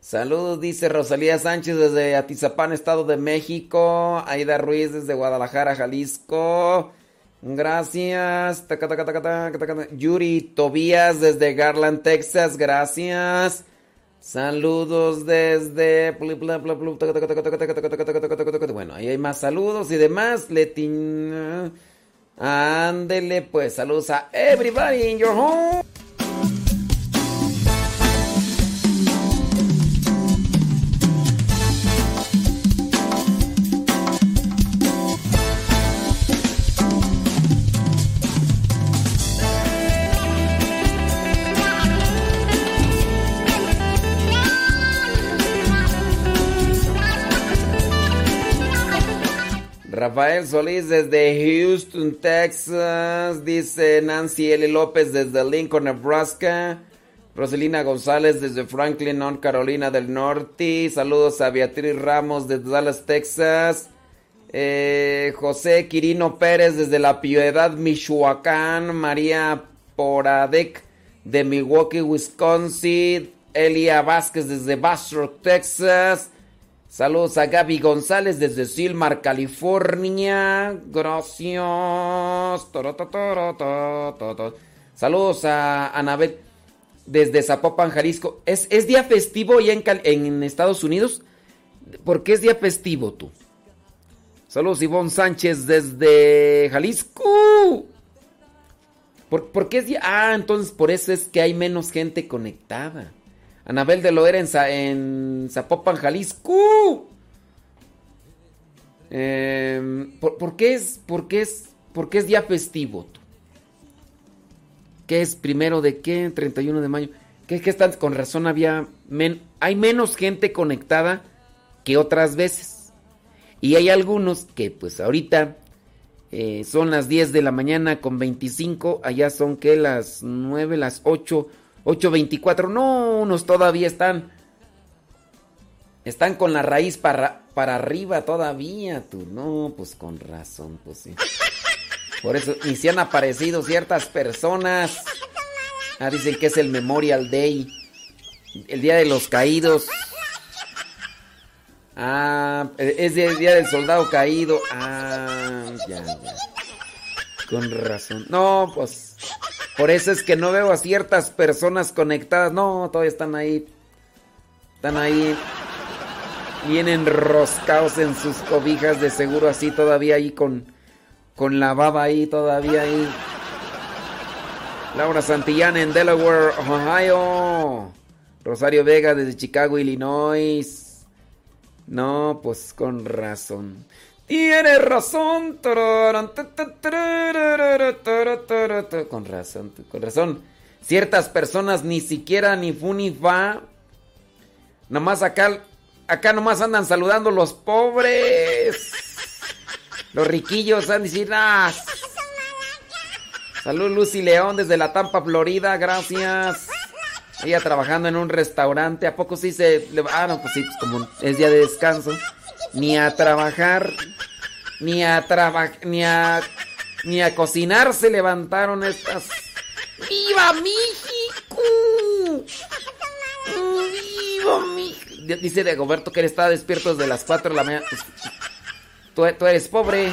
Speaker 2: Saludos, dice Rosalía Sánchez desde Atizapán, Estado de México. Aida Ruiz desde Guadalajara, Jalisco. Gracias. Yuri Tobías desde Garland, Texas. Gracias. Saludos desde. Bueno, ahí hay más saludos y demás. Letin. Ándele, pues. Saludos a everybody in your home. Rafael Solís desde Houston, Texas. Dice Nancy L. López desde Lincoln, Nebraska. Roselina González desde Franklin, North Carolina del Norte. Saludos a Beatriz Ramos desde Dallas, Texas. Eh, José Quirino Pérez desde La Piedad, Michoacán. María Poradek de Milwaukee, Wisconsin. Elia Vázquez desde Bastrop, Texas. Saludos a Gaby González desde Silmar, California. Gracias. Saludos a Anabel desde Zapopan, Jalisco. ¿Es, es día festivo ya en Estados Unidos? ¿Por qué es día festivo tú? Saludos Ivonne Sánchez desde Jalisco. ¿Por, por qué es día? Ah, entonces por eso es que hay menos gente conectada. Anabel de Loera en, Za- en Zapopan, Jalisco. Eh, ¿por, qué es, por, qué es, ¿Por qué es día festivo? ¿Qué es primero de qué? 31 de mayo. ¿Qué que están con razón había hay menos gente conectada que otras veces? Y hay algunos que pues ahorita eh, son las 10 de la mañana con 25, allá son que las 9, las 8, 8.24. No, unos todavía están están con la raíz para, para arriba todavía, tú. No, pues con razón, pues sí. Por eso, y si han aparecido ciertas personas. Ah, dicen que es el Memorial Day. El Día de los Caídos. Ah, es el Día del Soldado Caído. Ah, ya, ya. Con razón. No, pues. Por eso es que no veo a ciertas personas conectadas. No, todavía están ahí. Están ahí. Bien enroscados en sus cobijas de seguro así todavía ahí con, con la baba ahí todavía ahí. Laura Santillán en Delaware, Ohio. Rosario Vega desde Chicago, Illinois. No, pues con razón. Tienes razón. Con razón, con razón. Ciertas personas ni siquiera ni fu ni fa. Nomás acá, acá nomás andan saludando los pobres. Los riquillos han decir, ah. Salud Lucy León desde la Tampa, Florida, gracias. Ella trabajando en un restaurante, ¿a poco sí se... Ah, no, pues sí, pues como es día de descanso. Ni a trabajar, ni a trabajar, ni a... Ni a cocinar se levantaron estas... ¡Viva México! ¡Viva México! Dice Dagoberto que él está despierto desde las 4 de la mañana. Tú, tú eres pobre.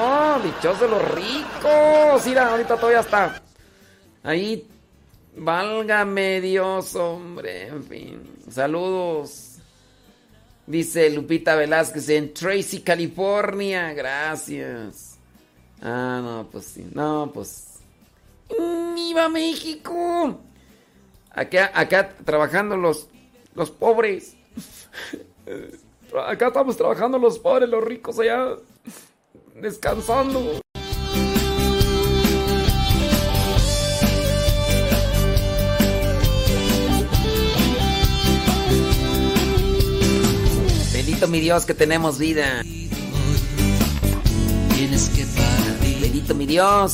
Speaker 2: ¡Oh, dichosos los ricos! Mira, ahorita todavía está. Ahí. Válgame Dios, hombre. En fin. Saludos. Dice Lupita Velázquez en Tracy, California. Gracias. Ah, no, pues sí. No, pues. ¡Viva México! Acá, acá trabajando los, los pobres. Acá estamos trabajando los pobres, los ricos allá descansando. Mi Dios que tenemos vida.
Speaker 1: Tienes que partir.
Speaker 2: Bendito mi Dios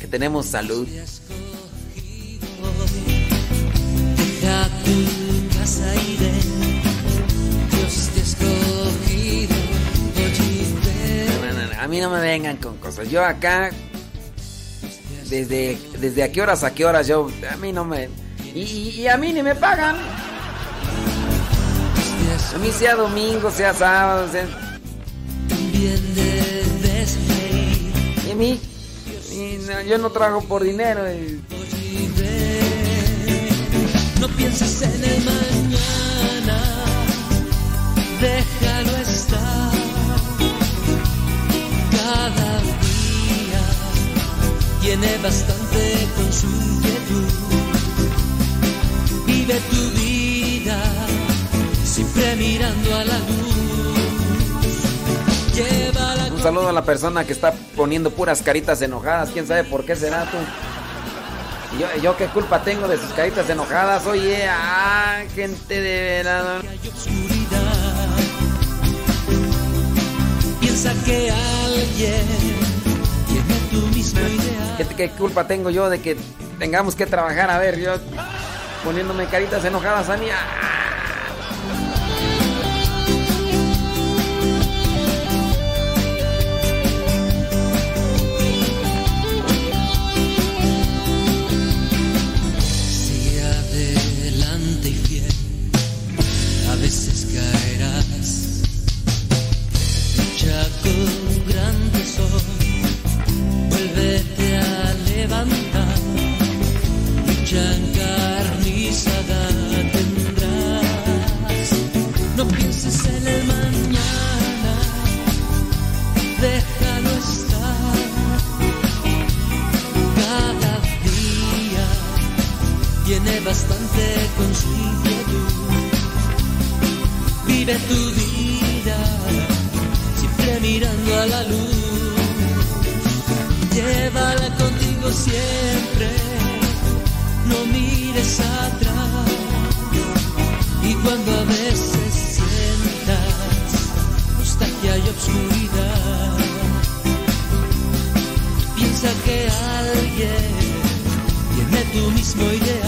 Speaker 2: que tenemos salud.
Speaker 1: Deja tu casa y ven. Dios te ha escogido. Oye, ven.
Speaker 2: No, no, no, A mí no me vengan con cosas. Yo acá, desde, desde a qué horas a qué horas, yo, a mí no me... Y- y a mí ni me pagan. A mí sea domingo, sea sábado, sea... Y a mí, y no, yo no trabajo por dinero. y-.
Speaker 1: No pienses en el mañana. Déjalo estar. Cada día tiene bastante con su inquietud. Vive tu vida siempre mirando a la luz. Llévala
Speaker 2: Un saludo a la persona que está poniendo puras caritas enojadas. ¿Quién sabe por qué será tú? Yo, yo qué culpa tengo de sus caritas enojadas. Oye, ah, gente de verano.
Speaker 1: Piensa que alguien tiene tu mismo ideal.
Speaker 2: ¿Qué, qué culpa tengo yo de que tengamos que trabajar? A ver, yo poniéndome caritas enojadas a mí. ah.
Speaker 1: Lucha con gran tesoro. Vuélvete a levantar. Lucha encarnizada tendrás. No pienses en el mañana. Déjalo estar. Cada día tiene bastante con su inquietud. Vive tu vida mirando a la luz. Llévala contigo siempre, no mires atrás. Y cuando a veces sientas nostalgia y obscuridad, piensa que alguien tiene tu mismo ideal.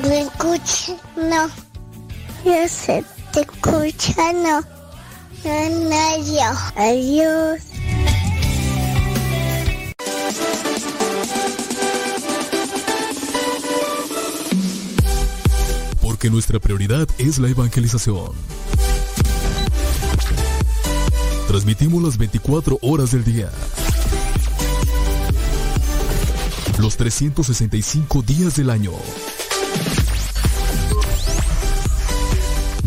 Speaker 20: ¿Me escucha? No. Yo sé, te escucha, no. No, yo. Adiós.
Speaker 4: Porque nuestra prioridad es la evangelización. Transmitimos las 24 horas del día. Los 365 días del año.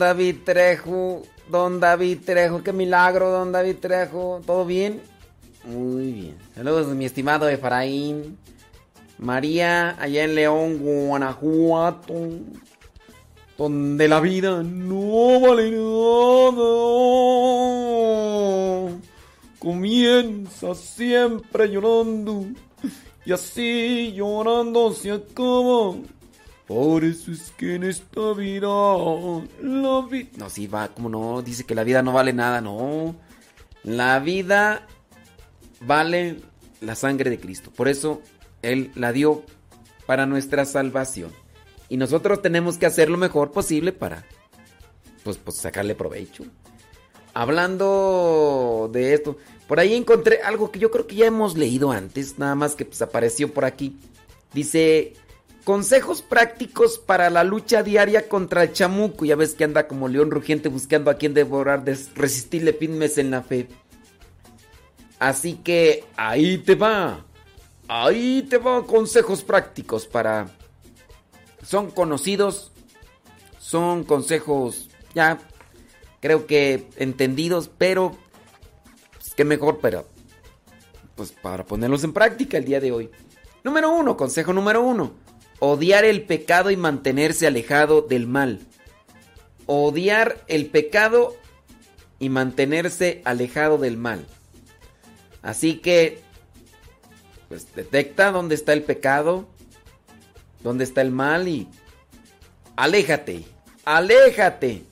Speaker 2: David Trejo. Don David Trejo, qué milagro, don David Trejo. ¿Todo bien? Muy bien. Saludos, mi estimado Efraín. María, allá en León, Guanajuato. Donde la vida no vale nada. Comienza siempre llorando. Y así llorando se acaba. Es que en esta vida la vida... No, sí, va, como no, dice que la vida no vale nada, no. La vida vale la sangre de Cristo. Por eso Él la dio para nuestra salvación. Y nosotros tenemos que hacer lo mejor posible para, pues, pues sacarle provecho. Hablando de esto, por ahí encontré algo que yo creo que ya hemos leído antes, nada más que pues apareció por aquí. Dice, consejos prácticos para la lucha diaria contra el chamuco. Ya ves que anda como león rugiente buscando a quien devorar, resistirle firmes en la fe. Así que ahí te va. Ahí te va consejos prácticos para... Son conocidos, son consejos ya creo que entendidos, pero pues, qué mejor, pero pues para ponerlos en práctica el día de hoy. Número uno, consejo número uno, odiar el pecado y mantenerse alejado del mal. Odiar el pecado y mantenerse alejado del mal. Así que, pues detecta dónde está el pecado, dónde está el mal y aléjate, aléjate.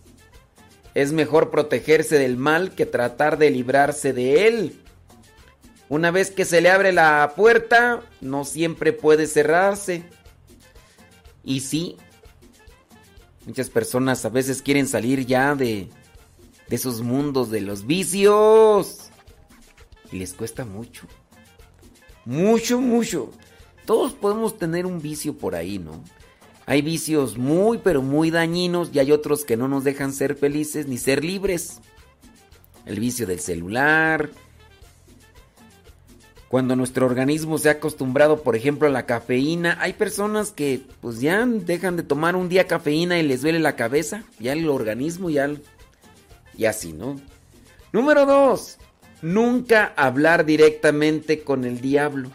Speaker 2: Es mejor protegerse del mal que tratar de librarse de él. Una vez que se le abre la puerta, no siempre puede cerrarse. Y sí, muchas personas a veces quieren salir ya de, de esos mundos de los vicios. Y les cuesta mucho. Mucho, mucho. Todos podemos tener un vicio por ahí, ¿no? Hay vicios muy, pero muy dañinos y hay otros que no nos dejan ser felices ni ser libres. El vicio del celular. Cuando nuestro organismo se ha acostumbrado, por ejemplo, a la cafeína, hay personas que pues ya dejan de tomar un día cafeína y les duele la cabeza, ya el organismo, ya... Y así, ¿no? Número dos, nunca hablar directamente con el diablo.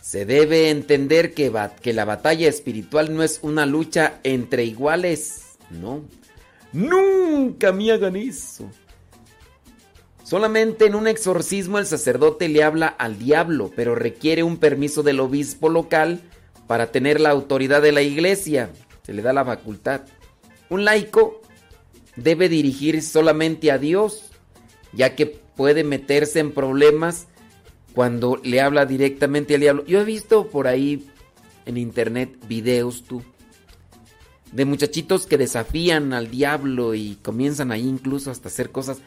Speaker 2: Se debe entender que, que, la batalla espiritual no es una lucha entre iguales, no. Nunca me hagan eso. Solamente en un exorcismo el sacerdote le habla al diablo, pero requiere un permiso del obispo local para tener la autoridad de la iglesia. Se le da la facultad. Un laico debe dirigir solamente a Dios ya que puede meterse en problemas cuando le habla directamente al diablo. Yo he visto por ahí en internet videos tú de muchachitos que desafían al diablo y comienzan ahí incluso hasta hacer cosas.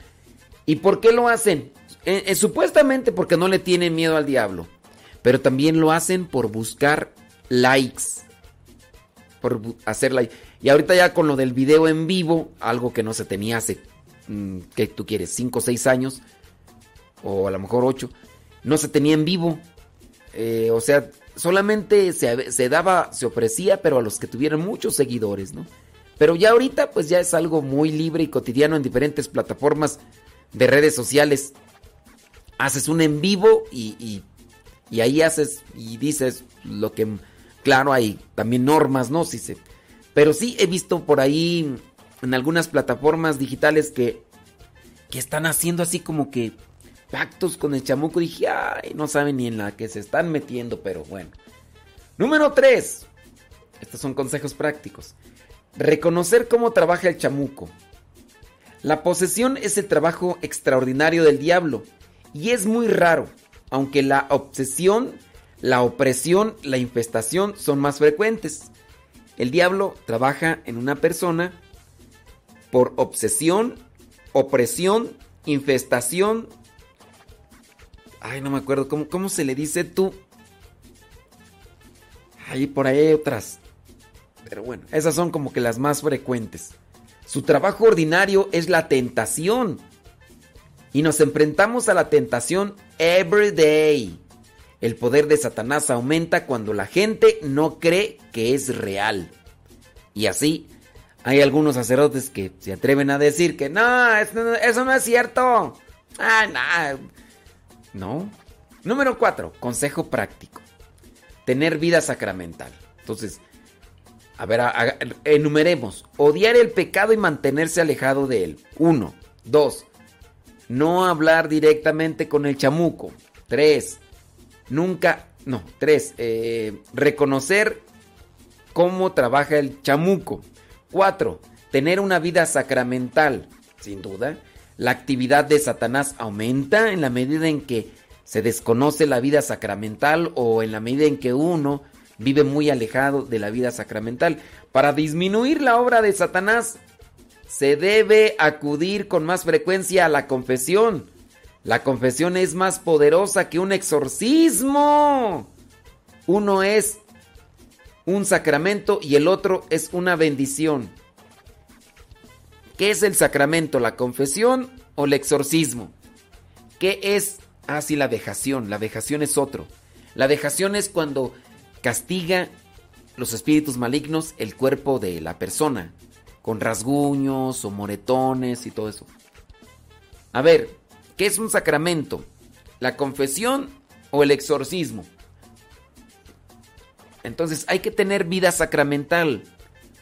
Speaker 2: ¿Y por qué lo hacen? Eh, eh, supuestamente porque no le tienen miedo al diablo, pero también lo hacen por buscar likes, por hacer likes. Y ahorita ya con lo del video en vivo, algo que no se tenía hace Mm, ¿qué tú quieres? 5 o 6 años, o a lo mejor 8, no se tenía en vivo. Eh, o sea, solamente se, daba, se ofrecía, pero a los que tuvieran muchos seguidores, ¿no? Pero ya ahorita, pues ya es algo muy libre y cotidiano en diferentes plataformas de redes sociales. Haces un en vivo y, y, ahí haces y dices lo que, claro, hay también normas, ¿no? Sí, se, pero sí he visto por ahí en algunas plataformas digitales que, que están haciendo así como que pactos con el chamuco. Dije, ay, no saben ni en la que se están metiendo, pero bueno. Número 3. Estos son consejos prácticos. Reconocer cómo trabaja el chamuco. La posesión es el trabajo extraordinario del diablo y es muy raro, aunque la obsesión, la opresión, la infestación son más frecuentes. El diablo trabaja en una persona por obsesión, opresión, infestación. Ay, no me acuerdo. ¿Cómo, cómo se le dice tú? Ahí por ahí hay otras. Pero bueno, esas son como que las más frecuentes. Su trabajo ordinario es la tentación. Y nos enfrentamos a la tentación every day. El poder de Satanás aumenta cuando la gente no cree que es real. Y así Hay algunos sacerdotes que se atreven a decir que no, eso no, es cierto. Ah, no. No. Número cuatro, consejo práctico. Tener vida sacramental. Entonces, a ver, enumeremos. Odiar el pecado y mantenerse alejado de él. Uno. Dos. No hablar directamente con el chamuco. Tres. Nunca. No. Tres. eh, reconocer cómo trabaja el chamuco. Cuatro. Tener una vida sacramental. Sin duda. La actividad de Satanás aumenta en la medida en que se desconoce la vida sacramental o en la medida en que uno vive muy alejado de la vida sacramental. Para disminuir la obra de Satanás, se debe acudir con más frecuencia a la confesión. La confesión es más poderosa que un exorcismo. Uno es un sacramento y el otro es una bendición. ¿Qué es el sacramento? ¿La confesión o el exorcismo? ¿Qué es? Ah, sí, la vejación. La vejación es otro. La vejación es cuando castiga los espíritus malignos el cuerpo de la persona, con rasguños o moretones y todo eso. A ver, ¿qué es un sacramento? ¿La confesión o el exorcismo? Entonces hay que tener vida sacramental.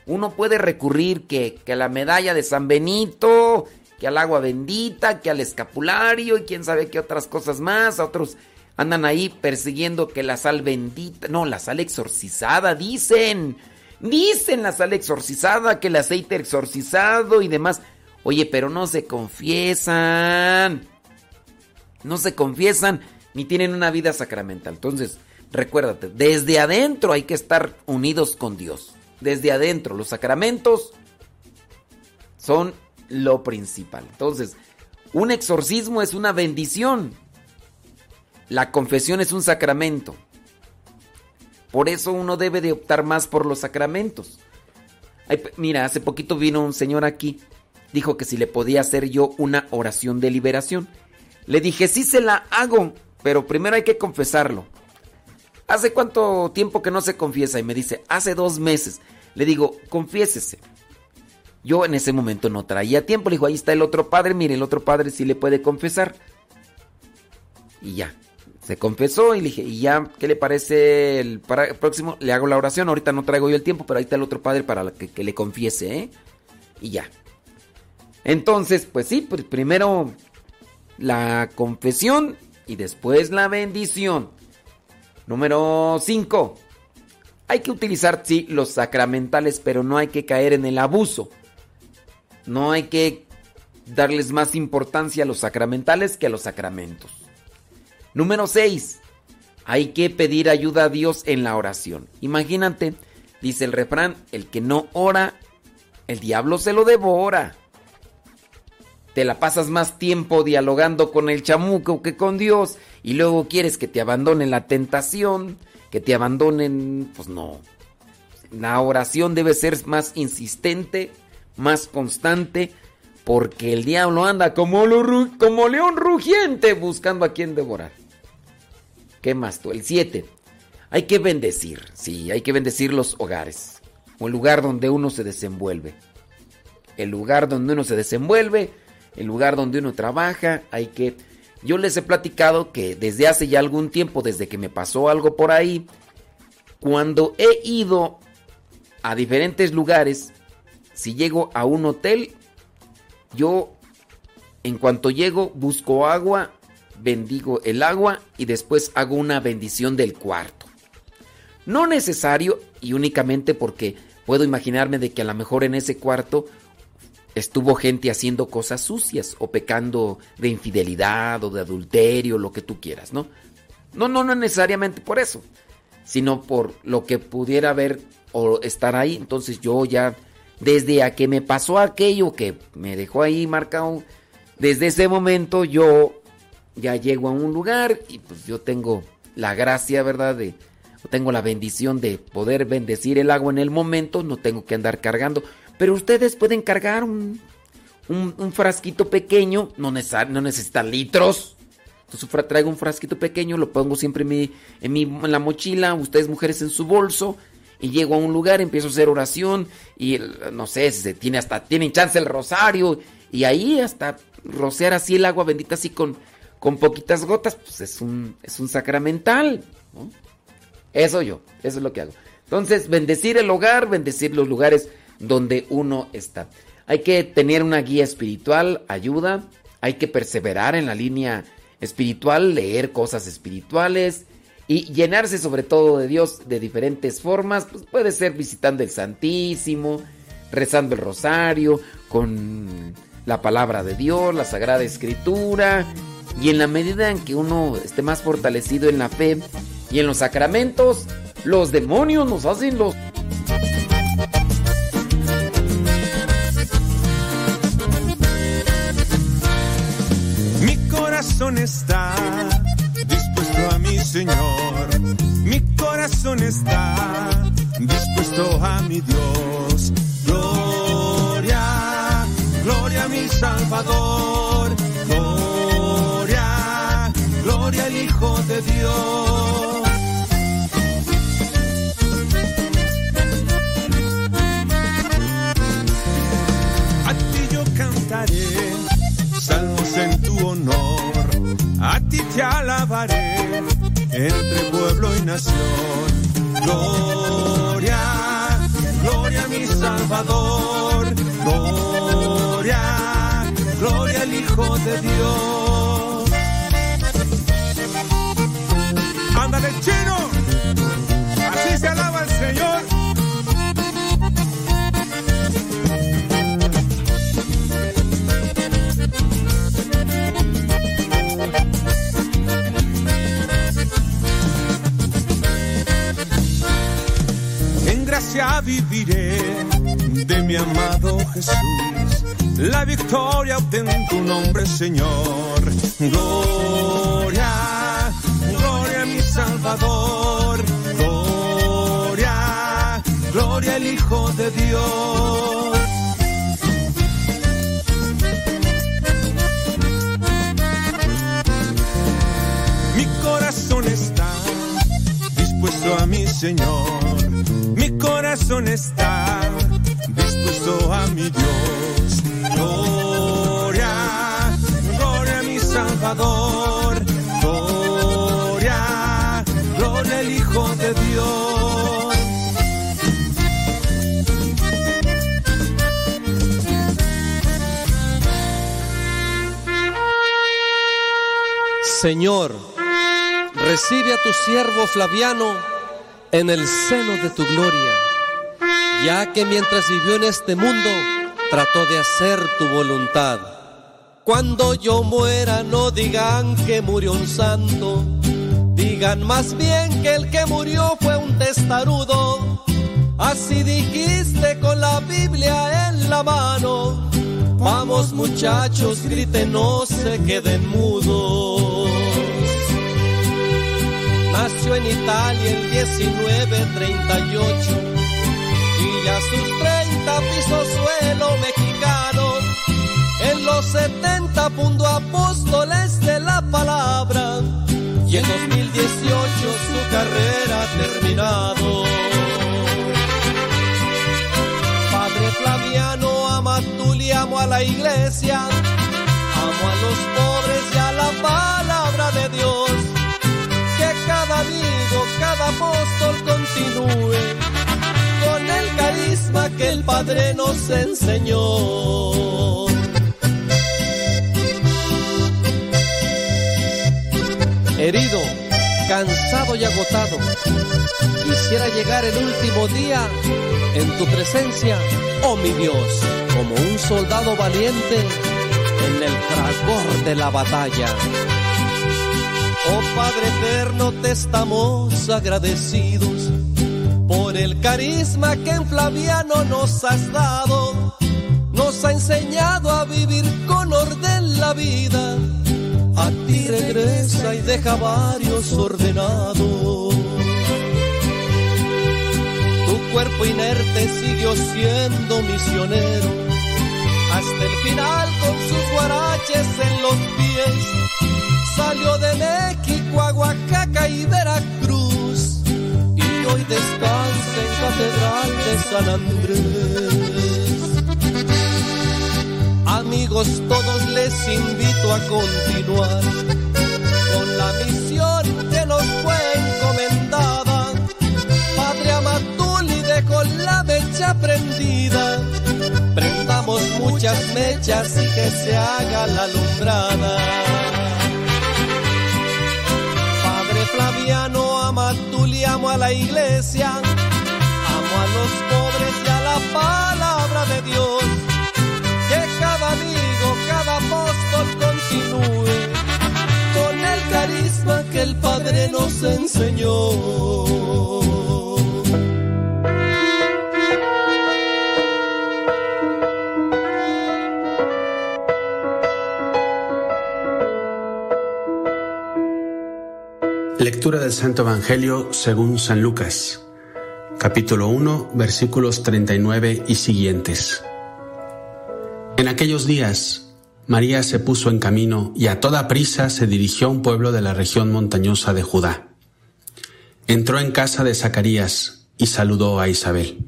Speaker 2: Uno puede recurrir que, a la medalla de San Benito, que al agua bendita, que al escapulario y quién sabe qué otras cosas más. Otros andan ahí persiguiendo que la sal bendita, no, la sal exorcizada, dicen. Dicen la sal exorcizada, que el aceite exorcizado y demás. Oye, pero no se confiesan. No se confiesan ni tienen una vida sacramental. Entonces, recuérdate, desde adentro hay que estar unidos con Dios. Desde adentro, los sacramentos son lo principal. Entonces, un exorcismo es una bendición. La confesión es un sacramento. Por eso uno debe de optar más por los sacramentos. Mira, hace poquito vino un señor aquí, dijo que si le podía hacer yo una oración de liberación. Le dije, sí se la hago, pero primero hay que confesarlo. ¿Hace cuánto tiempo que no se confiesa? Y me dice, hace dos meses. Le digo, confiésese. Yo en ese momento no traía tiempo. Le digo, ahí está el otro padre. Mire, el otro padre sí le puede confesar. Y ya. Se confesó y le dije, ¿y ya qué le parece el, próximo? Le hago la oración. Ahorita no traigo yo el tiempo, pero ahí está el otro padre para que, que le confiese, ¿eh? Y ya. Entonces, pues sí, pues primero la confesión y después la bendición. Número 5. Hay que utilizar, sí, los sacramentales, pero no hay que caer en el abuso. No hay que darles más importancia a los sacramentales que a los sacramentos. Número 6. Hay que pedir ayuda a Dios en la oración. Imagínate, dice el refrán, el que no ora, el diablo se lo devora. Te la pasas más tiempo dialogando con el chamuco que con Dios y luego quieres que te abandone la tentación, que te abandonen, pues no. La oración debe ser más insistente, más constante, porque el diablo anda como, como león rugiente buscando a quien devorar. ¿Qué más tú? El 7. Hay que bendecir, sí, hay que bendecir los hogares, o el lugar donde uno se desenvuelve. El lugar donde uno se desenvuelve, el lugar donde uno trabaja, hay que... Yo les he platicado que desde hace ya algún tiempo, desde que me pasó algo por ahí, cuando he ido a diferentes lugares, si llego a un hotel, yo en cuanto llego busco agua, bendigo el agua y después hago una bendición del cuarto. No necesario y únicamente porque puedo imaginarme de que a lo mejor en ese cuarto estuvo gente haciendo cosas sucias o pecando de infidelidad o de adulterio, lo que tú quieras, ¿no? No, no, no necesariamente por eso, sino por lo que pudiera haber o estar ahí. Entonces yo ya, desde a que me pasó aquello que me dejó ahí marcado, desde ese momento yo ya llego a un lugar y pues yo tengo la gracia, ¿verdad? De, tengo la bendición de poder bendecir el agua en el momento, no tengo que andar cargando. Pero ustedes pueden cargar un, un, frasquito pequeño, no, necesar- no necesitan litros. Entonces traigo un frasquito pequeño, lo pongo siempre en, mi, en, mi, la mochila, ustedes mujeres en su bolso. y llego a un lugar, empiezo a hacer oración y no sé, se tiene hasta tienen chance el rosario y ahí hasta rociar así el agua bendita así con, con poquitas gotas, pues es un, es un sacramental. Eso yo, eso es lo que hago. Entonces, bendecir el hogar, bendecir los lugares donde uno está. Hay que tener una guía espiritual, ayuda, hay que perseverar en la línea espiritual, leer cosas espirituales y llenarse sobre todo de Dios de diferentes formas. Pues puede ser visitando el Santísimo, rezando el rosario, con la palabra de Dios, la Sagrada Escritura. Y en la medida en que uno esté más fortalecido en la fe y en los sacramentos, los demonios nos hacen los...
Speaker 21: Mi corazón está dispuesto a mi Señor. Mi corazón está dispuesto a mi Dios. Gloria, gloria a mi Salvador. Dios. A ti yo cantaré salmos en tu honor. A ti te alabaré entre pueblo y nación. Gloria, gloria a mi Salvador. Gloria, gloria al Hijo de Dios. Así se alaba el Señor. En gracia viviré de mi amado Jesús. La victoria obtén tu nombre, Señor. Salvador. Gloria, gloria al Hijo de Dios. Mi corazón está dispuesto a mi Señor. Mi corazón está dispuesto a mi Dios. Gloria, gloria a mi Salvador. De Dios.
Speaker 22: Señor, recibe a tu siervo Flaviano en el seno de tu gloria, ya que mientras vivió en este mundo trató de hacer tu voluntad. Cuando yo muera no digan que murió un santo, digan más bien que el que murió fue un testarudo. Así dijiste con la Biblia en la mano. Vamos muchachos, griten, no se queden mudos. Nació en Italia el 1938 y ya sus 30 pisó suelo mexicano. En los 70 fundó apóstoles de la palabra y en 2018 su carrera ha terminado. Padre Flaviano, ama tú y amo a la iglesia, amo a los pobres y a la palabra de Dios que cada amigo, cada apóstol continúe con el carisma que el Padre nos enseñó. Herido, cansado y agotado, quisiera llegar el último día en tu presencia, oh mi Dios, como un soldado valiente en el fragor de la batalla. Oh Padre eterno, te estamos agradecidos por el carisma que en Flaviano nos has dado. Nos ha enseñado a vivir con orden la vida. A ti regresa y deja varios ordenados. Tu cuerpo inerte siguió siendo misionero hasta el final con sus guaraches en los pies salió de México a Oaxaca y Veracruz y hoy descansa en Catedral de San Andrés. Amigos, todos les invito a continuar con la misión que nos fue encomendada. Padre Amatuli dejó la mecha prendida. Prendamos muchas mechas y que se haga la alumbrada. Padre Flaviano Amatuli, amo a la iglesia, amo a los pobres y a la palabra de Dios. Que el Padre nos enseñó.
Speaker 23: Lectura del Santo Evangelio según San Lucas, capítulo 1, versículos 39 y siguientes. En aquellos días, María se puso en camino y a toda prisa se dirigió a un pueblo de la región montañosa de Judá. Entró en casa de Zacarías y saludó a Isabel.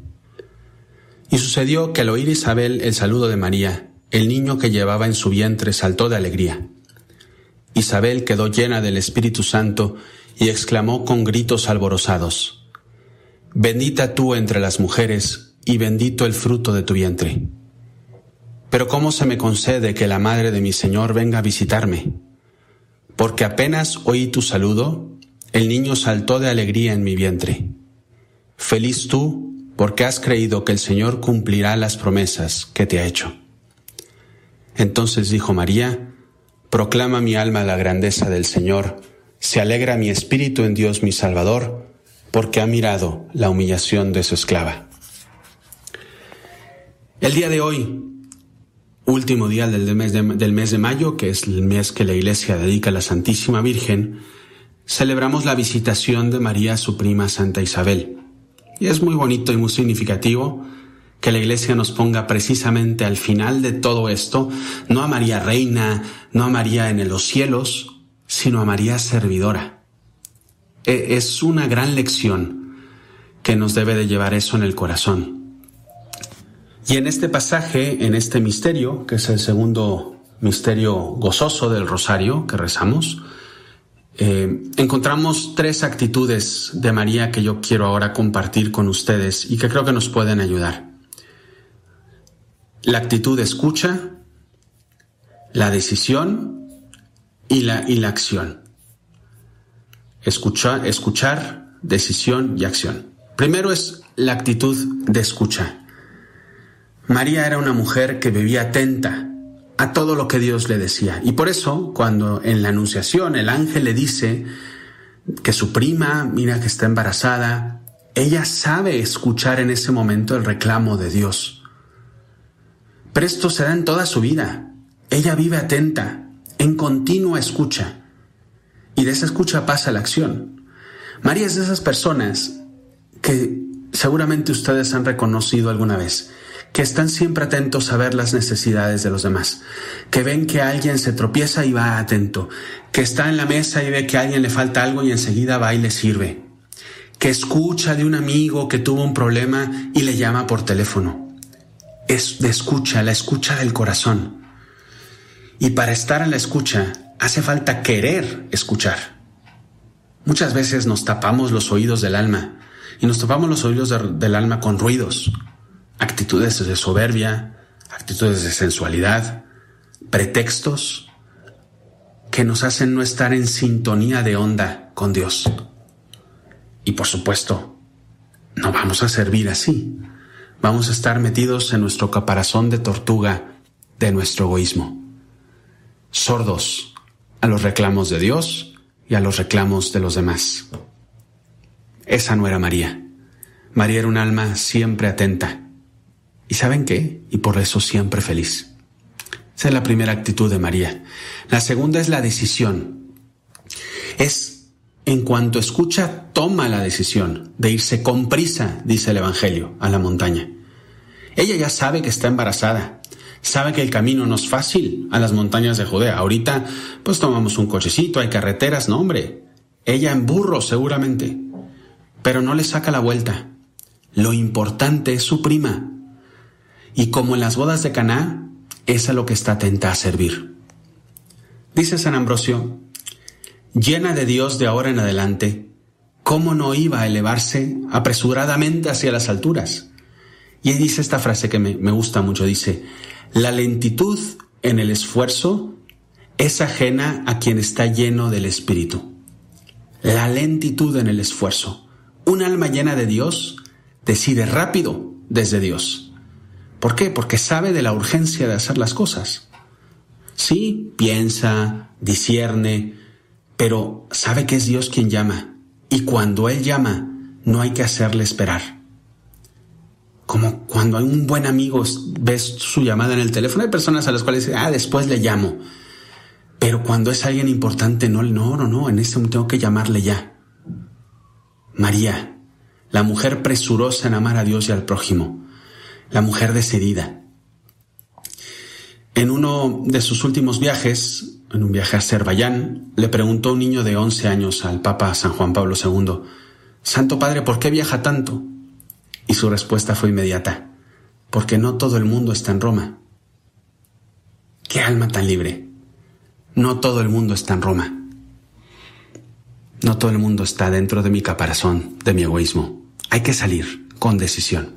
Speaker 23: Y sucedió que al oír Isabel el saludo de María, el niño que llevaba en su vientre saltó de alegría. Isabel quedó llena del Espíritu Santo y exclamó con gritos alborozados, Bendita tú entre las mujeres y bendito el fruto de tu vientre. Pero ¿cómo se me concede que la madre de mi Señor venga a visitarme? Porque apenas oí tu saludo, el niño saltó de alegría en mi vientre. Feliz tú, porque has creído que el Señor cumplirá las promesas que te ha hecho. Entonces dijo María, Proclama mi alma la grandeza del Señor, se alegra mi espíritu en Dios mi Salvador, porque ha mirado la humillación de su esclava. El día de hoy, último día del mes de, mayo, que es el mes que la Iglesia dedica a la Santísima Virgen, celebramos la visitación de María su prima Santa Isabel. Y es muy bonito y muy significativo que la Iglesia nos ponga precisamente al final de todo esto, no a María Reina, no a María en los cielos, sino a María Servidora. E, es una gran lección que nos debe de llevar eso en el corazón. Y en este pasaje, en este misterio, que es el segundo misterio gozoso del rosario que rezamos, eh, encontramos tres actitudes de María que yo quiero ahora compartir con ustedes y que creo que nos pueden ayudar. La actitud de escucha, la decisión y la, y la acción. Escuchar, escuchar, decisión y acción. Primero es la actitud de escucha. María era una mujer que vivía atenta a todo lo que Dios le decía. Y por eso, cuando en la Anunciación el ángel le dice que su prima, mira que está embarazada, ella sabe escuchar en ese momento el reclamo de Dios. Pero esto se da en toda su vida. Ella vive atenta, en continua escucha. Y de esa escucha pasa la acción. María es de esas personas que seguramente ustedes han reconocido alguna vez que están siempre atentos a ver las necesidades de los demás, que ven que alguien se tropieza y va atento, que está en la mesa y ve que a alguien le falta algo y enseguida va y le sirve, que escucha de un amigo que tuvo un problema y le llama por teléfono. Es de escucha, la escucha del corazón. Y para estar en la escucha hace falta querer escuchar. Muchas veces nos tapamos los oídos del alma y nos tapamos los oídos de, del alma con ruidos, actitudes de soberbia, actitudes de sensualidad, pretextos que nos hacen no estar en sintonía de onda con Dios. Y por supuesto, no vamos a servir así. Vamos a estar metidos en nuestro caparazón de tortuga de nuestro egoísmo, sordos a los reclamos de Dios y a los reclamos de los demás. Esa no era María. María era un alma siempre atenta ¿Y saben qué? Y por eso siempre feliz. Esa es la primera actitud de María. La segunda es la decisión. Es en cuanto escucha, toma la decisión de irse con prisa, dice el Evangelio, a la montaña. Ella ya sabe que está embarazada, sabe que el camino no es fácil a las montañas de Judea. Ahorita, pues tomamos un cochecito, hay carreteras, no hombre. Ella en burro seguramente, pero no le saca la vuelta. Lo importante es su prima. Y como en las bodas de Caná, es a lo que está atenta a servir. Dice San Ambrosio, llena de Dios de ahora en adelante, ¿cómo no iba a elevarse apresuradamente hacia las alturas? Y dice esta frase que me, me gusta mucho, dice, la lentitud en el esfuerzo es ajena a quien está lleno del Espíritu. La lentitud en el esfuerzo. Un alma llena de Dios decide rápido desde Dios. ¿Por qué? Porque sabe de la urgencia de hacer las cosas. Sí, piensa, discierne, pero sabe que es Dios quien llama. Y cuando Él llama, no hay que hacerle esperar. Como cuando un buen amigo, ves su llamada en el teléfono, hay personas a las cuales ah, después le llamo. Pero cuando es alguien importante, no, no, no, no, en este momento tengo que llamarle ya. María, la mujer presurosa en amar a Dios y al prójimo, la mujer decidida. En uno de sus últimos viajes, en un viaje a Azerbaiyán, le preguntó un niño de 11 años al Papa San Juan Pablo II, Santo Padre, ¿por qué viaja tanto? Y su respuesta fue inmediata, porque no todo el mundo está en Roma. ¡Qué alma tan libre! No todo el mundo está en Roma. No todo el mundo está dentro de mi caparazón, de mi egoísmo. Hay que salir con decisión.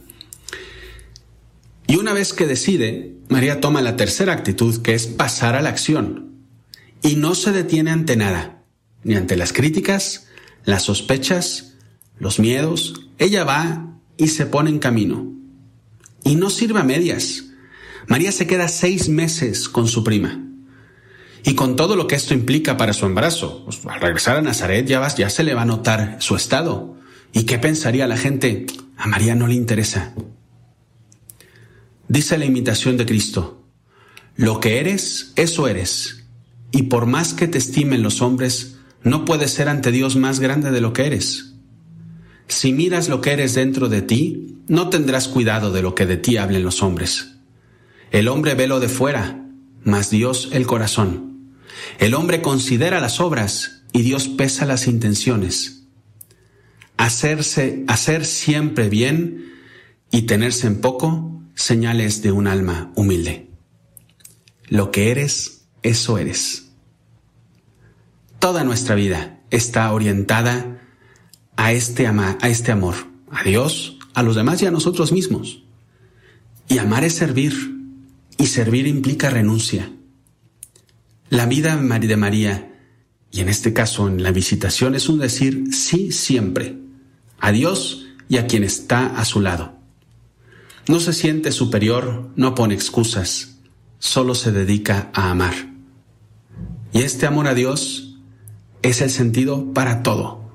Speaker 23: Y una vez que decide, María toma la tercera actitud, que es pasar a la acción. Y no se detiene ante nada, ni ante las críticas, las sospechas, los miedos. Ella va y se pone en camino. Y no sirve a medias. María se queda seis meses con su prima. Y con todo lo que esto implica para su embarazo, pues, al regresar a Nazaret ya, ya se le va a notar su estado. ¿Y qué pensaría la gente? A María no le interesa. Dice la imitación de Cristo, lo que eres, eso eres. Y por más que te estimen los hombres, no puedes ser ante Dios más grande de lo que eres. Si miras lo que eres dentro de ti, no tendrás cuidado de lo que de ti hablen los hombres. El hombre ve lo de fuera, mas Dios el corazón. El hombre considera las obras y Dios pesa las intenciones. Hacerse, hacer siempre bien y tenerse en poco, señales de un alma humilde. Lo que eres, eso eres. Toda nuestra vida está orientada a este, ama, a este amor, a Dios, a los demás y a nosotros mismos. Y amar es servir, y servir implica renuncia. La vida de María, y en este caso en la visitación, es un decir sí siempre, a Dios y a quien está a su lado. No se siente superior, no pone excusas, solo se dedica a amar. Y este amor a Dios es el sentido para todo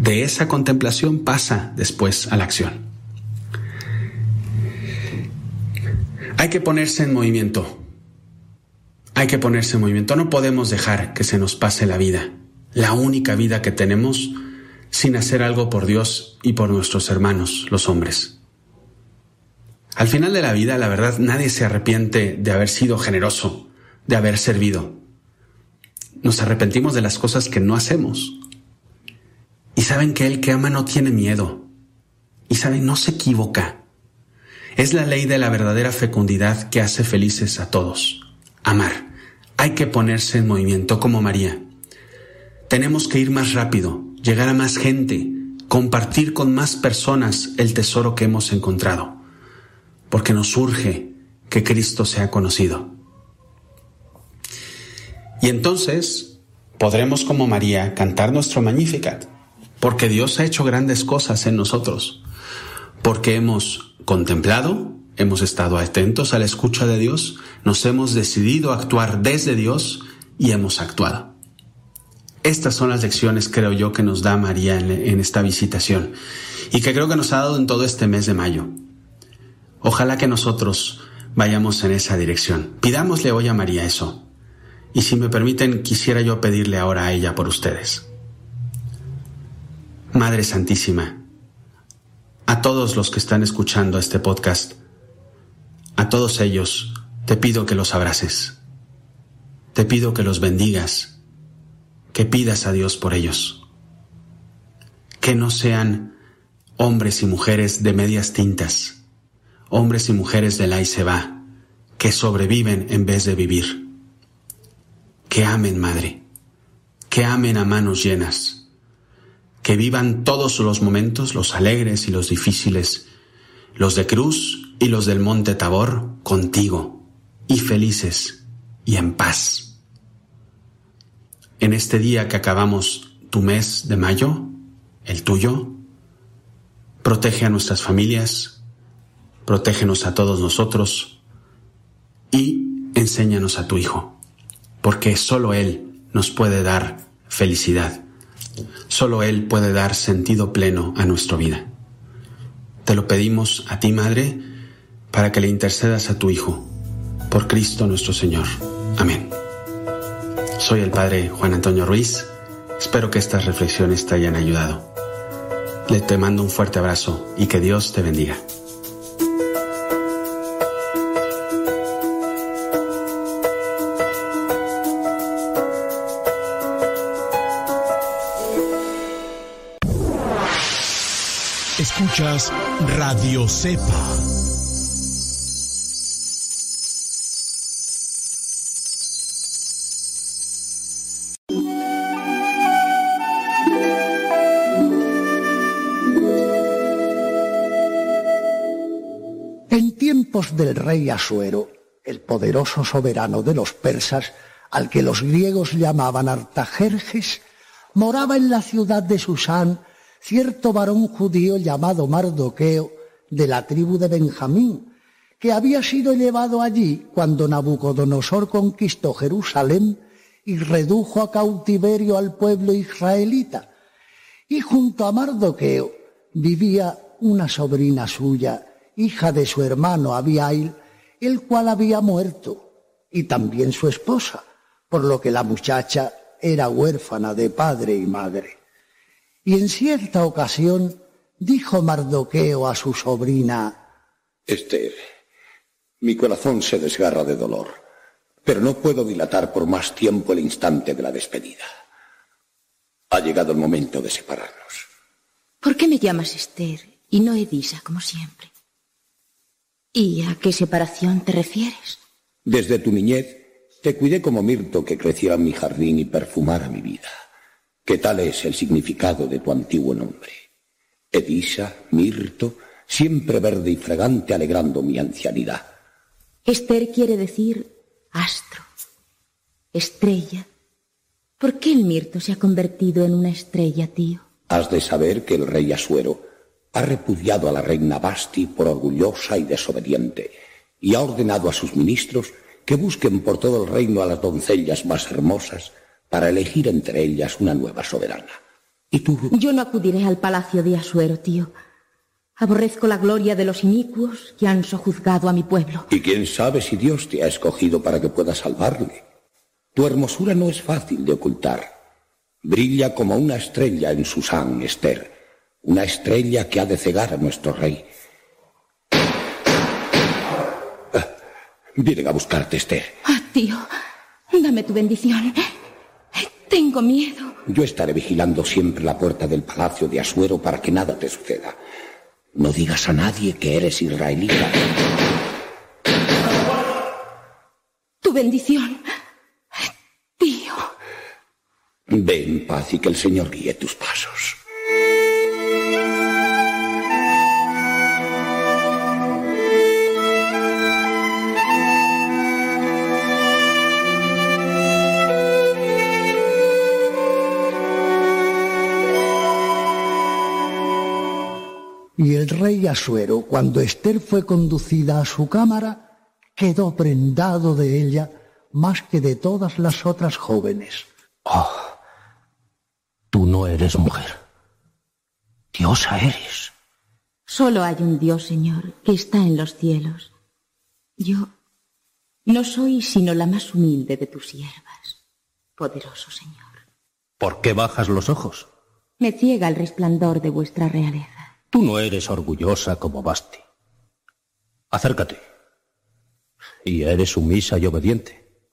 Speaker 23: de esa contemplación pasa después a la acción. Hay que ponerse en movimiento. Hay que ponerse en movimiento. No podemos dejar que se nos pase la vida, la única vida que tenemos, sin hacer algo por Dios y por nuestros hermanos, los hombres. Al final de la vida, la verdad, nadie se arrepiente de haber sido generoso, de haber servido. Nos arrepentimos de las cosas que no hacemos, y saben que el que ama no tiene miedo. Y saben, no se equivoca. Es la ley de la verdadera fecundidad que hace felices a todos. Amar. Hay que ponerse en movimiento como María. Tenemos que ir más rápido, llegar a más gente, compartir con más personas el tesoro que hemos encontrado, porque nos urge que Cristo sea conocido. Y entonces podremos como María cantar nuestro Magnificat porque Dios ha hecho grandes cosas en nosotros, porque hemos contemplado, hemos estado atentos a la escucha de Dios, nos hemos decidido actuar desde Dios y hemos actuado. Estas son las lecciones, creo yo, que nos da María en, esta visitación y que creo que nos ha dado en todo este mes de mayo. Ojalá que nosotros vayamos en esa dirección. Pidámosle hoy a María eso. Y si me permiten, quisiera yo pedirle ahora a ella por ustedes. Madre Santísima, a todos los que están escuchando este podcast, a todos ellos, te pido que los abraces, te pido que los bendigas, que pidas a Dios por ellos, que no sean hombres y mujeres de medias tintas, hombres y mujeres de la y se va, que sobreviven en vez de vivir. Que amen, Madre, que amen a manos llenas, que vivan todos los momentos, los alegres y los difíciles, los de cruz y los del monte Tabor, contigo, y felices y en paz. En este día que acabamos tu mes de mayo, el tuyo, protege a nuestras familias, protégenos a todos nosotros y enséñanos a tu Hijo, porque solo Él nos puede dar felicidad, solo Él puede dar sentido pleno a nuestra vida. Te lo pedimos a ti, Madre, para que le intercedas a tu Hijo, por Cristo nuestro Señor. Amén. Soy el Padre Juan Antonio Ruiz. Espero que estas reflexiones te hayan ayudado. Le te mando un fuerte abrazo y que Dios te bendiga.
Speaker 19: Radio Cepa.
Speaker 24: En tiempos del rey Asuero, el poderoso soberano de los persas, al que los griegos llamaban Artajerjes, moraba en la ciudad de Susán cierto varón judío llamado Mardoqueo, de la tribu de Benjamín, que había sido llevado allí cuando Nabucodonosor conquistó Jerusalén y redujo a cautiverio al pueblo israelita. Y junto a Mardoqueo vivía una sobrina suya, hija de su hermano Abiail, el cual había muerto, y también su esposa, por lo que la muchacha era huérfana de padre y madre. Y en cierta ocasión dijo Mardoqueo a su sobrina,
Speaker 25: Esther, mi corazón se desgarra de dolor, pero no puedo dilatar por más tiempo el instante de la despedida. Ha llegado el momento de separarnos.
Speaker 26: ¿Por qué me llamas Esther y no Edisa, como siempre? ¿Y a qué separación te refieres?
Speaker 25: Desde tu niñez te cuidé como mirto que crecía en mi jardín y perfumara mi vida. ¿Qué tal es el significado de tu antiguo nombre? Edisa, mirto, siempre verde y fragante alegrando mi ancianidad.
Speaker 26: Esther quiere decir astro, estrella. ¿Por qué el mirto se ha convertido en una estrella, tío?
Speaker 25: Has de saber que el rey Asuero ha repudiado a la reina Basti por orgullosa y desobediente y ha ordenado a sus ministros que busquen por todo el reino a las doncellas más hermosas para elegir entre ellas una nueva soberana. Y tú...
Speaker 26: Yo no acudiré al palacio de Asuero, tío. Aborrezco la gloria de los inicuos que han sojuzgado a mi pueblo.
Speaker 25: Y quién sabe si Dios te ha escogido para que puedas salvarle. Tu hermosura no es fácil de ocultar. Brilla como una estrella en Susán, Esther. Una estrella que ha de cegar a nuestro rey. Ah, vienen a buscarte, Esther.
Speaker 26: Ah, tío, dame tu bendición. Tengo miedo.
Speaker 25: Yo estaré vigilando siempre la puerta del palacio de Asuero para que nada te suceda. No digas a nadie que eres israelita.
Speaker 26: Tu bendición. Tío.
Speaker 25: Ve en paz y que el Señor guíe tus pasos.
Speaker 24: Y el rey Asuero, cuando Esther fue conducida a su cámara, quedó prendado de ella más que de todas las otras jóvenes.
Speaker 25: Oh, tú no eres mujer. Diosa eres.
Speaker 26: Solo hay un Dios, Señor, que está en los cielos. Yo no soy sino la más humilde de tus siervas, poderoso Señor.
Speaker 25: ¿Por qué bajas los ojos?
Speaker 26: Me ciega el resplandor de vuestra realeza.
Speaker 25: Tú no eres orgullosa como Basti. Acércate. Y eres sumisa y obediente.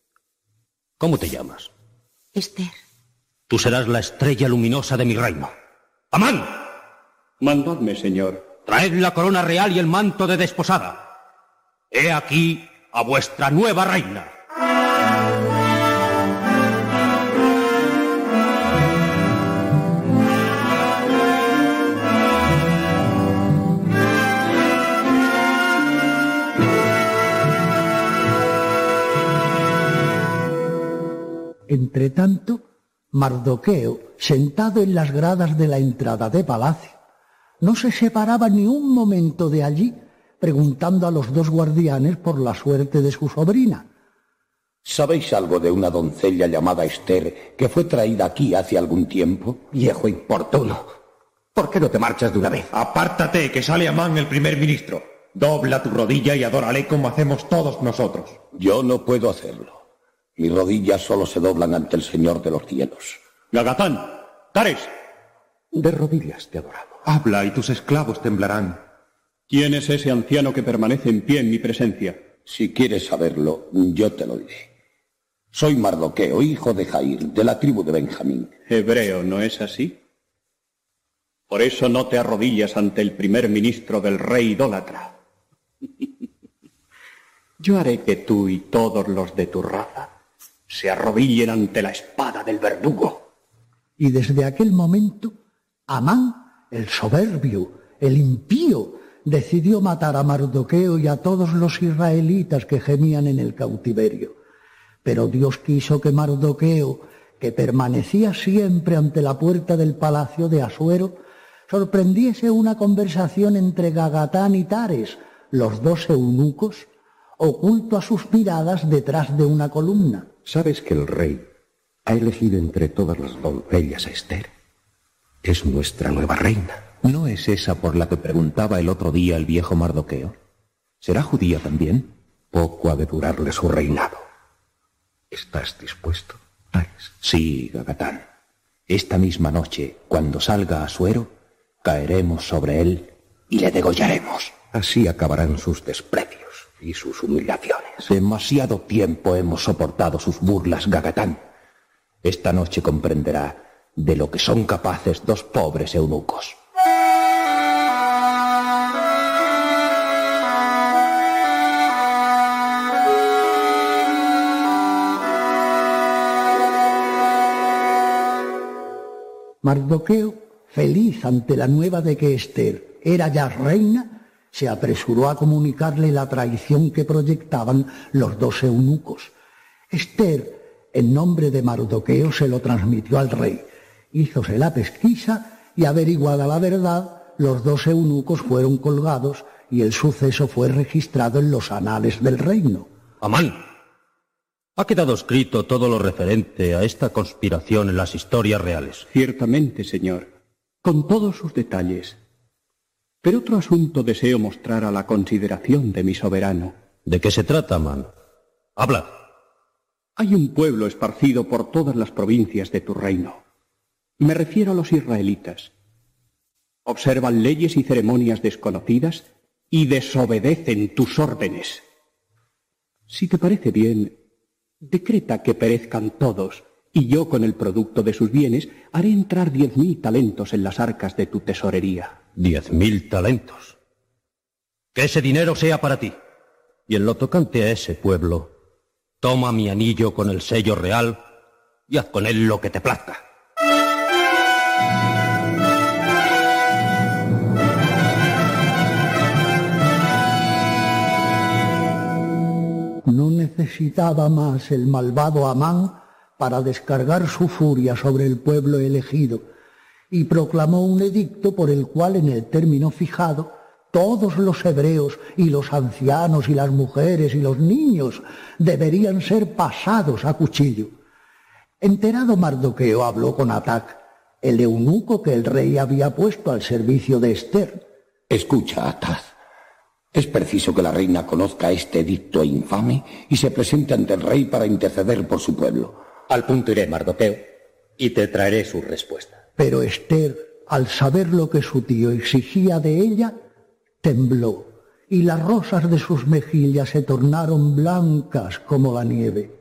Speaker 25: ¿Cómo te llamas?
Speaker 26: Esther.
Speaker 25: Tú serás la estrella luminosa de mi reino. ¡Amán!
Speaker 27: Mandadme, señor.
Speaker 28: Traed la corona real y el manto de desposada. He aquí a vuestra nueva reina.
Speaker 24: Entretanto, Mardoqueo, sentado en las gradas de la entrada de palacio, no se separaba ni un momento de allí, preguntando a los dos guardianes por la suerte de su sobrina.
Speaker 25: ¿Sabéis algo de una doncella llamada Esther que fue traída aquí hace algún tiempo?
Speaker 29: Viejo importuno. ¿Por qué no te marchas de una vez?
Speaker 27: Apártate, que sale Amán el primer ministro. Dobla tu rodilla y adórale como hacemos todos nosotros.
Speaker 25: Yo no puedo hacerlo. Mis rodillas solo se doblan ante el Señor de los cielos.
Speaker 27: Gagatán, Tares,
Speaker 29: De rodillas te adoramos.
Speaker 27: habla y tus esclavos temblarán. ¿Quién es ese anciano que permanece en pie en mi presencia?
Speaker 25: Si quieres saberlo, yo te lo diré. Soy Mardoqueo, hijo de Jair, de la tribu de Benjamín.
Speaker 27: Hebreo, ¿no es así? Por eso no te arrodillas ante el primer ministro del rey idólatra. Yo haré que tú y todos los de tu raza se arrodillen ante la espada del verdugo.
Speaker 24: Y desde aquel momento, Amán, el soberbio, el impío, decidió matar a Mardoqueo y a todos los israelitas que gemían en el cautiverio. Pero Dios quiso que Mardoqueo, que permanecía siempre ante la puerta del palacio de Asuero, sorprendiese una conversación entre Gagatán y Tares, los dos eunucos, oculto a sus miradas detrás de una columna.
Speaker 29: ¿Sabes que el rey ha elegido entre todas las doncellas a Esther? Es nuestra nueva reina. ¿No es esa por la que preguntaba el otro día el viejo Mardoqueo? ¿Será judía también? Poco ha de durarle su reinado. ¿Estás dispuesto? Sí, Gagatán. Esta misma noche, cuando salga a suero, caeremos sobre él y le degollaremos. Así acabarán sus desprecios y sus humillaciones. Demasiado tiempo hemos soportado sus burlas, Gagatán. Esta noche comprenderá de lo que son capaces dos pobres eunucos.
Speaker 24: Mardoqueo, feliz ante la nueva de que Esther era ya reina, se apresuró a comunicarle la traición que proyectaban los dos eunucos. Esther, en nombre de Mardoqueo, se lo transmitió al rey. Hízose la pesquisa y averiguada la verdad, los dos eunucos fueron colgados y el suceso fue registrado en los anales del reino.
Speaker 28: Amán, ha quedado escrito todo lo referente a esta conspiración en las historias reales.
Speaker 27: Ciertamente, señor, con todos sus detalles. Pero otro asunto deseo mostrar a la consideración de mi soberano.
Speaker 28: ¿De qué se trata, Amán? Habla.
Speaker 27: Hay un pueblo esparcido por todas las provincias de tu reino. Me refiero a los israelitas. Observan leyes y ceremonias desconocidas y desobedecen tus órdenes. Si te parece bien, decreta que perezcan todos, y yo con el producto de sus bienes haré entrar diez mil talentos en las arcas de tu tesorería.
Speaker 28: Diez mil talentos. Que ese dinero sea para ti. Y en lo tocante a ese pueblo, toma mi anillo con el sello real y haz con él lo que te plazca.
Speaker 24: No necesitaba más el malvado Amán para descargar su furia sobre el pueblo elegido y proclamó un edicto por el cual en el término fijado todos los hebreos y los ancianos y las mujeres y los niños deberían ser pasados a cuchillo. Enterado Mardoqueo habló con Atac, el eunuco que el rey había puesto al servicio de Esther.
Speaker 25: Escucha, Ataz. Es preciso que la reina conozca este edicto infame y se presente ante el rey para interceder por su pueblo.
Speaker 29: Al punto iré, Mardoqueo, y te traeré su respuesta.
Speaker 24: Pero Esther, al saber lo que su tío exigía de ella, tembló y las rosas de sus mejillas se tornaron blancas como la nieve.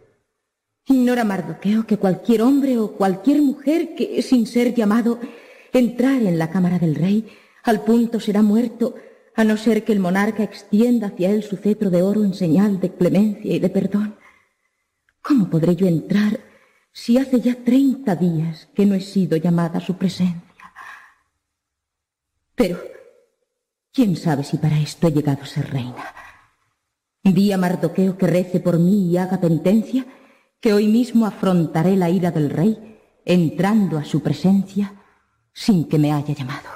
Speaker 26: Ignora Mardoqueo que cualquier hombre o cualquier mujer que, sin ser llamado, entrar en la cámara del rey, Al punto será muerto, a no ser que el monarca extienda hacia él su cetro de oro en señal de clemencia y de perdón. ¿Cómo podré yo entrar si hace ya treinta días que no he sido llamada a su presencia? Pero, ¿quién sabe si para esto he llegado a ser reina? Di a Mardoqueo que rece por mí y haga penitencia, que hoy mismo afrontaré la ira del rey, entrando a su presencia sin que me haya llamado.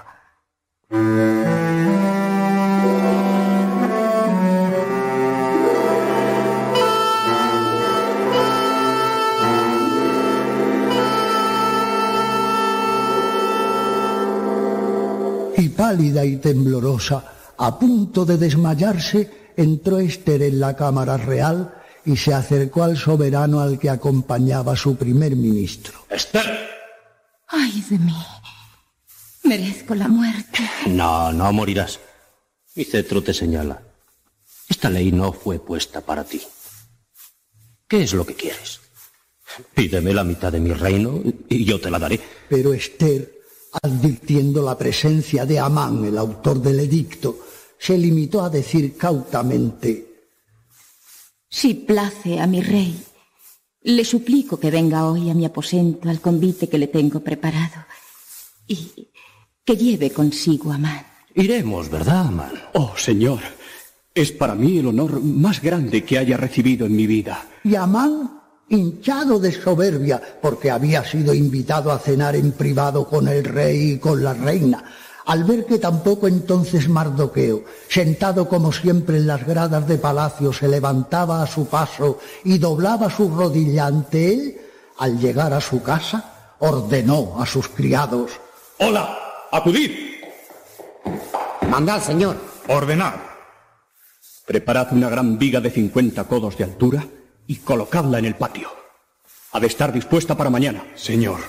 Speaker 24: Y pálida y temblorosa, a punto de desmayarse, entró Esther en la cámara real y se acercó al soberano al que acompañaba su primer ministro.
Speaker 28: ¡Esther!
Speaker 26: ¡Ay de mí! Merezco la muerte.
Speaker 28: No, no morirás. Mi cetro te señala. Esta ley no fue puesta para ti. ¿Qué es lo que quieres? Pídeme la mitad de mi reino y yo te la daré.
Speaker 24: Pero Esther, advirtiendo la presencia de Amán, el autor del edicto, se limitó a decir cautamente,
Speaker 26: Si place a mi rey, le suplico que venga hoy a mi aposento al convite que le tengo preparado y que lleve consigo a Amán.
Speaker 28: Iremos, ¿verdad, Amán?
Speaker 27: Oh, señor, es para mí el honor más grande que haya recibido en mi vida.
Speaker 24: y Amán, hinchado de soberbia, porque había sido invitado a cenar en privado con el rey y con la reina, al ver que tampoco entonces Mardoqueo, sentado como siempre en las gradas de palacio, se levantaba a su paso y doblaba su rodilla ante él, al llegar a su casa, ordenó a sus criados,
Speaker 27: ¡Hola! ¡Acudid!
Speaker 30: Mandad, señor.
Speaker 27: Ordenad. Preparad una gran viga de 50 codos de altura y colocadla en el patio. Ha de estar dispuesta para mañana.
Speaker 21: Señor,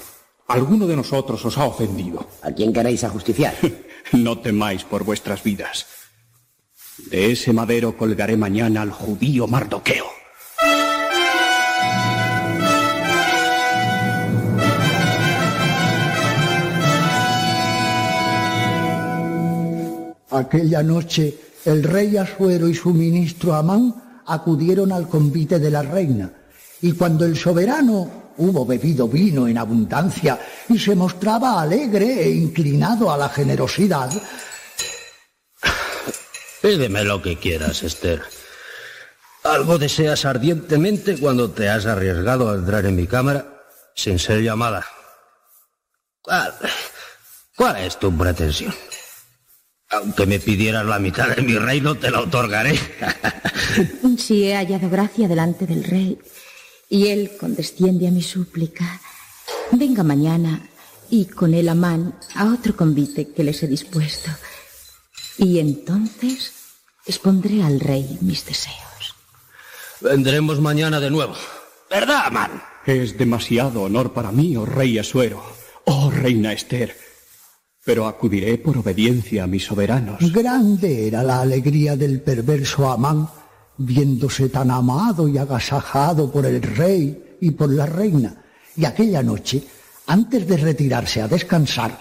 Speaker 21: alguno de nosotros os ha ofendido.
Speaker 30: ¿A quién queréis ajusticiar?
Speaker 27: No temáis por vuestras vidas. De ese madero colgaré mañana al judío Mardoqueo.
Speaker 24: Aquella noche el rey Asuero y su ministro Amán acudieron al convite de la reina, y cuando el soberano hubo bebido vino en abundancia y se mostraba alegre e inclinado a la generosidad,
Speaker 28: Pídeme lo que quieras, Esther. Algo deseas ardientemente cuando te has arriesgado a entrar en mi cámara sin ser llamada. ¿Cuál, cuál es tu pretensión? Aunque me pidieras la mitad de mi reino, te la otorgaré.
Speaker 26: Si he hallado gracia delante del rey y él condesciende a mi súplica, venga mañana y con él Amán a otro convite que les he dispuesto. Y entonces expondré al rey mis deseos.
Speaker 28: Vendremos mañana de nuevo. ¿Verdad, Amán?
Speaker 27: Es demasiado honor para mí, oh rey Asuero, oh reina Esther. Pero acudiré por obediencia a mis soberanos.
Speaker 24: grande era la alegría del perverso Amán, viéndose tan amado y agasajado por el rey y por la reina. Y aquella noche, antes de retirarse a descansar,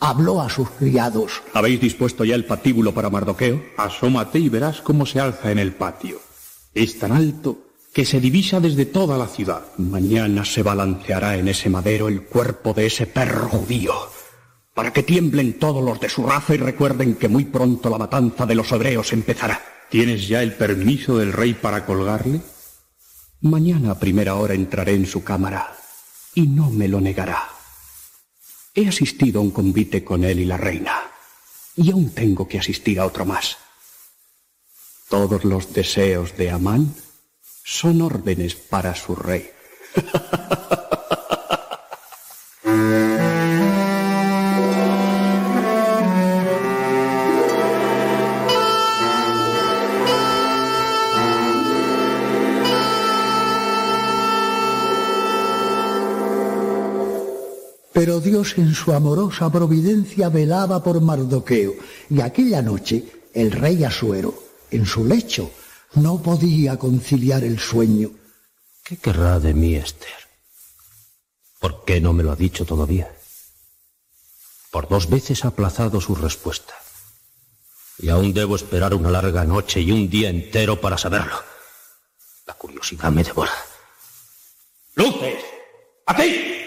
Speaker 24: habló a sus criados.
Speaker 27: ¿Habéis dispuesto ya el patíbulo para Mardoqueo?
Speaker 21: Asómate y verás cómo se alza en el patio. Es tan alto que se divisa desde toda la ciudad.
Speaker 27: Mañana se balanceará en ese madero el cuerpo de ese perro judío, para que tiemblen todos los de su raza y recuerden que muy pronto la matanza de los hebreos empezará.
Speaker 21: ¿Tienes ya el permiso del rey para colgarle?
Speaker 27: Mañana a primera hora entraré en su cámara y no me lo negará. He asistido a un convite con él y la reina, y aún tengo que asistir a otro más. Todos los deseos de Amán son órdenes para su rey.
Speaker 24: Pero Dios en su amorosa providencia velaba por Mardoqueo, y aquella noche el rey Asuero, en su lecho, no podía conciliar el sueño.
Speaker 28: ¿Qué querrá de mí, Esther? ¿Por qué no me lo ha dicho todavía? Por dos veces ha aplazado su respuesta. Y aún debo esperar una larga noche y un día entero para saberlo. La curiosidad me devora. ¡Luces! ¡Aquí!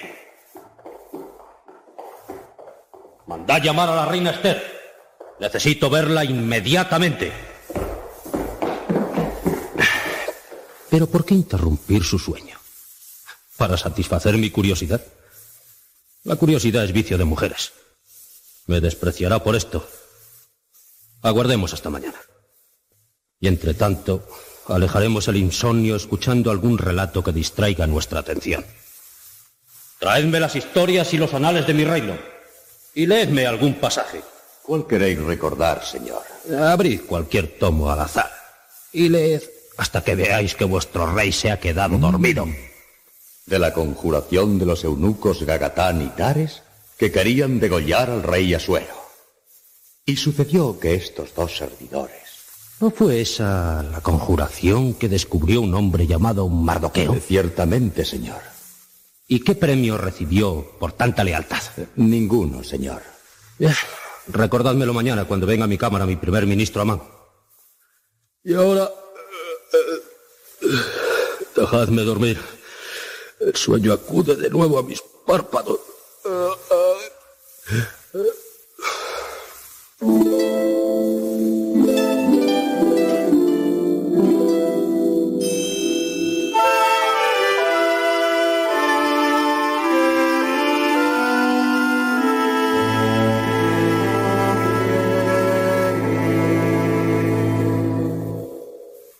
Speaker 28: Mandad llamar a la reina Esther. Necesito verla inmediatamente. Pero ¿por qué interrumpir su sueño? ¿Para satisfacer mi curiosidad? La curiosidad es vicio de mujeres. Me despreciará por esto. Aguardemos hasta mañana. Y entre tanto, alejaremos el insomnio escuchando algún relato que distraiga nuestra atención. Traedme las historias y los anales de mi reino. Y leedme algún pasaje.
Speaker 29: ¿Cuál queréis recordar, señor?
Speaker 28: Abrid cualquier tomo al azar. Y leed hasta que veáis que vuestro rey se ha quedado dormido.
Speaker 29: De la conjuración de los eunucos Gagatán y Tares que querían degollar al rey Asuero. Y sucedió que estos dos servidores.
Speaker 28: ¿No fue esa la conjuración que descubrió un hombre llamado Mardoqueo?
Speaker 29: Ciertamente, señor.
Speaker 28: ¿Y qué premio recibió por tanta lealtad?
Speaker 29: Ninguno, señor.
Speaker 28: Recordádmelo mañana cuando venga a mi cámara mi primer ministro Amán. Y ahora... Dejadme dormir. El sueño acude de nuevo a mis párpados.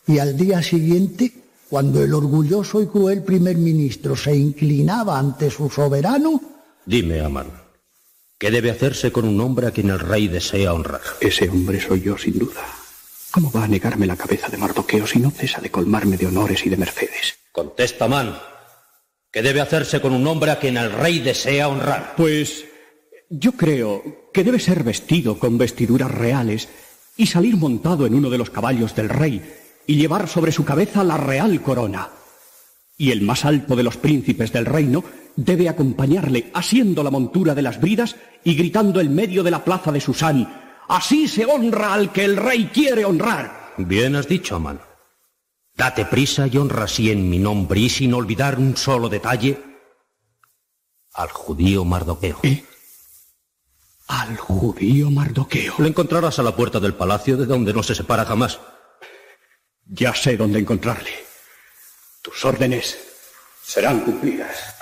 Speaker 24: Y al día siguiente, cuando el orgulloso y cruel primer ministro se inclinaba ante su soberano,
Speaker 28: Dime, Amán, ¿qué debe hacerse con un hombre a quien el rey desea honrar?
Speaker 27: Ese hombre soy yo, sin duda. ¿Cómo va a negarme la cabeza de Mardoqueo si no cesa de colmarme de honores y de mercedes?
Speaker 28: Contesta, Amán. ¿Qué debe hacerse con un hombre a quien el rey desea honrar?
Speaker 27: Pues yo creo que debe ser vestido con vestiduras reales y salir montado en uno de los caballos del rey y llevar sobre su cabeza la real corona. Y el más alto de los príncipes del reino debe acompañarle asiendo la montura de las bridas y gritando en medio de la plaza de Susán, Así se honra al que el rey quiere honrar.
Speaker 28: Bien has dicho, Amán. Date prisa y honra así en mi nombre y sin olvidar un solo detalle al judío Mardoqueo.
Speaker 27: Al judío Mardoqueo.
Speaker 28: Lo encontrarás a la puerta del palacio de donde no se separa jamás.
Speaker 27: Ya sé dónde encontrarle. Tus órdenes serán cumplidas.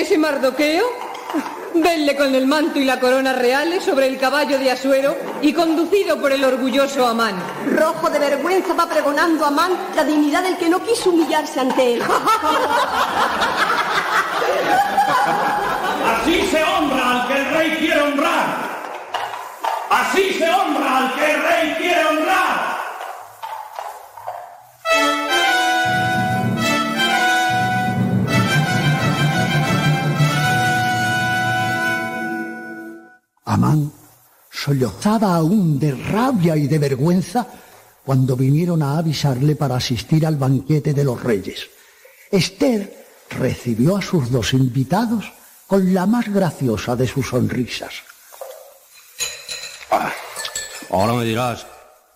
Speaker 31: Ese Mardoqueo? Venle con el manto y la corona reales sobre el caballo de Asuero y conducido por el orgulloso Amán.
Speaker 32: Rojo de vergüenza va pregonando a Amán la dignidad del que no quiso humillarse ante él.
Speaker 30: Así se honra al que el rey quiere honrar. Así se honra al que el rey quiere honrar.
Speaker 24: Amán sollozaba aún de rabia y de vergüenza cuando vinieron a avisarle para asistir al banquete de los reyes. Esther recibió a sus dos invitados con la más graciosa de sus sonrisas.
Speaker 28: Ahora me dirás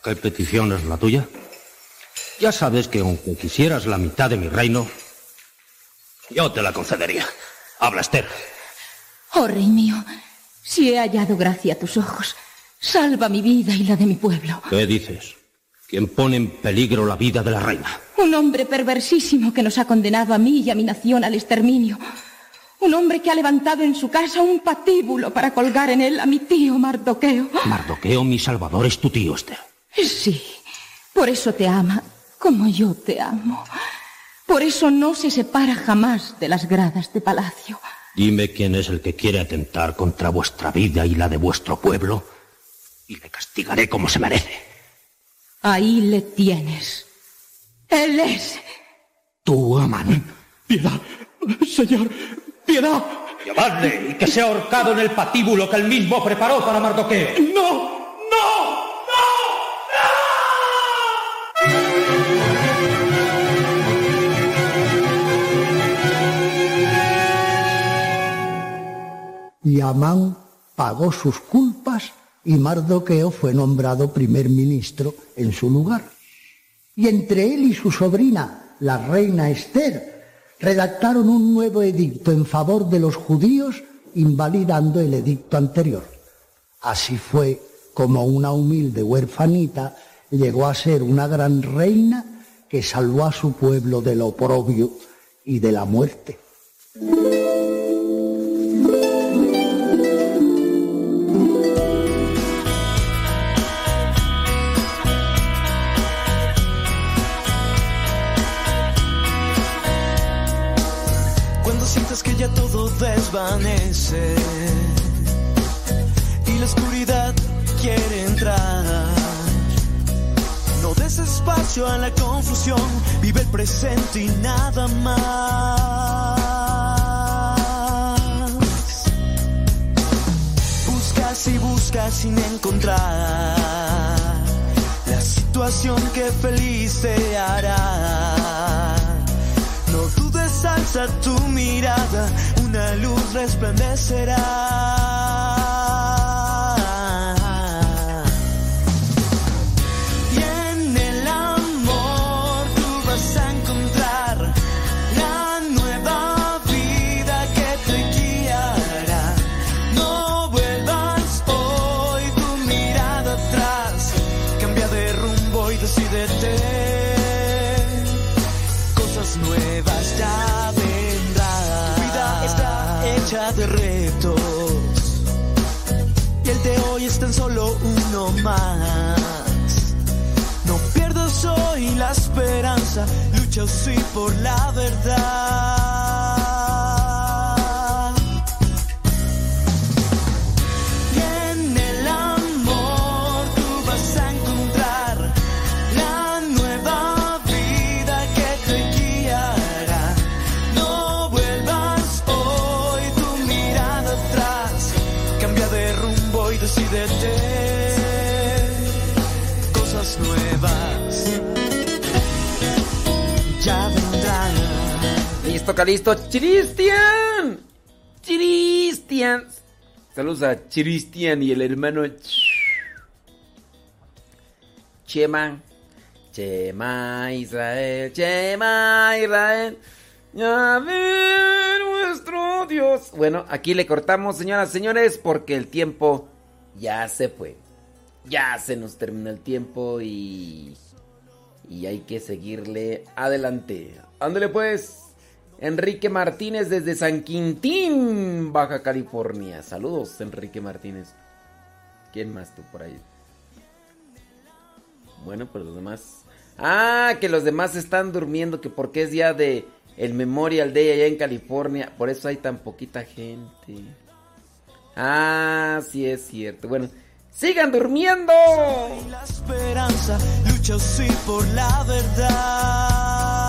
Speaker 28: qué petición es la tuya. Ya sabes que aunque quisieras la mitad de mi reino, yo te la concedería. Habla, Esther.
Speaker 26: Oh, rey mío, si he hallado gracia a tus ojos, salva mi vida y la de mi pueblo.
Speaker 28: ¿Qué dices? ¿Quién pone en peligro la vida de la reina?
Speaker 26: Un hombre perversísimo que nos ha condenado a mí y a mi nación al exterminio. Un hombre que ha levantado en su casa un patíbulo para colgar en él a mi tío Mardoqueo.
Speaker 28: Mardoqueo, mi salvador, es tu tío, Esther.
Speaker 26: Sí, por eso te ama como yo te amo. Por eso no se separa jamás de las gradas de palacio.
Speaker 28: Dime quién es el que quiere atentar contra vuestra vida y la de vuestro pueblo, y le castigaré como se merece.
Speaker 26: Ahí le tienes.
Speaker 31: Él es.
Speaker 21: Tú, Amán. Piedad. Señor, piedad.
Speaker 28: Llevadle y que sea ahorcado en el patíbulo que él mismo preparó para Mardoqueo.
Speaker 21: ¡No! ¡No!
Speaker 24: Y Amán pagó sus culpas y Mardoqueo fue nombrado primer ministro en su lugar. Y entre él y su sobrina, la reina Esther, redactaron un nuevo edicto en favor de los judíos, invalidando el edicto anterior. Así fue como una humilde huerfanita llegó a ser una gran reina que salvó a su pueblo del oprobio y de la muerte.
Speaker 16: Y la oscuridad quiere entrar. No des espacio a la confusión, vive el presente y nada más. Buscas y buscas sin encontrar la situación que feliz te hará. No dudes, alza tu mirada, una luz resplandecerá. Tan solo uno más. No pierdas hoy la esperanza, lucha sí por la verdad.
Speaker 2: Listo, Calisto. ¡Cristian! ¡Cristian! Saludos a Cristian y el hermano Chema. Chema Israel, Chema Israel. Ya ver nuestro Dios. Bueno, aquí le cortamos, señoras y señores, porque el tiempo ya se fue. Ya se nos terminó el tiempo y. Y hay que seguirle adelante. Ándale pues. Enrique Martínez desde San Quintín, Baja California. Saludos, Enrique Martínez. ¿Quién más tú por ahí? Bueno, pues los demás. Ah, que los demás están durmiendo, que porque es día de el Memorial Day allá en California, por eso hay tan poquita gente. Ah, sí es cierto. Bueno, sigan durmiendo.
Speaker 16: La esperanza, lucha sí por la verdad.